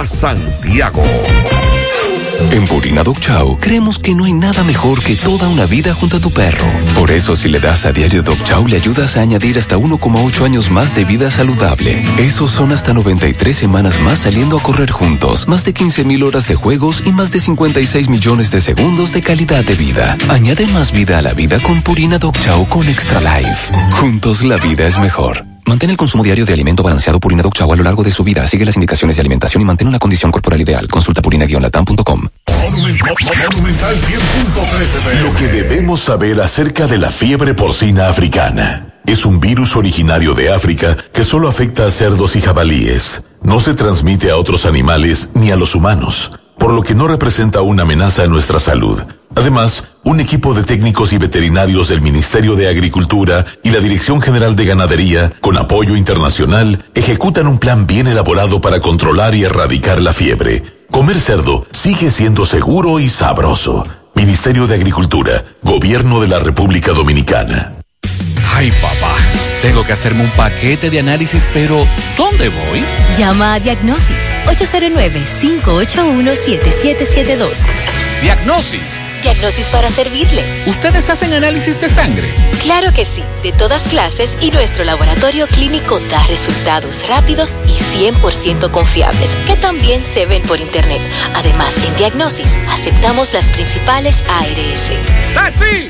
Santiago. En Purina Dog Chow creemos que no hay nada mejor que toda una vida junto a tu perro. Por eso si le das a diario Dog Chow le ayudas a añadir hasta 1,8 años más de vida saludable. Esos son hasta 93 semanas más saliendo a correr juntos, más de 15 mil horas de juegos y más de 56 millones de segundos de calidad de vida. Añade más vida a la vida con Purina Dog Chow con Extra Life. Juntos la vida es mejor. Mantén el consumo diario de alimento balanceado Purina Dog Chow a lo largo de su vida. Sigue las indicaciones de alimentación y mantén una condición corporal ideal. Consulta purina-latam.com. Lo que debemos saber acerca de la fiebre porcina africana. Es un virus originario de África que solo afecta a cerdos y jabalíes. No se transmite a otros animales ni a los humanos, por lo que no representa una amenaza a nuestra salud. Además, un equipo de técnicos y veterinarios del Ministerio de Agricultura y la Dirección General de Ganadería, con apoyo internacional, ejecutan un plan bien elaborado para controlar y erradicar la fiebre. Comer cerdo sigue siendo seguro y sabroso. Ministerio de Agricultura, Gobierno de la República Dominicana. Ay, papá, tengo que hacerme un paquete de análisis, pero ¿dónde voy? Llama a Diagnosis 809-581-7772. Diagnosis. Diagnosis para servirle. ¿Ustedes hacen análisis de sangre? Claro que sí, de todas clases y nuestro laboratorio clínico da resultados rápidos y 100% confiables, que también se ven por internet. Además, en Diagnosis aceptamos las principales ARS. ¡Taxi!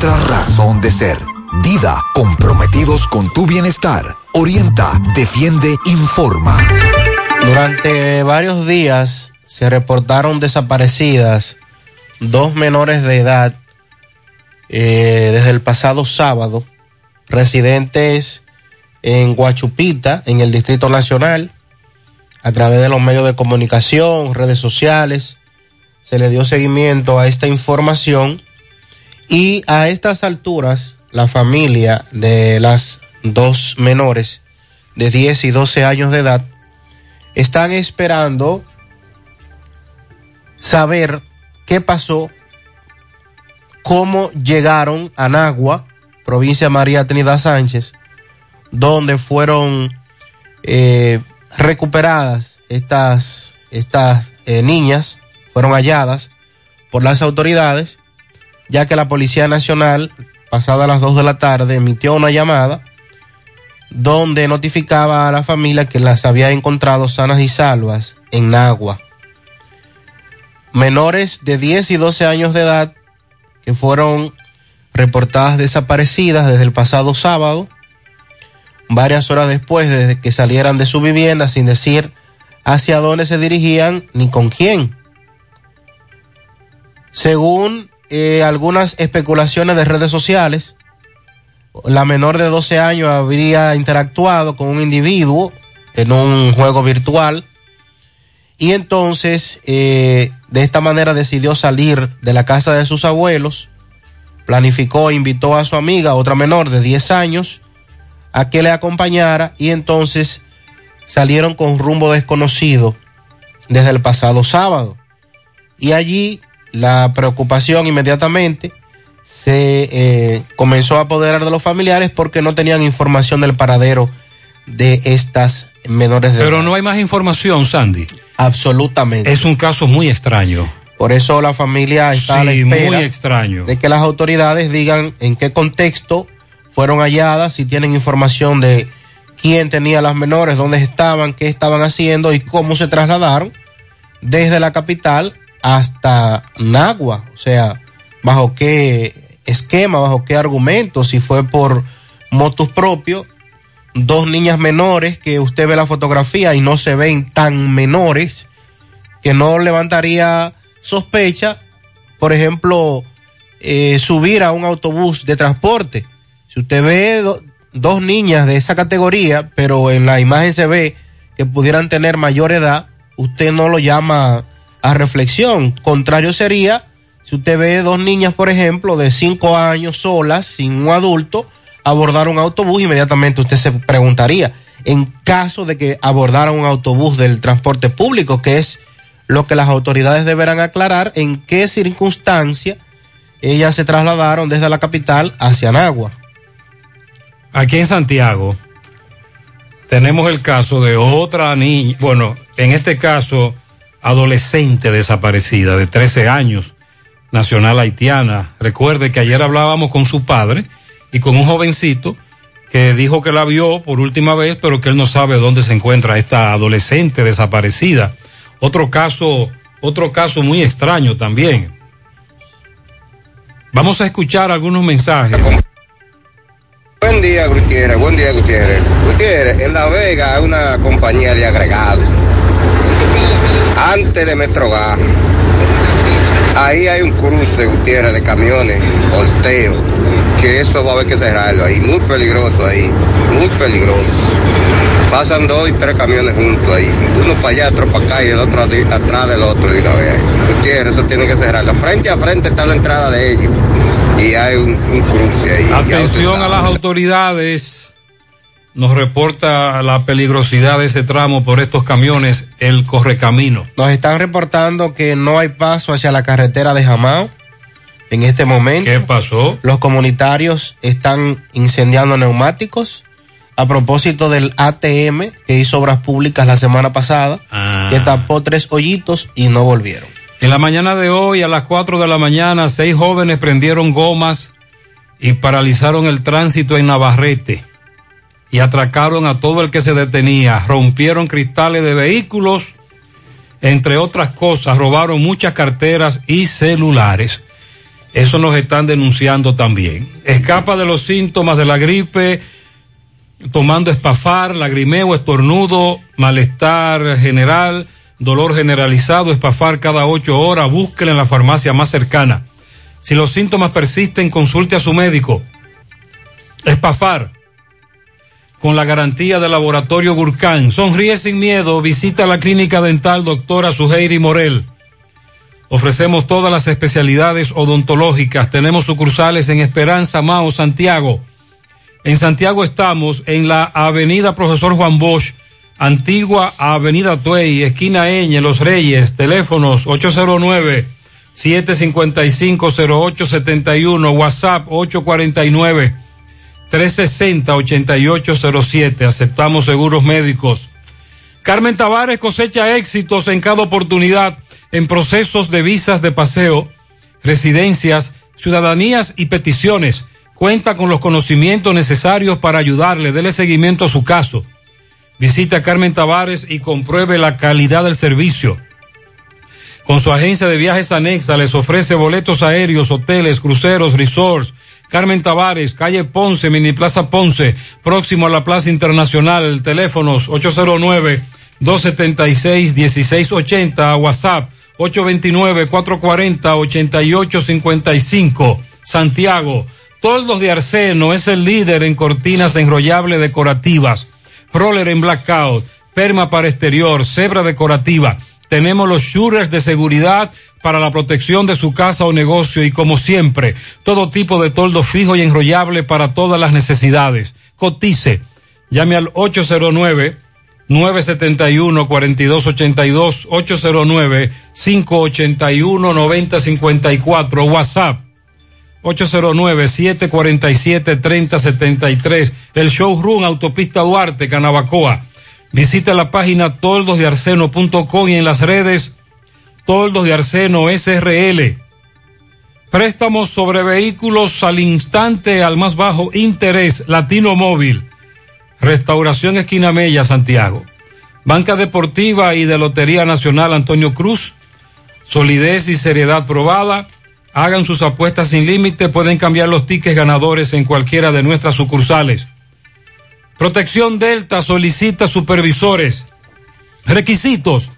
nuestra razón de ser. Dida, comprometidos con tu bienestar. Orienta, defiende, informa. Durante varios días se reportaron desaparecidas dos menores de edad eh, desde el pasado sábado, residentes en Guachupita, en el Distrito Nacional, a través de los medios de comunicación, redes sociales, se le dio seguimiento a esta información y a estas alturas la familia de las dos menores de 10 y 12 años de edad están esperando saber qué pasó, cómo llegaron a Nagua, provincia María Trinidad Sánchez, donde fueron eh, recuperadas estas, estas eh, niñas, fueron halladas por las autoridades, ya que la Policía Nacional, pasada las 2 de la tarde, emitió una llamada donde notificaba a la familia que las había encontrado sanas y salvas en Nagua. Menores de 10 y 12 años de edad que fueron reportadas desaparecidas desde el pasado sábado, varias horas después de que salieran de su vivienda sin decir hacia dónde se dirigían ni con quién. Según eh, algunas especulaciones de redes sociales, la menor de 12 años habría interactuado con un individuo en un juego virtual y entonces eh, de esta manera decidió salir de la casa de sus abuelos, planificó, invitó a su amiga, otra menor de 10 años, a que le acompañara y entonces salieron con rumbo desconocido desde el pasado sábado. Y allí la preocupación inmediatamente se eh, comenzó a apoderar de los familiares porque no tenían información del paradero de estas menores de Pero edad. no hay más información, Sandy. Absolutamente. Es un caso muy extraño. Por eso la familia está a la Sí, espera muy extraño. de que las autoridades digan en qué contexto fueron halladas, si tienen información de quién tenía las menores, dónde estaban, qué estaban haciendo y cómo se trasladaron desde la capital hasta Nagua, o sea, bajo qué esquema, bajo qué argumento, si fue por motus propios, dos niñas menores que usted ve la fotografía y no se ven tan menores, que no levantaría sospecha, por ejemplo, eh, subir a un autobús de transporte. Si usted ve do- dos niñas de esa categoría, pero en la imagen se ve que pudieran tener mayor edad, usted no lo llama a reflexión. Contrario sería si usted ve dos niñas, por ejemplo, de cinco años solas, sin un adulto, abordar un autobús, inmediatamente usted se preguntaría, en caso de que abordaran un autobús del transporte público, que es lo que las autoridades deberán aclarar, en qué circunstancia ellas se trasladaron desde la capital hacia Nagua. Aquí en Santiago tenemos el caso de otra niña, bueno, en este caso adolescente desaparecida de 13 años, nacional haitiana. Recuerde que ayer hablábamos con su padre y con un jovencito que dijo que la vio por última vez, pero que él no sabe dónde se encuentra esta adolescente desaparecida. Otro caso, otro caso muy extraño también. Vamos a escuchar algunos mensajes. Buen día, Gutiérrez. Buen día, Gutiérrez. Gutiérrez, en La Vega hay una compañía de agregado. Antes de Metrogas. Ahí hay un cruce, Gutiérrez, de camiones, volteo. Que eso va a haber que cerrarlo ahí. Muy peligroso ahí. Muy peligroso. Pasan dos y tres camiones juntos ahí. Uno para allá, otro para acá y el otro atrás del otro de una vez. Gutiérrez, eso tiene que cerrarlo. Frente a frente está la entrada de ellos. Y hay un, un cruce ahí. Atención a las autoridades. Nos reporta la peligrosidad de ese tramo por estos camiones, el correcamino. Nos están reportando que no hay paso hacia la carretera de Jamao en este momento. ¿Qué pasó? Los comunitarios están incendiando neumáticos a propósito del ATM que hizo obras públicas la semana pasada, Ah. que tapó tres hoyitos y no volvieron. En la mañana de hoy, a las 4 de la mañana, seis jóvenes prendieron gomas y paralizaron el tránsito en Navarrete y atracaron a todo el que se detenía, rompieron cristales de vehículos, entre otras cosas, robaron muchas carteras y celulares. Eso nos están denunciando también. Escapa de los síntomas de la gripe, tomando espafar, lagrimeo, estornudo, malestar general, dolor generalizado, espafar cada ocho horas, búsquela en la farmacia más cercana. Si los síntomas persisten, consulte a su médico. Espafar, con la garantía del laboratorio Gurkán. Sonríe sin miedo, visita la clínica dental doctora Suheiri Morel. Ofrecemos todas las especialidades odontológicas. Tenemos sucursales en Esperanza, Mao, Santiago. En Santiago estamos en la Avenida Profesor Juan Bosch, antigua Avenida Tuey, esquina Eñe, Los Reyes, teléfonos 809-755-0871, WhatsApp 849-360-8807. Aceptamos seguros médicos. Carmen Tavares cosecha éxitos en cada oportunidad en procesos de visas de paseo, residencias, ciudadanías y peticiones. Cuenta con los conocimientos necesarios para ayudarle. Dele seguimiento a su caso. Visite a Carmen Tavares y compruebe la calidad del servicio. Con su agencia de viajes anexa les ofrece boletos aéreos, hoteles, cruceros, resorts, Carmen Tavares, calle Ponce, Mini Plaza Ponce, próximo a la Plaza Internacional, teléfonos 809-276-1680, WhatsApp 829-440-8855, Santiago. Toldos de Arseno es el líder en cortinas enrollables decorativas, roller en blackout, perma para exterior, cebra decorativa. Tenemos los shooters de seguridad para la protección de su casa o negocio y como siempre, todo tipo de toldo fijo y enrollable para todas las necesidades. Cotice. Llame al 809 971 4282 809 581 9054 WhatsApp 809-747-3073. El showroom Autopista Duarte, Canabacoa. Visita la página toldosdearseno.com y en las redes Toldos de Arseno SRL. Préstamos sobre vehículos al instante al más bajo interés. Latino Móvil. Restauración Esquina Mella, Santiago. Banca Deportiva y de Lotería Nacional Antonio Cruz. Solidez y seriedad probada. Hagan sus apuestas sin límite. Pueden cambiar los tickets ganadores en cualquiera de nuestras sucursales. Protección Delta solicita supervisores. Requisitos.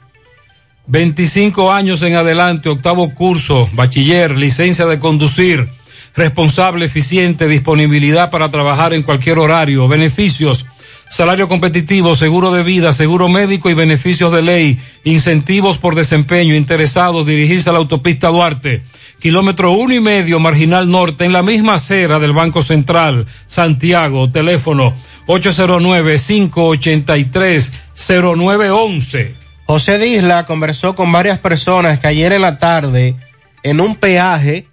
25 años en adelante, octavo curso, bachiller, licencia de conducir, responsable, eficiente, disponibilidad para trabajar en cualquier horario, beneficios, salario competitivo, seguro de vida, seguro médico y beneficios de ley, incentivos por desempeño, interesados, dirigirse a la autopista Duarte, kilómetro uno y medio, marginal norte, en la misma acera del Banco Central, Santiago, teléfono 809-583-0911. José Disla conversó con varias personas que ayer en la tarde, en un peaje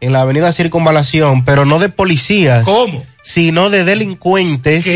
en la avenida Circunvalación, pero no de policías. ¿Cómo? Sino de delincuentes,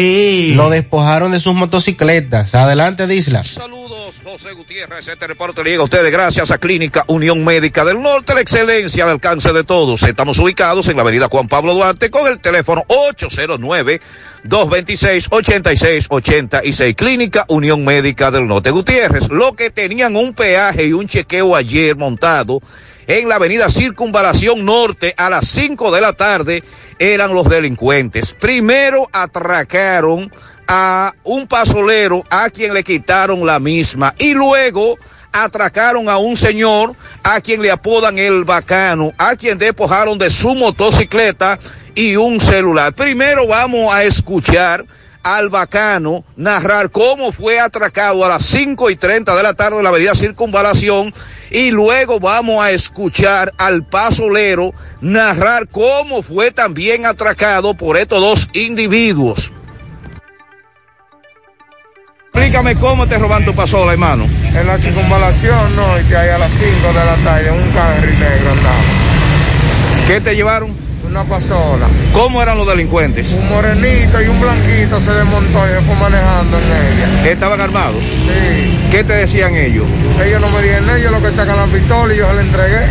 lo despojaron de sus motocicletas. Adelante, Disla. Saludos, José Gutiérrez. Este reporte llega a ustedes gracias a Clínica Unión Médica del Norte, la excelencia al alcance de todos. Estamos ubicados en la avenida Juan Pablo Duarte con el teléfono 809 226-8686. Clínica Unión Médica del Norte. Gutiérrez, lo que tenían un peaje y un chequeo ayer montado en la avenida Circunvalación Norte a las 5 de la tarde eran los delincuentes. Primero atracaron a un pasolero a quien le quitaron la misma y luego atracaron a un señor a quien le apodan el bacano, a quien despojaron de su motocicleta y un celular. Primero vamos a escuchar al bacano narrar cómo fue atracado a las 5 y 30 de la tarde en la avenida Circunvalación y luego vamos a escuchar al pasolero narrar cómo fue también atracado por estos dos individuos. Explícame cómo te roban tu pasola, hermano. En la circunvalación, no, y que hay a las 5 de la tarde, un carril negro andaba. ¿Qué te llevaron? Una pasola. ¿Cómo eran los delincuentes? Un morenito y un blanquito se desmontó y fue manejando en ella. ¿Estaban armados? Sí. ¿Qué te decían ellos? Ellos no me dieron ellos lo que sacan la pistola y yo se la entregué.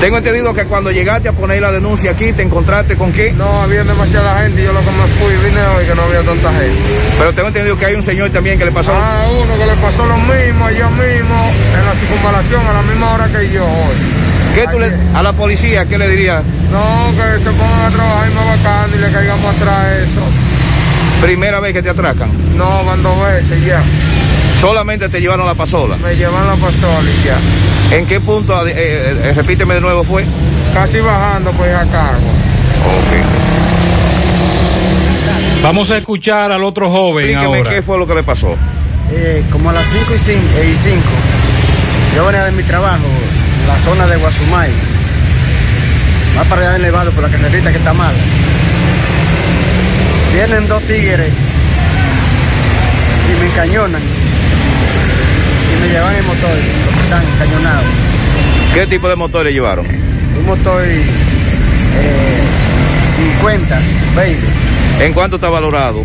Tengo entendido que cuando llegaste a poner la denuncia aquí, ¿te encontraste con qué? No, había demasiada gente y yo lo que me fui vine hoy que no había tanta gente. Pero tengo entendido que hay un señor también que le pasó... Ah, uno que le pasó lo mismo, yo mismo, en la circunvalación, a la misma hora que yo hoy. ¿Qué tú le, a la policía, qué le dirías? No, que se pongan a trabajar más bacán y le caigamos atrás eso. ¿Primera vez que te atracan? No, van dos veces ya. ¿Solamente te llevaron la pasola? Me llevan la pasola y ya. ¿En qué punto, eh, eh, repíteme de nuevo, fue? Casi bajando pues a cargo. Ok. Vamos a escuchar al otro joven Explíqueme ahora. qué fue lo que le pasó. Eh, como a las 5 y 5, yo venía de mi trabajo, la zona de Guasumay, más para allá elevado por la carrerita que está mala. Vienen dos tigres y me encañonan y me llevan el motor, los que están encañonados. ¿Qué tipo de motor le llevaron? Un motor eh, 50, 20, ¿En cuánto está valorado?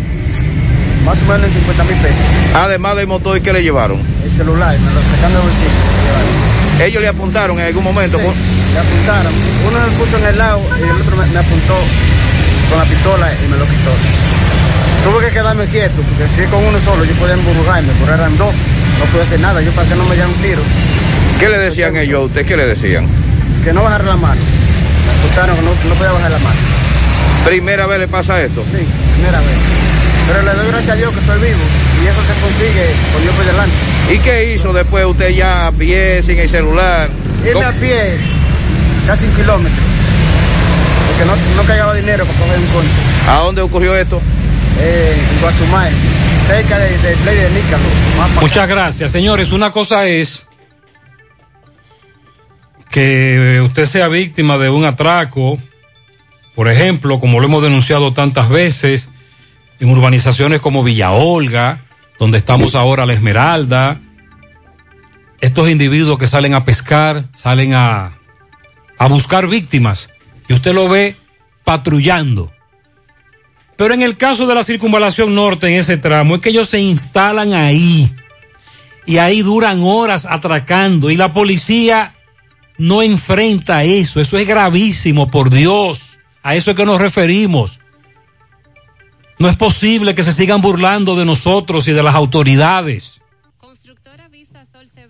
más o menos en 50 mil pesos. Además del motor, ¿qué le llevaron? El celular, me lo sacan de bolsillo. Ellos le apuntaron en algún momento. Sí, me apuntaron. Uno me puso en el lado y el otro me, me apuntó con la pistola y me lo quitó. Tuve que quedarme quieto porque si con uno solo yo podía emburrujarme, pero eran dos, no pude hacer nada. Yo para que no me dieran un tiro, ¿Qué le decían ellos a usted? ¿Qué le decían? que no bajara la mano. Me apuntaron que no, no podía bajar la mano. ¿Primera vez le pasa esto? Sí, primera vez. Pero le doy gracias a Dios que estoy vivo y eso se consigue con Dios por delante. ¿Y qué hizo después usted ya a pie, sin el celular? Irme a pie casi un kilómetro. Porque no, no cargaba dinero para coger un concho. ¿A dónde ocurrió esto? Eh, en Guatumay, cerca del de, play de Nícalo. más pa' Muchas gracias, señores. Una cosa es que usted sea víctima de un atraco, por ejemplo, como lo hemos denunciado tantas veces, en urbanizaciones como Villa Olga, donde estamos ahora la Esmeralda, estos individuos que salen a pescar, salen a, a buscar víctimas, y usted lo ve patrullando. Pero en el caso de la circunvalación norte, en ese tramo, es que ellos se instalan ahí y ahí duran horas atracando y la policía no enfrenta eso. Eso es gravísimo, por Dios. A eso es que nos referimos. No es posible que se sigan burlando de nosotros y de las autoridades.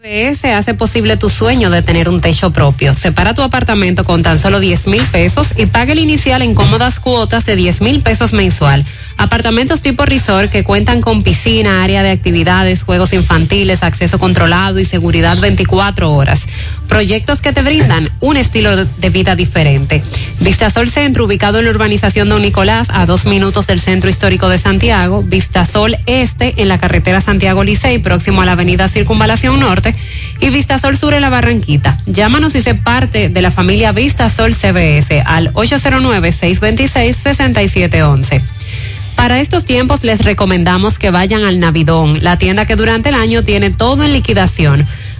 CBS hace posible tu sueño de tener un techo propio. Separa tu apartamento con tan solo 10 mil pesos y paga el inicial en cómodas cuotas de 10 mil pesos mensual. Apartamentos tipo resort que cuentan con piscina, área de actividades, juegos infantiles, acceso controlado y seguridad 24 horas. Proyectos que te brindan un estilo de vida diferente. Vistasol Centro, ubicado en la urbanización Don Nicolás, a dos minutos del centro histórico de Santiago. Vistasol Este, en la carretera Santiago Licey, próximo a la avenida Circunvalación Norte. Y Vistasol Sur en la Barranquita. Llámanos y sé parte de la familia Vistasol CBS al 809-626-6711. Para estos tiempos les recomendamos que vayan al Navidón, la tienda que durante el año tiene todo en liquidación.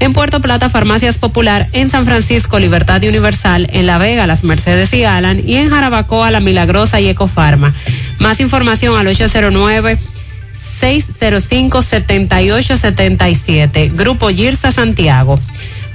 En Puerto Plata, Farmacias Popular, en San Francisco, Libertad Universal, en La Vega, Las Mercedes y Alan, y en Jarabacoa, La Milagrosa y Ecofarma. Más información al 809 605-7877. Grupo Girsa Santiago.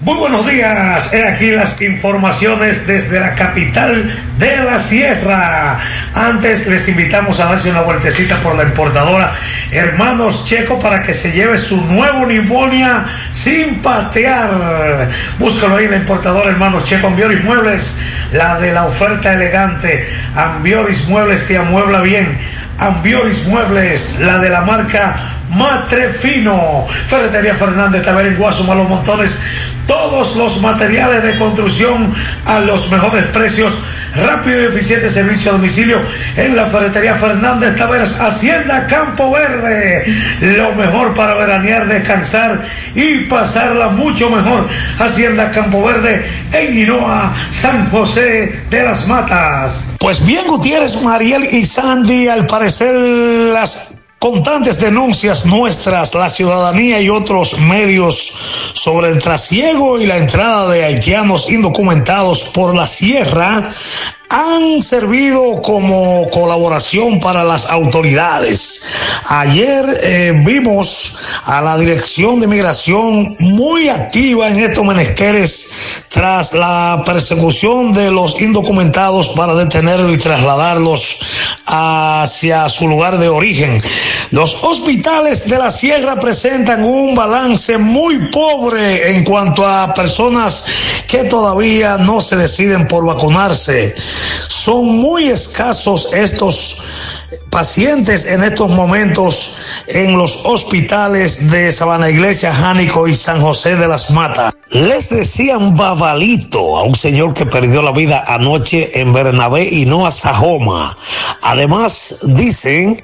Muy buenos días, he aquí las informaciones desde la capital de la sierra. Antes les invitamos a darse una vueltecita por la importadora Hermanos Checo para que se lleve su nuevo Nimonia sin patear. Búscalo ahí en la importadora Hermanos Checo, Ambioris Muebles, la de la oferta elegante. Ambioris Muebles te amuebla bien. Ambioris Muebles, la de la marca Matrefino. Ferretería Fernández Taver en Guasuma, los montones. Todos los materiales de construcción a los mejores precios. Rápido y eficiente servicio a domicilio en la Ferretería Fernández Taveras, Hacienda Campo Verde. Lo mejor para veranear, descansar y pasarla mucho mejor. Hacienda Campo Verde en Hinoa, San José de las Matas. Pues bien, Gutiérrez, Mariel y Sandy, al parecer las constantes denuncias nuestras, la ciudadanía y otros medios sobre el trasiego y la entrada de haitianos indocumentados por la sierra han servido como colaboración para las autoridades. Ayer eh, vimos a la Dirección de Migración muy activa en estos menesteres tras la persecución de los indocumentados para detenerlos y trasladarlos hacia su lugar de origen. Los hospitales de la sierra presentan un balance muy pobre en cuanto a personas que todavía no se deciden por vacunarse. Son muy escasos estos pacientes en estos momentos en los hospitales de Sabana Iglesia, Jánico y San José de las Matas. Les decían babalito a un señor que perdió la vida anoche en Bernabé y no a Sajoma. Además, dicen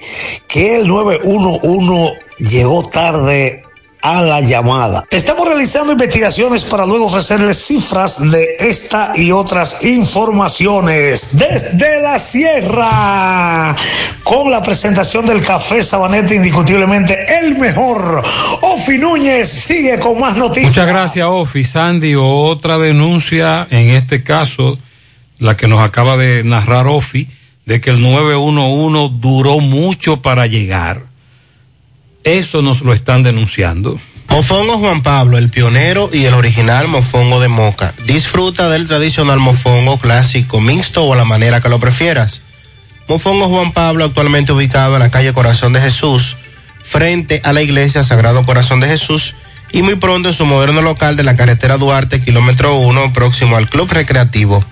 que el 911 llegó tarde a la llamada. Estamos realizando investigaciones para luego ofrecerles cifras de esta y otras informaciones desde la sierra con la presentación del café Sabanete indiscutiblemente el mejor. Ofi Núñez sigue con más noticias. Muchas gracias, Ofi. Sandy, otra denuncia, en este caso, la que nos acaba de narrar Ofi, de que el 911 duró mucho para llegar. Eso nos lo están denunciando. Mofongo Juan Pablo, el pionero y el original mofongo de Moca. Disfruta del tradicional mofongo clásico, mixto o a la manera que lo prefieras. Mofongo Juan Pablo, actualmente ubicado en la calle Corazón de Jesús, frente a la iglesia Sagrado Corazón de Jesús, y muy pronto en su moderno local de la carretera Duarte, kilómetro 1, próximo al Club Recreativo.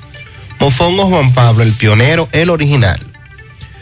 Mofongo Juan Pablo, el pionero, el original.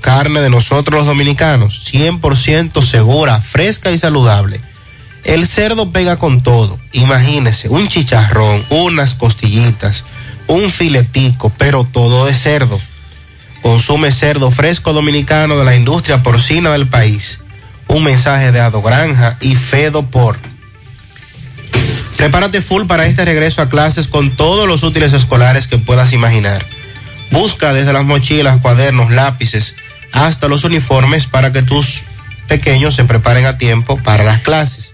Carne de nosotros los dominicanos, 100% segura, fresca y saludable. El cerdo pega con todo. Imagínese, un chicharrón, unas costillitas, un filetico, pero todo de cerdo. Consume cerdo fresco dominicano de la industria porcina del país. Un mensaje de Ado Granja y Fedo por. Prepárate full para este regreso a clases con todos los útiles escolares que puedas imaginar. Busca desde las mochilas, cuadernos, lápices, hasta los uniformes para que tus pequeños se preparen a tiempo para las clases.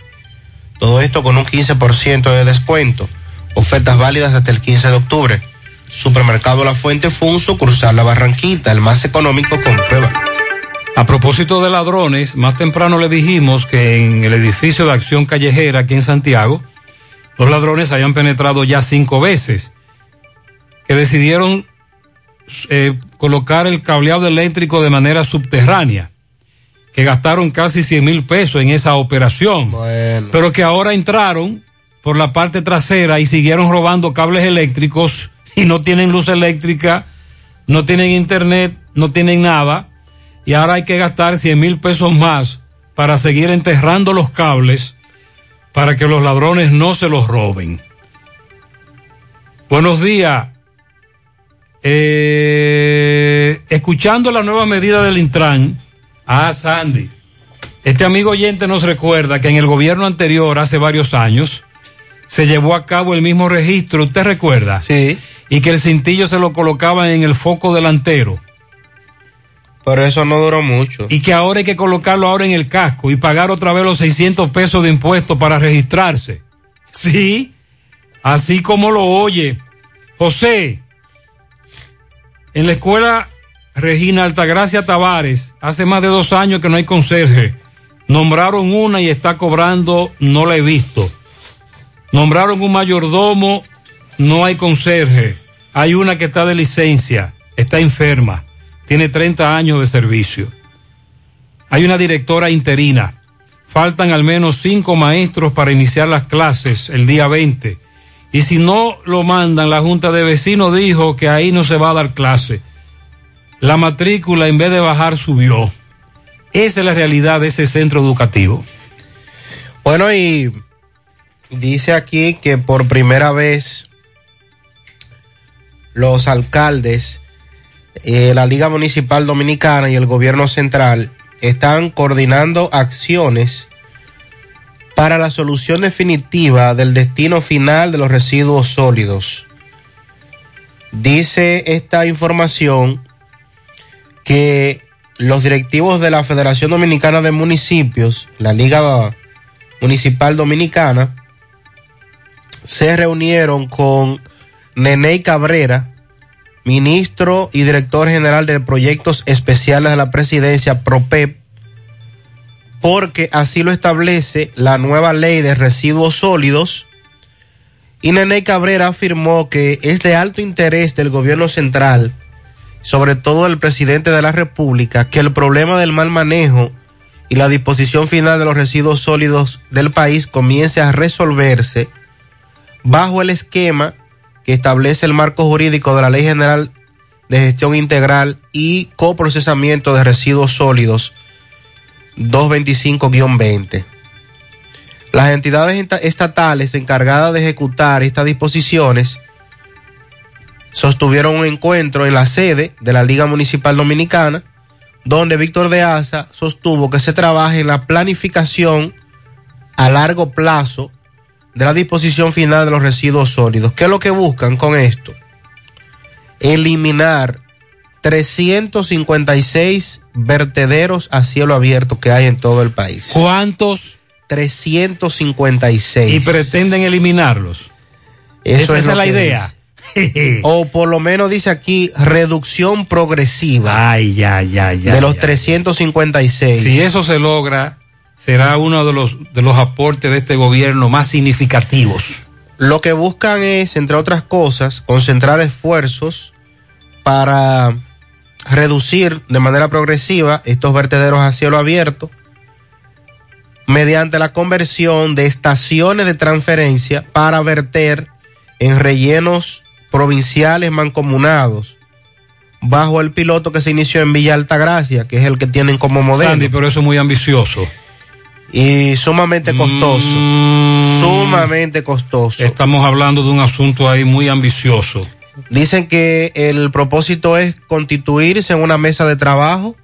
Todo esto con un 15% de descuento. Ofertas válidas hasta el 15 de octubre. Supermercado La Fuente Funso, Cursar La Barranquita, el más económico con prueba. A propósito de ladrones, más temprano le dijimos que en el edificio de acción callejera aquí en Santiago, los ladrones hayan penetrado ya cinco veces, que decidieron eh, colocar el cableado eléctrico de manera subterránea, que gastaron casi 100 mil pesos en esa operación, Bueno. pero que ahora entraron por la parte trasera y siguieron robando cables eléctricos y no tienen luz eléctrica, no tienen internet, no tienen nada, y ahora hay que gastar 100 mil pesos más para seguir enterrando los cables para que los ladrones no se los roben. Buenos días. Eh, escuchando la nueva medida del Intran, ah, Sandy, este amigo oyente nos recuerda que en el gobierno anterior, hace varios años, se llevó a cabo el mismo registro, ¿usted recuerda? Sí. Y que el cintillo se lo colocaban en el foco delantero. Pero eso no duró mucho. Y que ahora hay que colocarlo ahora en el casco y pagar otra vez los 600 pesos de impuestos para registrarse. Sí, así como lo oye. José, en la escuela Regina Altagracia Tavares, hace más de dos años que no hay conserje. Nombraron una y está cobrando, no la he visto. Nombraron un mayordomo, no hay conserje. Hay una que está de licencia, está enferma, tiene 30 años de servicio. Hay una directora interina. Faltan al menos cinco maestros para iniciar las clases el día 20. Y si no lo mandan, la Junta de Vecinos dijo que ahí no se va a dar clase. La matrícula en vez de bajar subió. Esa es la realidad de ese centro educativo. Bueno, y dice aquí que por primera vez los alcaldes, eh, la Liga Municipal Dominicana y el gobierno central están coordinando acciones para la solución definitiva del destino final de los residuos sólidos. Dice esta información que los directivos de la Federación Dominicana de Municipios, la Liga Municipal Dominicana, se reunieron con Neney Cabrera, ministro y director general de proyectos especiales de la presidencia PROPEP, porque así lo establece la nueva ley de residuos sólidos. Y Nene Cabrera afirmó que es de alto interés del gobierno central, sobre todo del presidente de la República, que el problema del mal manejo y la disposición final de los residuos sólidos del país comience a resolverse bajo el esquema que establece el marco jurídico de la Ley General de Gestión Integral y Coprocesamiento de Residuos Sólidos 225-20. Las entidades estatales encargadas de ejecutar estas disposiciones sostuvieron un encuentro en la sede de la Liga Municipal Dominicana, donde Víctor de Asa sostuvo que se trabaje en la planificación a largo plazo de la disposición final de los residuos sólidos. ¿Qué es lo que buscan con esto? Eliminar 356 vertederos a cielo abierto que hay en todo el país. ¿Cuántos? 356. Y pretenden eliminarlos. Eso Esa es la idea. o por lo menos dice aquí reducción progresiva. Ay, ya, ya, ya. de los ya. 356. Si eso se logra, será uno de los, de los aportes de este gobierno más significativos. Lo que buscan es, entre otras cosas, concentrar esfuerzos para reducir de manera progresiva estos vertederos a cielo abierto mediante la conversión de estaciones de transferencia para verter en rellenos provinciales mancomunados bajo el piloto que se inició en Villa Altagracia, que es el que tienen como modelo. Sandy, pero eso es muy ambicioso. Y sumamente costoso. Sumamente costoso. Estamos hablando de un asunto ahí muy ambicioso. Dicen que el propósito es constituirse en una mesa de trabajo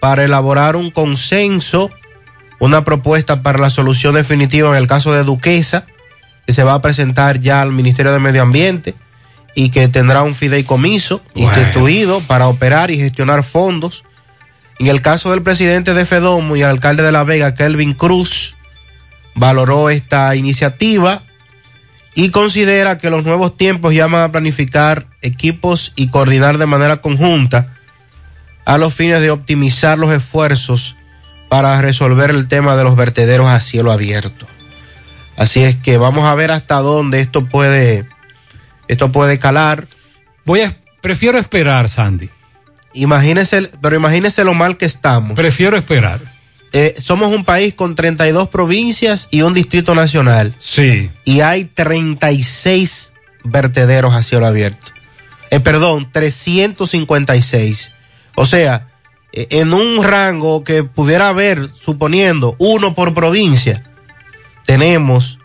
para elaborar un consenso, una propuesta para la solución definitiva en el caso de Duquesa, que se va a presentar ya al Ministerio de Medio Ambiente y que tendrá un fideicomiso instituido para operar y gestionar fondos. En el caso del presidente de Fedomo y alcalde de La Vega, Kelvin Cruz, valoró esta iniciativa y considera que los nuevos tiempos llaman a planificar equipos y coordinar de manera conjunta a los fines de optimizar los esfuerzos para resolver el tema de los vertederos a cielo abierto. Así es que vamos a ver hasta dónde esto puede esto puede calar. Voy a prefiero esperar, Sandy. Imagínese, pero imagínese lo mal que estamos. Prefiero esperar. Eh, somos un país con 32 provincias y un distrito nacional. Sí. Y hay 36 vertederos a cielo abierto. Eh, perdón, 356. O sea, eh, en un rango que pudiera haber, suponiendo, uno por provincia, tenemos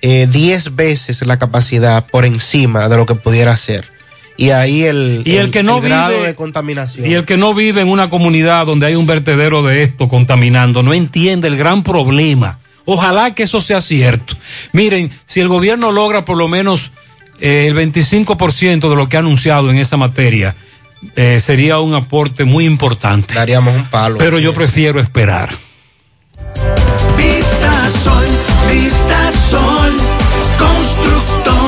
eh, 10 veces la capacidad por encima de lo que pudiera ser. Y ahí el, Y el que no grado vive- de contaminación. Y el que no vive en una comunidad donde hay un vertedero de esto contaminando no entiende el gran problema. Ojalá que eso sea cierto. Miren, si el gobierno logra por lo menos eh, el 25% de lo que ha anunciado en esa materia, eh, sería un aporte muy importante. Daríamos un palo. Pero yo prefiero esperar. Vista Sol, Vista Sol, constructora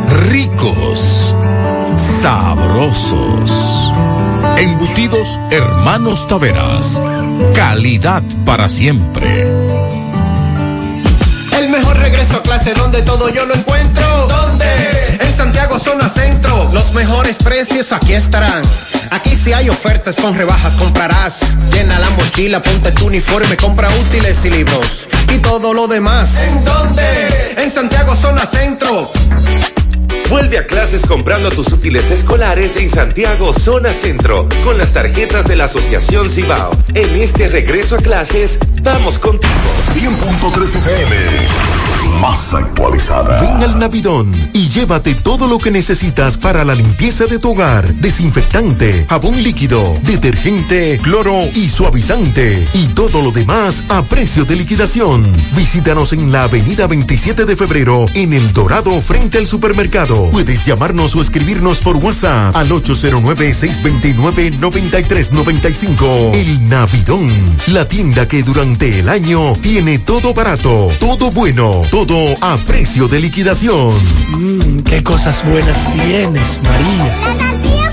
ricos, sabrosos. Embutidos Hermanos Taveras. Calidad para siempre. El mejor regreso a clase donde todo yo lo encuentro. ¿Dónde? En Santiago Zona Centro. Los mejores precios aquí estarán. Aquí si hay ofertas con rebajas comprarás. Llena la mochila, ponte tu uniforme, compra útiles y libros. Y todo lo demás. ¿En dónde? En Santiago Zona Centro. Vuelve a clases comprando tus útiles escolares en Santiago Zona Centro con las tarjetas de la Asociación Cibao. En este regreso a clases, vamos contigo. 100.3 FM. Más actualizada. Ven al Navidón y llévate todo lo que necesitas para la limpieza de tu hogar. Desinfectante, jabón líquido, detergente, cloro y suavizante. Y todo lo demás a precio de liquidación. Visítanos en la avenida 27 de febrero en El Dorado frente al supermercado. Puedes llamarnos o escribirnos por WhatsApp al 809-629-9395. El Navidón, la tienda que durante el año tiene todo barato, todo bueno, todo a precio de liquidación. Mmm, qué cosas buenas tienes, María. La tortilla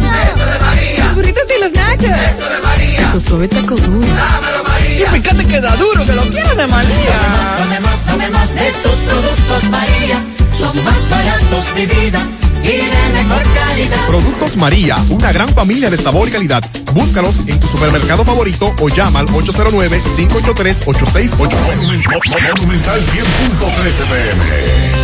para Eso de María. Los burritos y los nachos. Eso de María. Tu suave taco duro. Dámelo, María. Y fíjate que da duro, que lo quiero de María. Tomemos, tomemos de tus productos, María. Son más baratos de vida y de mejor calidad. Productos María, una gran familia de sabor y calidad. Búscalos en tu supermercado favorito o llama al 809-583-8689. Monumental 100.13 FM.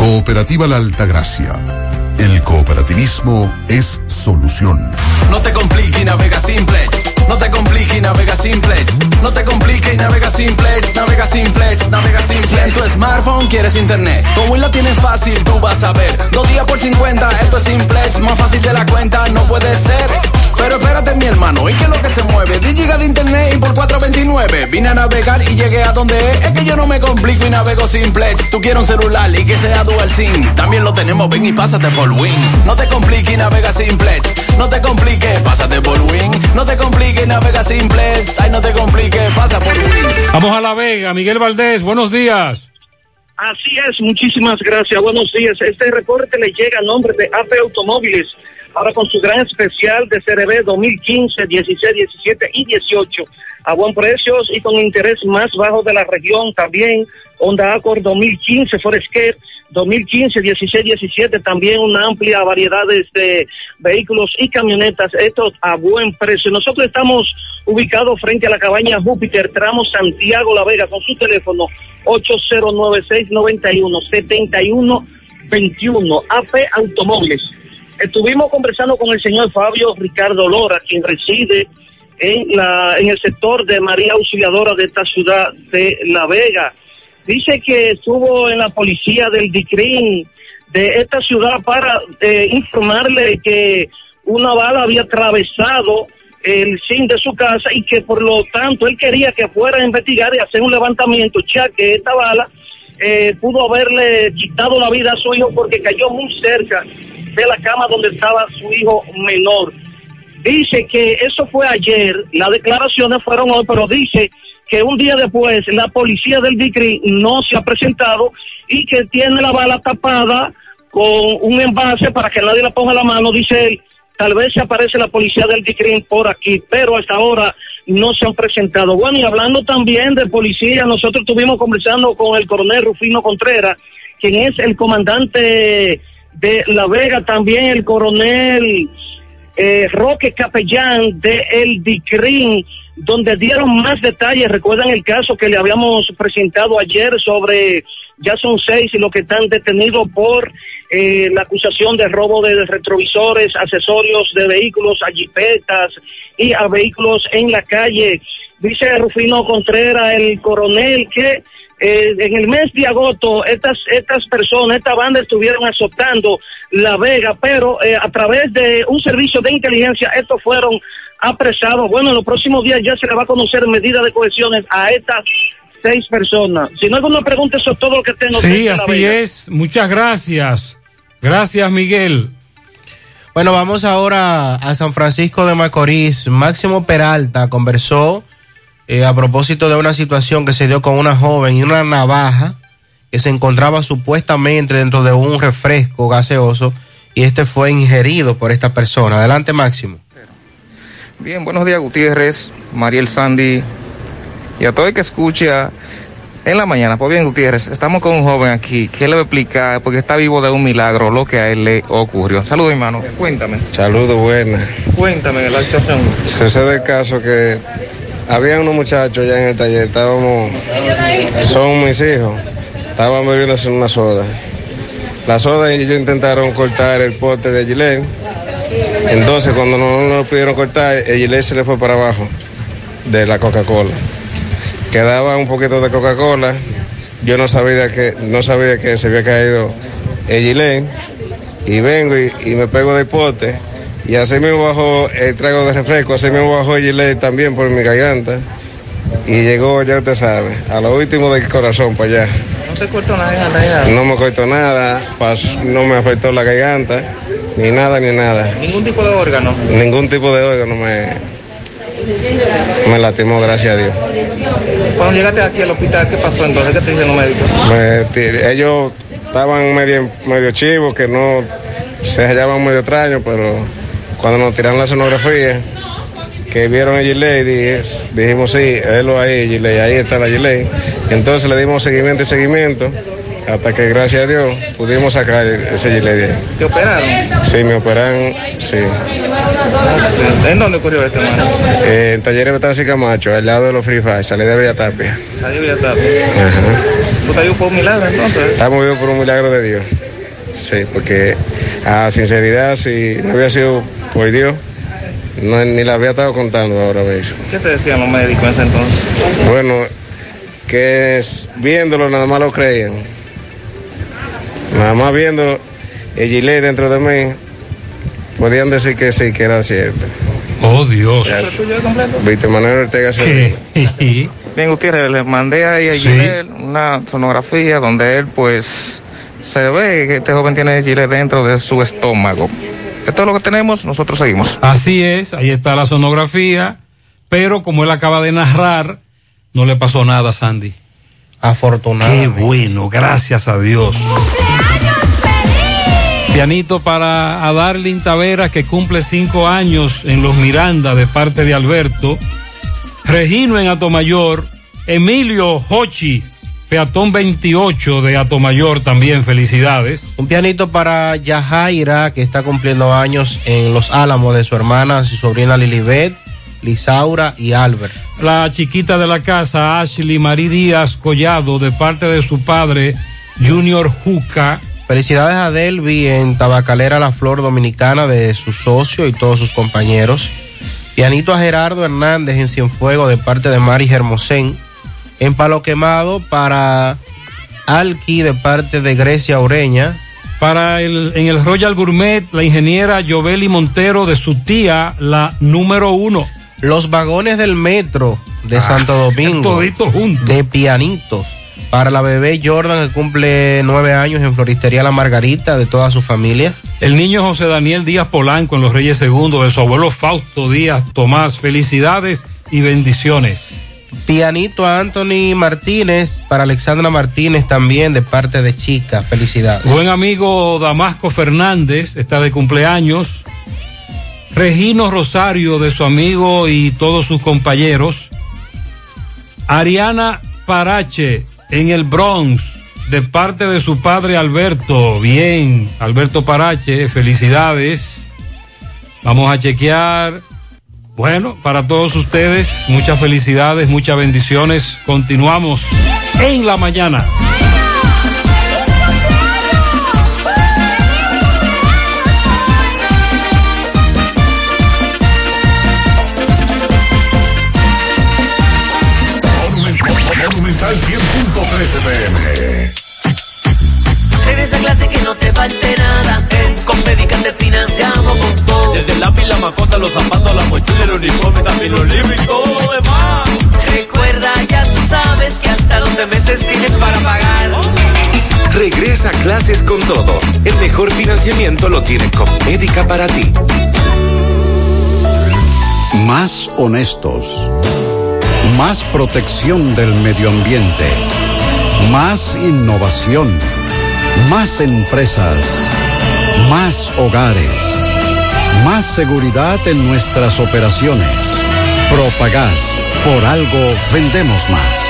Cooperativa La Altagracia. El cooperativismo es solución. No te compliques y navega simplex. No te compliques y navega simplex. No te compliques y navega simplex. Navega simplex, navega simplex. Si en tu smartphone quieres internet, como la tienes fácil, tú vas a ver. Dos días por 50, esto es simplex. Más fácil de la cuenta, no puede ser. Pero espérate, mi hermano, ¿y qué es lo que se mueve? 10 gigas de internet y por 429. Vine a navegar y llegué a donde es. Es que yo no me complico y navego simplex. Tú quieres un celular y que sea dual SIM. También lo tenemos, ven y pásate por Win. No te compliques y navega simplex. No te compliques, pásate por Win. No te compliques, navega simplex. Ay, no te compliques, pasa por Win. Vamos a La Vega, Miguel Valdés, buenos días. Así es, muchísimas gracias. Buenos días. Este reporte le llega a nombre de AP Automóviles. Ahora con su gran especial de CRB 2015, 16, 17 y 18 a buen precios y con interés más bajo de la región también. Honda Accord 2015, Forescape 2015, 16, 17, también una amplia variedad de vehículos y camionetas, esto a buen precio. Nosotros estamos ubicados frente a la cabaña Júpiter, tramo Santiago La Vega, con su teléfono 8096-91-7121, AP Automóviles. Estuvimos conversando con el señor Fabio Ricardo Lora, quien reside en, la, en el sector de María Auxiliadora de esta ciudad de La Vega. Dice que estuvo en la policía del DICRIN de esta ciudad para eh, informarle que una bala había atravesado el zinc de su casa y que por lo tanto él quería que fuera a investigar y hacer un levantamiento, ya que esta bala eh, pudo haberle quitado la vida a su hijo porque cayó muy cerca de la cama donde estaba su hijo menor. Dice que eso fue ayer, las declaraciones fueron hoy, pero dice que un día después la policía del DICRI no se ha presentado y que tiene la bala tapada con un envase para que nadie la ponga la mano, dice él. Tal vez se aparece la policía del DICRI por aquí, pero hasta ahora no se han presentado. Bueno, y hablando también de policía, nosotros estuvimos conversando con el coronel Rufino Contreras, quien es el comandante de La Vega, también el coronel eh, Roque Capellán de El Dicrin, donde dieron más detalles. Recuerdan el caso que le habíamos presentado ayer sobre, ya son seis y los que están detenidos por eh, la acusación de robo de retrovisores, accesorios de vehículos, a jipetas y a vehículos en la calle. Dice Rufino Contreras, el coronel, que eh, en el mes de agosto estas estas personas, esta banda estuvieron azotando La Vega, pero eh, a través de un servicio de inteligencia estos fueron apresados. Bueno, en los próximos días ya se le va a conocer medida de cohesiones a estas seis personas. Si no hay alguna pregunta, eso es todo lo que tengo. Sí, La así es. Muchas gracias. Gracias, Miguel. Bueno, vamos ahora a San Francisco de Macorís. Máximo Peralta conversó eh, a propósito de una situación que se dio con una joven y una navaja que se encontraba supuestamente dentro de un refresco gaseoso y este fue ingerido por esta persona. Adelante, Máximo. Bien, buenos días Gutiérrez, Mariel Sandy y a todo el que escucha en la mañana. Pues bien, Gutiérrez, estamos con un joven aquí que le va a explicar, porque está vivo de un milagro, lo que a él le ocurrió. Saludos, hermano. Cuéntame. Saludos, buenas. Cuéntame la situación. Sucede el caso que había unos muchachos ya en el taller, estábamos, son mis hijos, estaban bebiéndose una soda. La soda y ellos intentaron cortar el pote de Gillette. Entonces cuando no lo pudieron cortar, el se le fue para abajo de la Coca-Cola. Quedaba un poquito de Coca-Cola. Yo no sabía que, no sabía que se había caído el. Y vengo y, y me pego de pote. Y así mismo bajo el trago de refresco, así mismo bajo el también por mi garganta. Y llegó, ya usted sabe, a lo último del corazón para allá. No te cortó nada, nada. No me cortó nada, pas- no me afectó la garganta, ni nada, ni nada. Ningún tipo de órgano. Ningún tipo de órgano me, me lastimó, gracias a Dios. Cuando llegaste aquí al hospital, ¿qué pasó entonces? ¿Qué te dicen los médicos? Me ellos estaban medio, medio chivos, que no se hallaban medio extraños, pero cuando nos tiraron la sonografía, que vieron Gillette, dije- dijimos sí, él lo ahí, Gillette, ahí está la Gillette. Entonces le dimos seguimiento y seguimiento, hasta que gracias a Dios pudimos sacar ese de ahí. ¿Te operaron? Sí, me operaron, sí. ¿En dónde ocurrió esto, hermano? Eh, en Talleres Betansi Camacho, al lado de los Free Fire, salí de Villa Tapia. Ahí ya está. Ajá. ¿Tú te ayudó por un milagro entonces? Estamos vivos por un milagro de Dios. Sí, porque a sinceridad, si no hubiera sido por Dios, no, ni la había estado contando ahora mismo. ¿Qué te decían los médicos en ese entonces? Bueno, que es- viéndolo nada más lo creían. Nada más viendo el gilet dentro de mí, podían decir que sí, que era cierto. Oh, Dios. Víctor Manuel Ortega se Bien, Gutiérrez, le mandé ahí a Sí. Gilel una sonografía donde él, pues, se ve que este joven tiene Gillet dentro de su estómago. Esto es lo que tenemos, nosotros seguimos. Así es, ahí está la sonografía, pero como él acaba de narrar, no le pasó nada, Sandy. Afortunadamente. Qué bueno, gracias a Dios. Pianito para Adarlin Tavera, que cumple cinco años en Los Miranda, de parte de Alberto. Regino en Atomayor. Emilio Hochi, peatón 28 de Atomayor, también felicidades. Un pianito para Yajaira, que está cumpliendo años en Los Álamos de su hermana, su sobrina Lilibet, Lisaura y Albert. La chiquita de la casa, Ashley Marí Díaz Collado, de parte de su padre, Junior Juca. Felicidades a Delvi en Tabacalera La Flor Dominicana de su socio y todos sus compañeros. Pianito a Gerardo Hernández en Cienfuego de parte de Mari Hermosén. En Palo Quemado para Alki de parte de Grecia Ureña. Para el, en el Royal Gourmet, la ingeniera Joveli Montero de su tía, la número uno. Los vagones del metro de Ah, Santo Domingo. toditos juntos. De pianitos. Para la bebé Jordan que cumple nueve años en Floristería La Margarita de toda su familia. El niño José Daniel Díaz Polanco en Los Reyes Segundos, de su abuelo Fausto Díaz Tomás. Felicidades y bendiciones. Pianito a Anthony Martínez, para Alexandra Martínez también de parte de Chica. Felicidades. Buen amigo Damasco Fernández está de cumpleaños. Regino Rosario de su amigo y todos sus compañeros. Ariana Parache en el Bronx de parte de su padre Alberto. Bien, Alberto Parache, felicidades. Vamos a chequear. Bueno, para todos ustedes, muchas felicidades, muchas bendiciones. Continuamos en la mañana. 100.13 pm. Regresa a clase que no te falte nada. En Compedica te financiamos con todo. Desde el lápiz, la macota, los zapatos, la mochila, el uniforme, también los libros y todo lo demás. Recuerda, ya tú sabes que hasta 12 meses tienes para pagar. Regresa a clases con todo. El mejor financiamiento lo tiene Médica para ti. Más honestos. Más protección del medio ambiente. Más innovación. Más empresas. Más hogares. Más seguridad en nuestras operaciones. Propagás. Por algo vendemos más.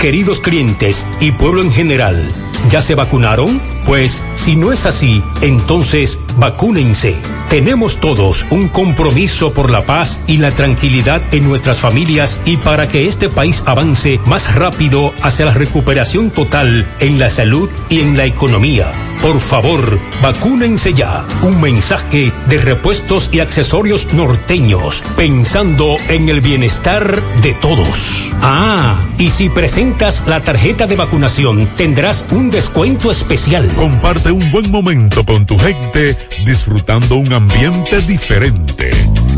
Queridos clientes y pueblo en general, ¿ya se vacunaron? Pues si no es así, entonces vacúnense. Tenemos todos un compromiso por la paz y la tranquilidad en nuestras familias y para que este país avance más rápido hacia la recuperación total en la salud y en la economía. Por favor, vacúnense ya. Un mensaje de repuestos y accesorios norteños, pensando en el bienestar de todos. Ah, y si presentas la tarjeta de vacunación, tendrás un descuento especial. Comparte un buen momento con tu gente disfrutando un ambiente diferente.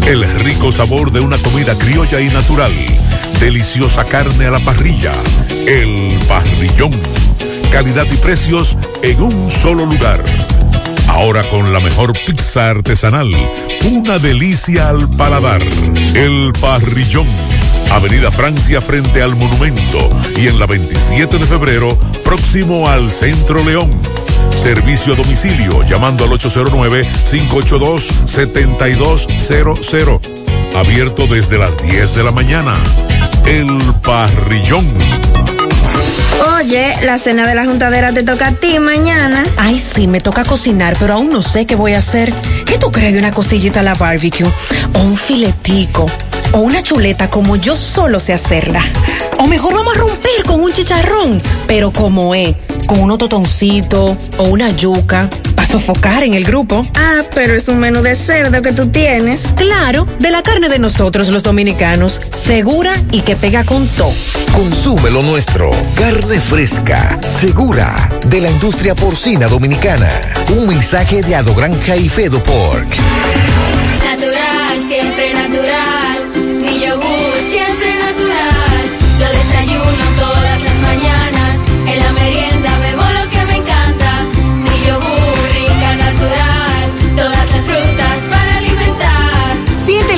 El rico sabor de una comida criolla y natural. Deliciosa carne a la parrilla. El parrillón. Calidad y precios en un solo lugar. Ahora con la mejor pizza artesanal. Una delicia al paladar. El parrillón. Avenida Francia frente al monumento y en la 27 de febrero próximo al Centro León. Servicio a domicilio llamando al 809-582-7200. Abierto desde las 10 de la mañana. El parrillón. Oye, la cena de la juntadera te toca a ti mañana. Ay, sí, me toca cocinar, pero aún no sé qué voy a hacer. ¿Qué tú crees de una costillita a la barbecue? O un filetico. O una chuleta como yo solo sé hacerla. O mejor vamos a romper con un chicharrón, pero como es, con unos totoncitos o una yuca, para sofocar en el grupo. Ah, pero es un menú de cerdo que tú tienes. Claro, de la carne de nosotros los dominicanos, segura y que pega con todo. Consume lo nuestro. Carne fresca, segura, de la industria porcina dominicana. Un mensaje de Ado Granja y Fedo Pork.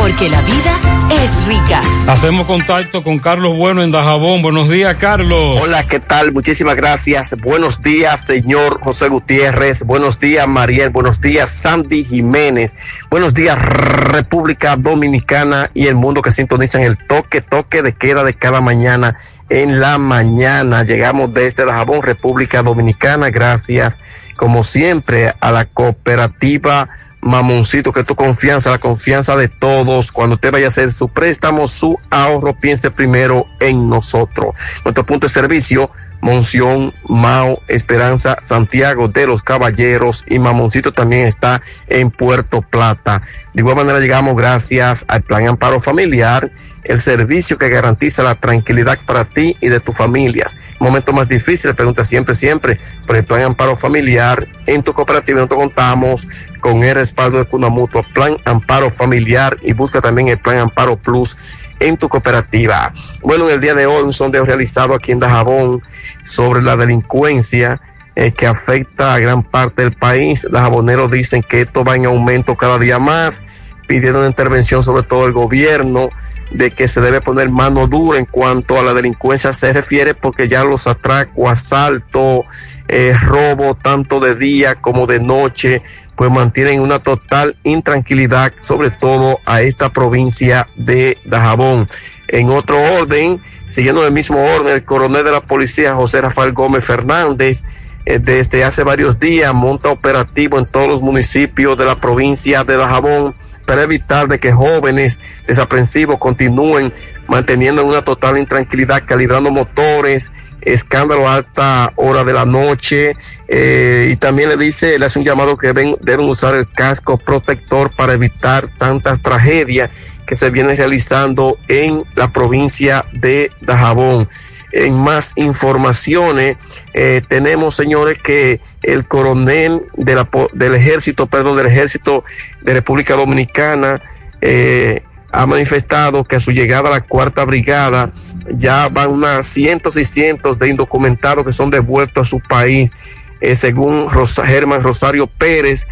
Porque la vida es rica. Hacemos contacto con Carlos Bueno en Dajabón. Buenos días, Carlos. Hola, ¿qué tal? Muchísimas gracias. Buenos días, señor José Gutiérrez. Buenos días, Mariel. Buenos días, Sandy Jiménez. Buenos días, República Dominicana y el mundo que sintonizan el toque, toque de queda de cada mañana en la mañana. Llegamos desde Dajabón, República Dominicana. Gracias, como siempre, a la cooperativa Mamoncito, que tu confianza, la confianza de todos, cuando usted vaya a hacer su préstamo, su ahorro, piense primero en nosotros. Nuestro punto de servicio, Monción, Mao, Esperanza, Santiago de los Caballeros y Mamoncito también está en Puerto Plata. De igual manera llegamos gracias al Plan Amparo Familiar, el servicio que garantiza la tranquilidad para ti y de tus familias. Momento más difícil, pregunta siempre, siempre, por el Plan Amparo Familiar. En tu cooperativa nosotros contamos con el respaldo de Cuna Mutua, Plan Amparo Familiar y busca también el Plan Amparo Plus en tu cooperativa. Bueno, en el día de hoy un sondeo realizado aquí en Dajabón sobre la delincuencia eh, que afecta a gran parte del país. Los jaboneros dicen que esto va en aumento cada día más pidiendo una intervención sobre todo el gobierno de que se debe poner mano dura en cuanto a la delincuencia se refiere porque ya los atracos, asaltos, eh, robo tanto de día como de noche pues mantienen una total intranquilidad sobre todo a esta provincia de Dajabón. En otro orden, siguiendo el mismo orden, el coronel de la policía José Rafael Gómez Fernández eh, desde hace varios días monta operativo en todos los municipios de la provincia de Dajabón para evitar de que jóvenes desaprensivos continúen manteniendo una total intranquilidad, calibrando motores, escándalo a alta hora de la noche, eh, y también le dice, le hace un llamado que deben, deben usar el casco protector para evitar tantas tragedias que se vienen realizando en la provincia de Dajabón. En más informaciones, eh, tenemos, señores, que el coronel de la, del ejército, perdón, del ejército de República Dominicana, eh, ha manifestado que a su llegada a la cuarta brigada ya van unas cientos y cientos de indocumentados que son devueltos a su país. Eh, según Rosa- Germán Rosario Pérez,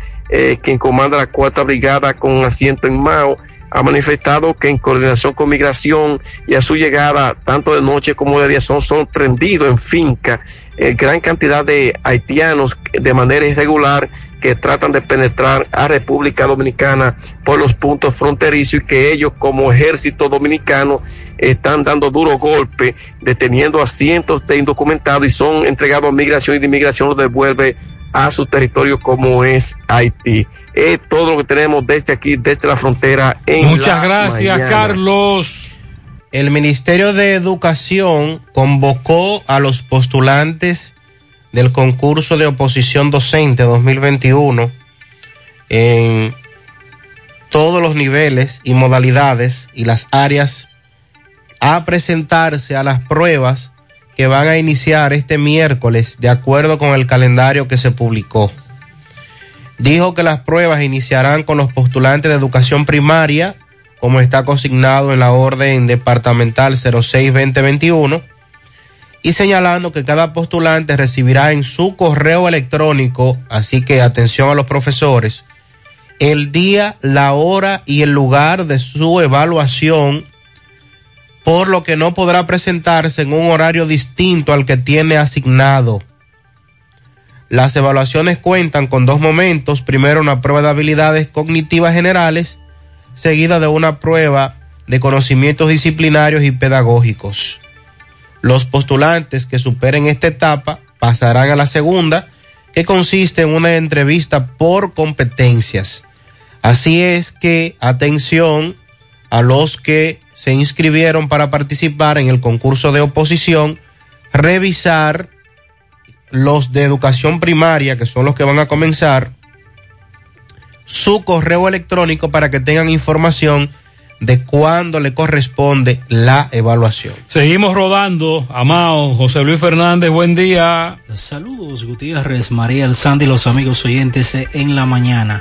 quien comanda la cuarta brigada con asiento en Mao, ha manifestado que en coordinación con migración y a su llegada, tanto de noche como de día, son sorprendidos en finca eh, gran cantidad de haitianos de manera irregular que tratan de penetrar a República Dominicana por los puntos fronterizos y que ellos como ejército dominicano están dando duro golpe, deteniendo a cientos de indocumentados y son entregados a migración y de inmigración los devuelve a su territorio como es Haití. Es todo lo que tenemos desde aquí, desde la frontera. En Muchas la gracias, mañana. Carlos. El Ministerio de Educación convocó a los postulantes del concurso de oposición docente 2021 en todos los niveles y modalidades y las áreas a presentarse a las pruebas que van a iniciar este miércoles de acuerdo con el calendario que se publicó. Dijo que las pruebas iniciarán con los postulantes de educación primaria, como está consignado en la orden departamental 06-2021, y señalando que cada postulante recibirá en su correo electrónico, así que atención a los profesores, el día, la hora y el lugar de su evaluación, por lo que no podrá presentarse en un horario distinto al que tiene asignado. Las evaluaciones cuentan con dos momentos, primero una prueba de habilidades cognitivas generales, seguida de una prueba de conocimientos disciplinarios y pedagógicos. Los postulantes que superen esta etapa pasarán a la segunda, que consiste en una entrevista por competencias. Así es que, atención a los que se inscribieron para participar en el concurso de oposición, revisar los de educación primaria, que son los que van a comenzar, su correo electrónico para que tengan información de cuándo le corresponde la evaluación. Seguimos rodando. Amado, José Luis Fernández, buen día. Saludos, Gutiérrez, María, el Sandy y los amigos oyentes de En la Mañana.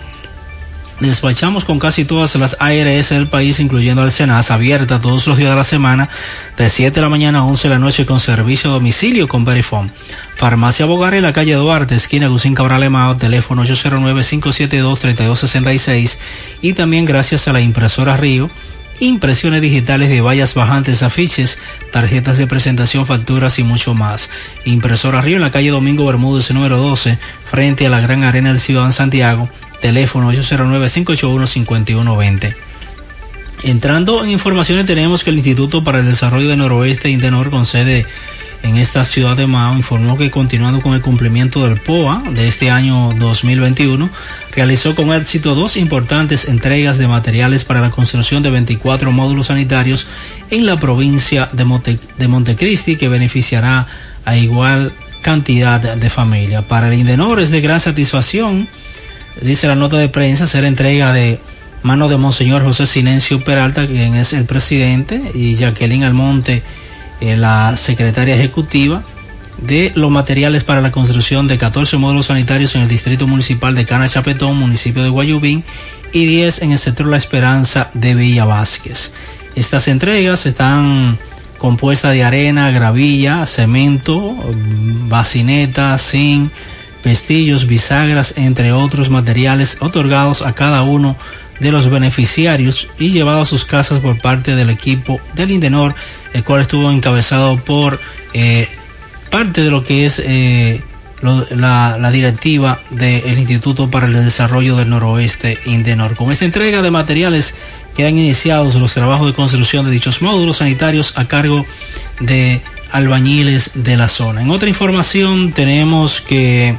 Despachamos con casi todas las ARS del país, incluyendo al Senas, abierta todos los días de la semana, de 7 de la mañana a 11 de la noche, con servicio a domicilio con Verifone. Farmacia Bogar en la calle Duarte, esquina Gusín Cabral Emao, teléfono 809-572-3266. Y también gracias a la impresora Río, impresiones digitales de vallas bajantes, afiches, tarjetas de presentación, facturas y mucho más. Impresora Río en la calle Domingo Bermúdez número 12, frente a la Gran Arena del Ciudad Santiago, teléfono 809-581-5120. Entrando en informaciones tenemos que el Instituto para el Desarrollo del Noroeste, Indenor, con sede en esta ciudad de Mao, informó que continuando con el cumplimiento del POA de este año 2021, realizó con éxito dos importantes entregas de materiales para la construcción de 24 módulos sanitarios en la provincia de, Monte, de Montecristi, que beneficiará a igual cantidad de familias. Para el Indenor es de gran satisfacción, dice la nota de prensa, hacer entrega de mano de Monseñor José Silencio Peralta, quien es el presidente, y Jacqueline Almonte, eh, la secretaria ejecutiva, de los materiales para la construcción de 14 módulos sanitarios en el distrito municipal de Cana Chapetón, municipio de Guayubín, y 10 en el sector La Esperanza de Villa Vázquez. Estas entregas están compuestas de arena, gravilla, cemento, bacineta, zinc, pestillos, bisagras, entre otros materiales otorgados a cada uno de los beneficiarios y llevados a sus casas por parte del equipo del Indenor, el cual estuvo encabezado por eh, parte de lo que es eh, la, la directiva del Instituto para el Desarrollo del Noroeste Indenor. Con esta entrega de materiales quedan iniciados los trabajos de construcción de dichos módulos sanitarios a cargo de albañiles de la zona. En otra información tenemos que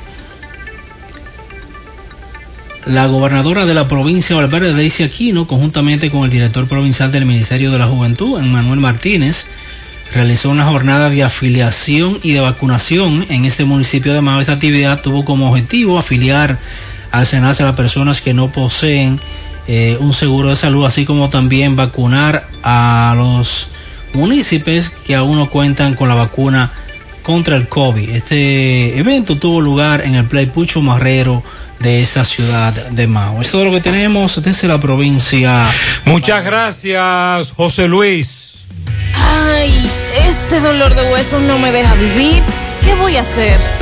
la gobernadora de la provincia de Valverde, Daisy Aquino, conjuntamente con el director provincial del Ministerio de la Juventud, Manuel Martínez, realizó una jornada de afiliación y de vacunación en este municipio de Mao. Esta actividad tuvo como objetivo afiliar al SENACE a las personas que no poseen eh, un seguro de salud, así como también vacunar a los municipios que aún no cuentan con la vacuna contra el COVID. Este evento tuvo lugar en el Play Pucho Marrero de esta ciudad de Mao. Esto es todo lo que tenemos desde la provincia. Muchas gracias, José Luis. Ay, este dolor de huesos no me deja vivir. ¿Qué voy a hacer?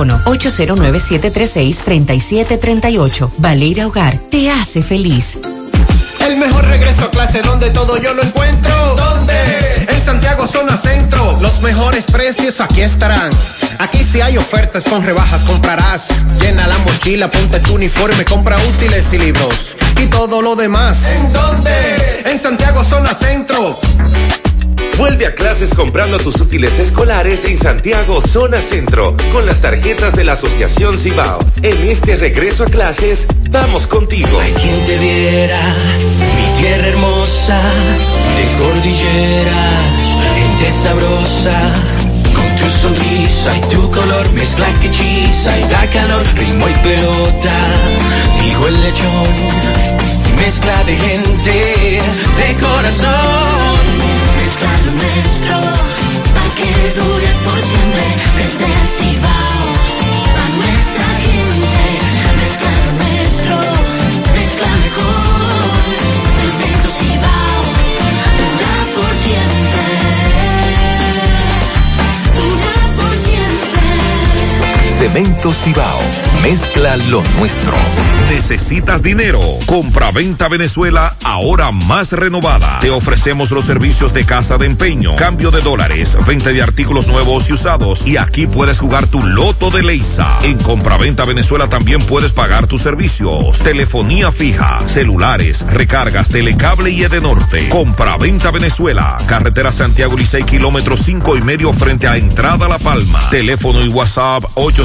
809-736-3738. Valeira Hogar, te hace feliz. El mejor regreso a clase donde todo yo lo encuentro. ¿Dónde? En Santiago Zona Centro. Los mejores precios aquí estarán. Aquí si hay ofertas con rebajas comprarás. Llena la mochila, ponte tu uniforme, compra útiles y libros. Y todo lo demás. ¿En dónde? En Santiago Zona Centro. Vuelve a clases comprando tus útiles escolares en Santiago Zona Centro con las tarjetas de la Asociación Cibao. En este regreso a clases, vamos contigo. quien te viera, mi tierra hermosa, de cordilleras, gente sabrosa. Con tu sonrisa y tu color, mezcla que hechiza y da calor, ritmo y pelota, dijo el lechón. Mezcla de gente, de corazón, lo nuestro, pa' que dure por siempre, desde el Cibao, a nuestra gente, mezcla lo nuestro, mezcla mejor, Cemento Cibao, dura por siempre, Cemento Cibao. Mezcla lo nuestro. ¿Necesitas dinero? Compra-venta Venezuela ahora más renovada. Te ofrecemos los servicios de casa de empeño, cambio de dólares, venta de artículos nuevos y usados. Y aquí puedes jugar tu loto de Leisa. En Compra-venta Venezuela también puedes pagar tus servicios. Telefonía fija, celulares, recargas, telecable y Edenorte. Compra-venta Venezuela. Carretera Santiago Licey, kilómetro cinco y medio frente a Entrada La Palma. Teléfono y WhatsApp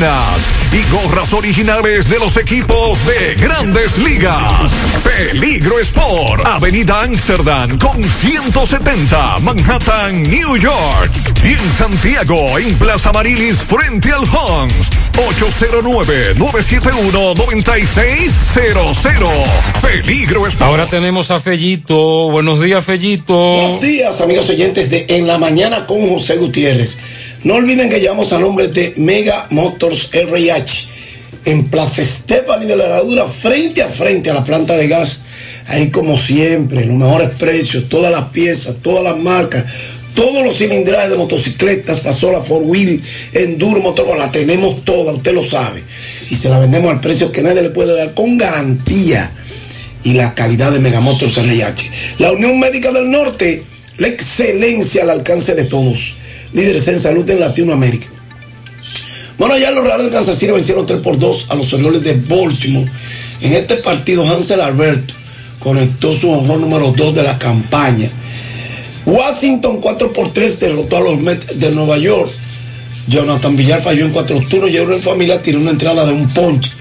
y gorras originales de los equipos de grandes ligas. Peligro Sport, Avenida Amsterdam con 170, Manhattan, New York. Y en Santiago, en Plaza Marilis, frente al Hans, 809-971-9600. Peligro Sport. Ahora tenemos a Fellito. Buenos días, Fellito. Buenos días, amigos oyentes de En la Mañana con José Gutiérrez. No olviden que llamamos a nombre de Mega Motors RH en Plaza Estefani de la Herradura, frente a frente a la planta de gas. Ahí como siempre, los mejores precios, todas las piezas, todas las marcas, todos los cilindrajes de motocicletas, pasó la Four Wheel, Enduro, Motor, la tenemos toda, usted lo sabe. Y se la vendemos al precio que nadie le puede dar con garantía y la calidad de Megamotors RH. La Unión Médica del Norte, la excelencia al alcance de todos. Líderes en salud en Latinoamérica. Bueno, ya los Reales de Kansas City vencieron 3 por 2 a los Orioles de Baltimore. En este partido, Hansel Alberto conectó su honor número 2 de la campaña. Washington 4 por 3 derrotó a los Mets de Nueva York. Jonathan Villar falló en cuatro turnos. Llegó en familia, tiró una entrada de un punch.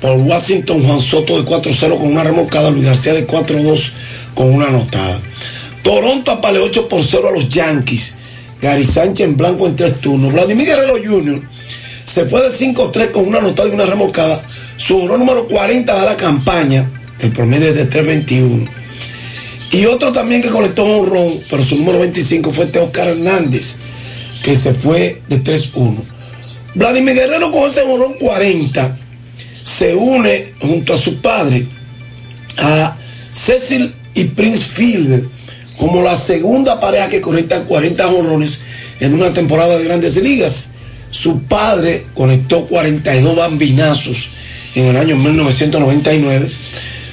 Por Washington, Juan Soto de 4-0 con una remolcada. Luis García de 4-2 con una anotada. Toronto apaleó 8 por 0 a los Yankees. Gary Sánchez en blanco en tres turnos. Vladimir Guerrero Jr. se fue de 5-3 con una anotada y una remolcada. Su honor número 40 de la campaña. El promedio es de 3-21. Y otro también que conectó un ron, pero su número 25 fue Teoscar Hernández, que se fue de 3-1. Vladimir Guerrero con ese honrón 40 se une junto a su padre a Cecil y Prince Fielder como la segunda pareja que conecta 40 honrones en una temporada de grandes ligas. Su padre conectó 42 bambinazos en el año 1999,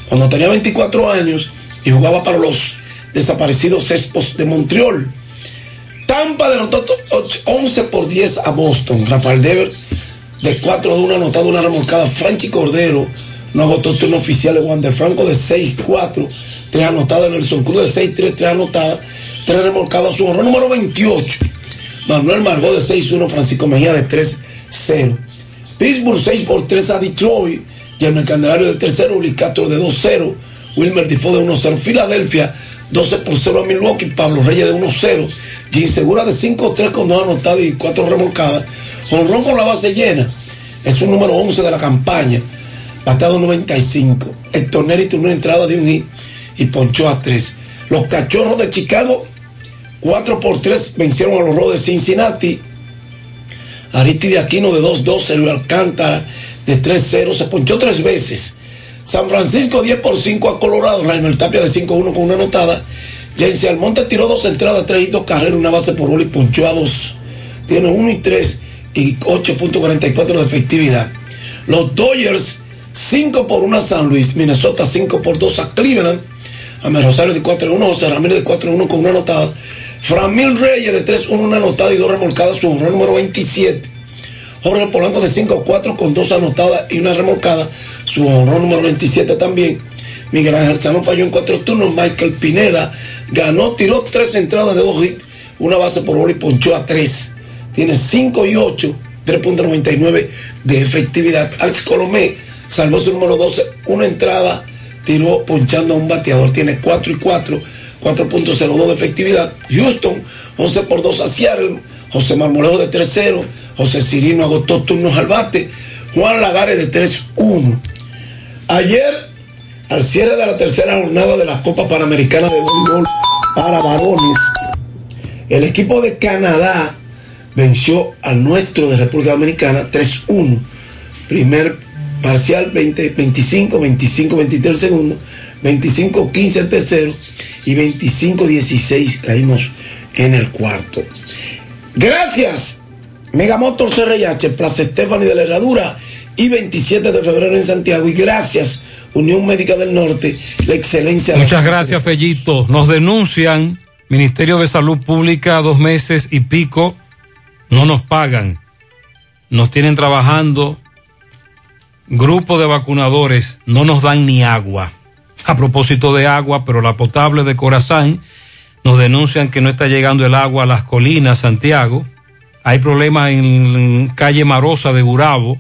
cuando tenía 24 años y jugaba para los desaparecidos Expos de Montreal. Tampa derrotó 11 por 10 a Boston. Rafael Devers de 4 de 1 anotado una remolcada. Franchi Cordero no agotó turno oficial de Wander Franco de 6-4, 3 anotadas. Nelson Cruz de 6-3, 3 anotadas, 3 remolcadas. Su honor número 28. Manuel Margot de 6-1, Francisco Mejía de 3-0. Pittsburgh 6 por 3 a Detroit. Y el Candelario de tercero, Uli Castro de 2-0. Wilmer Difo de 1-0. Filadelfia 12 por 0 a Milwaukee. Pablo Reyes de 1-0. Jim Segura de 5-3 con 2 anotadas y 4 remolcadas. Honrón con la base llena. Es un número 11 de la campaña. Bateado 95. Héctor Neri tuvo una entrada de un hit y ponchó a 3. Los cachorros de Chicago 4 por 3 vencieron a los Rojos de Cincinnati. Aristide Aquino de 2-2. Sergio Alcántara de 3-0. Se ponchó tres veces. San Francisco 10 por 5 a Colorado. Raimel Tapia de 5-1 con una anotada. Jensi Almonte tiró dos entradas, tres y dos carreras, una base por bola y ponchó a dos. Tiene 1 y 3 y 8.44 de efectividad. Los Dodgers 5 por 1 a San Luis. Minnesota 5 por 2 a Cleveland. Amel Rosario de 4-1. José Ramírez de 4-1 con una anotada. Framil Reyes de 3-1, una anotada y dos remolcadas. Su honor número 27. Jorge Polanco de 5-4 con dos anotadas y una remolcada. Su honor número 27 también. Miguel Ángel Sano falló en cuatro turnos. Michael Pineda ganó, tiró tres entradas de dos hits, una base por bola y ponchó a tres. Tiene 5 y 8, 3.99 de efectividad. Alex Colomé salvó su número 12, una entrada, tiró ponchando a un bateador. Tiene 4 y 4, 4.02 de efectividad. Houston, 11 por 2 a Seattle. José Marmolejo de 3-0. José Cirino agotó turnos al bate. Juan Lagares de 3-1. Ayer al cierre de la tercera jornada de la Copa Panamericana de Voleibol para varones, el equipo de Canadá venció al nuestro de República Dominicana 3-1. Primer parcial 20, 25, 25, 23 el segundo, 25, 15 el tercero y 25, 16 caímos en el cuarto. Gracias, Megamotor CRH, Plaza Estefani de la Herradura y 27 de febrero en Santiago. Y gracias, Unión Médica del Norte, la excelencia. de la Muchas gracias, Fellito. Nos denuncian, Ministerio de Salud Pública, dos meses y pico, no nos pagan. Nos tienen trabajando. Grupo de vacunadores, no nos dan ni agua. A propósito de agua, pero la potable de Corazán, nos denuncian que no está llegando el agua a las colinas, Santiago. Hay problemas en calle Marosa de Gurabo.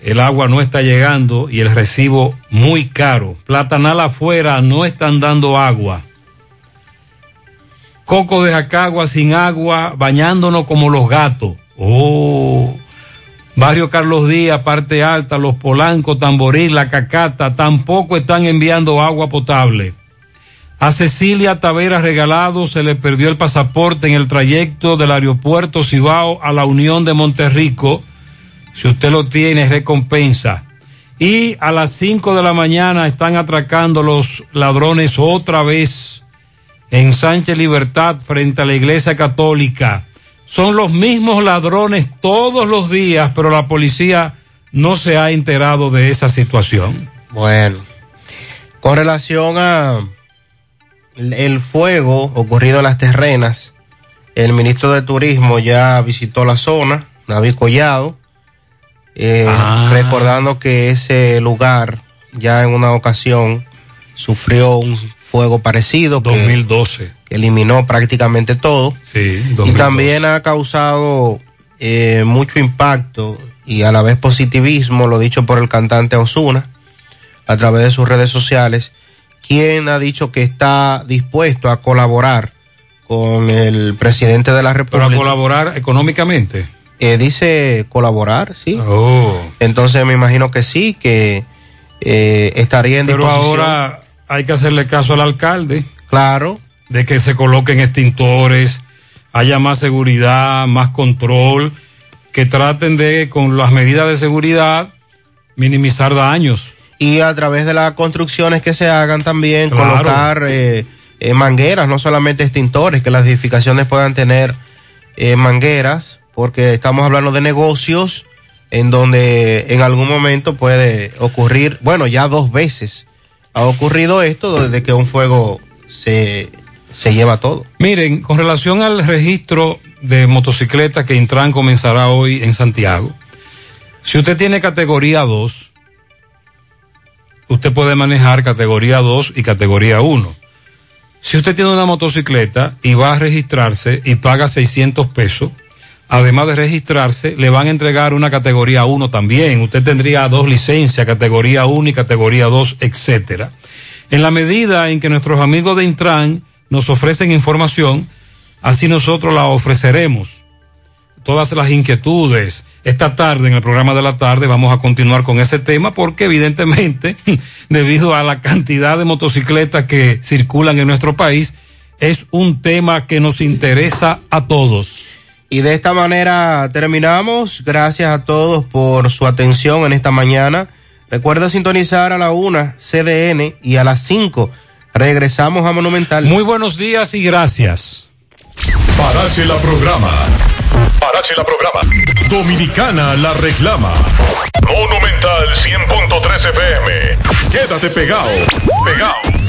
El agua no está llegando y el recibo muy caro. Platanal afuera no están dando agua. Coco de Jacagua sin agua, bañándonos como los gatos. Oh. Barrio Carlos Díaz, parte alta, Los Polancos, Tamboril, La Cacata, tampoco están enviando agua potable. A Cecilia Taveras Regalado se le perdió el pasaporte en el trayecto del aeropuerto Cibao a la Unión de Monterrico. Si usted lo tiene, recompensa. Y a las 5 de la mañana están atracando los ladrones otra vez en Sánchez Libertad frente a la Iglesia Católica. Son los mismos ladrones todos los días, pero la policía no se ha enterado de esa situación. Bueno, con relación a el, fuego ocurrido en las terrenas, el ministro de Turismo ya visitó la zona, David Collado, eh, Ah. recordando que ese lugar ya en una ocasión sufrió un fuego parecido. que- 2012. que eliminó prácticamente todo. Sí, Y 2012. también ha causado eh, mucho impacto y a la vez positivismo, lo dicho por el cantante Osuna, a través de sus redes sociales, quien ha dicho que está dispuesto a colaborar con el presidente de la Para República. colaborar económicamente. Eh, dice colaborar, sí. Oh. Entonces me imagino que sí, que eh, estaría en Pero disposición. ahora hay que hacerle caso al alcalde. Claro. De que se coloquen extintores, haya más seguridad, más control, que traten de, con las medidas de seguridad, minimizar daños. y a través de las construcciones que se hagan también Claro. colocar eh, eh, mangueras, no solamente extintores, que las edificaciones puedan tener eh, mangueras, porque estamos hablando de negocios en donde en algún momento puede ocurrir, bueno, ya dos veces ha ocurrido esto desde que un fuego se, se lleva todo. Miren, con relación al registro de motocicletas que Intran comenzará hoy en Santiago, si usted tiene categoría 2, usted puede manejar categoría 2 y categoría 1. Si usted tiene una motocicleta y va a registrarse y paga 600 pesos, además de registrarse, le van a entregar una categoría 1 también. Usted tendría dos licencias, categoría 1 y categoría 2, etcétera. En la medida en que nuestros amigos de Intran nos ofrecen información, así nosotros la ofreceremos. Todas las inquietudes. Esta tarde, en el programa de la tarde, vamos a continuar con ese tema porque evidentemente, debido a la cantidad de motocicletas que circulan en nuestro país, es un tema que nos interesa a todos. Y de esta manera terminamos. Gracias a todos por su atención en esta mañana. Recuerda sintonizar a la una CDN y a las 5 regresamos a Monumental. Muy buenos días y gracias. Parache la programa. Parache la programa. Dominicana la reclama. Monumental 100.13 FM. Quédate pegado. Pegado.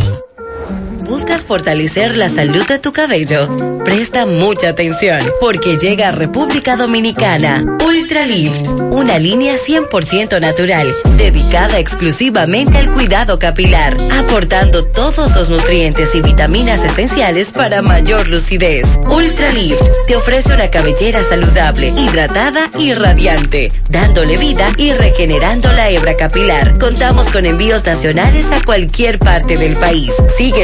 ¿Buscas fortalecer la salud de tu cabello? Presta mucha atención porque llega a República Dominicana Ultra Lift, una línea 100% natural dedicada exclusivamente al cuidado capilar, aportando todos los nutrientes y vitaminas esenciales para mayor lucidez. Ultra Lift te ofrece una cabellera saludable, hidratada y radiante, dándole vida y regenerando la hebra capilar. Contamos con envíos nacionales a cualquier parte del país. Síguenos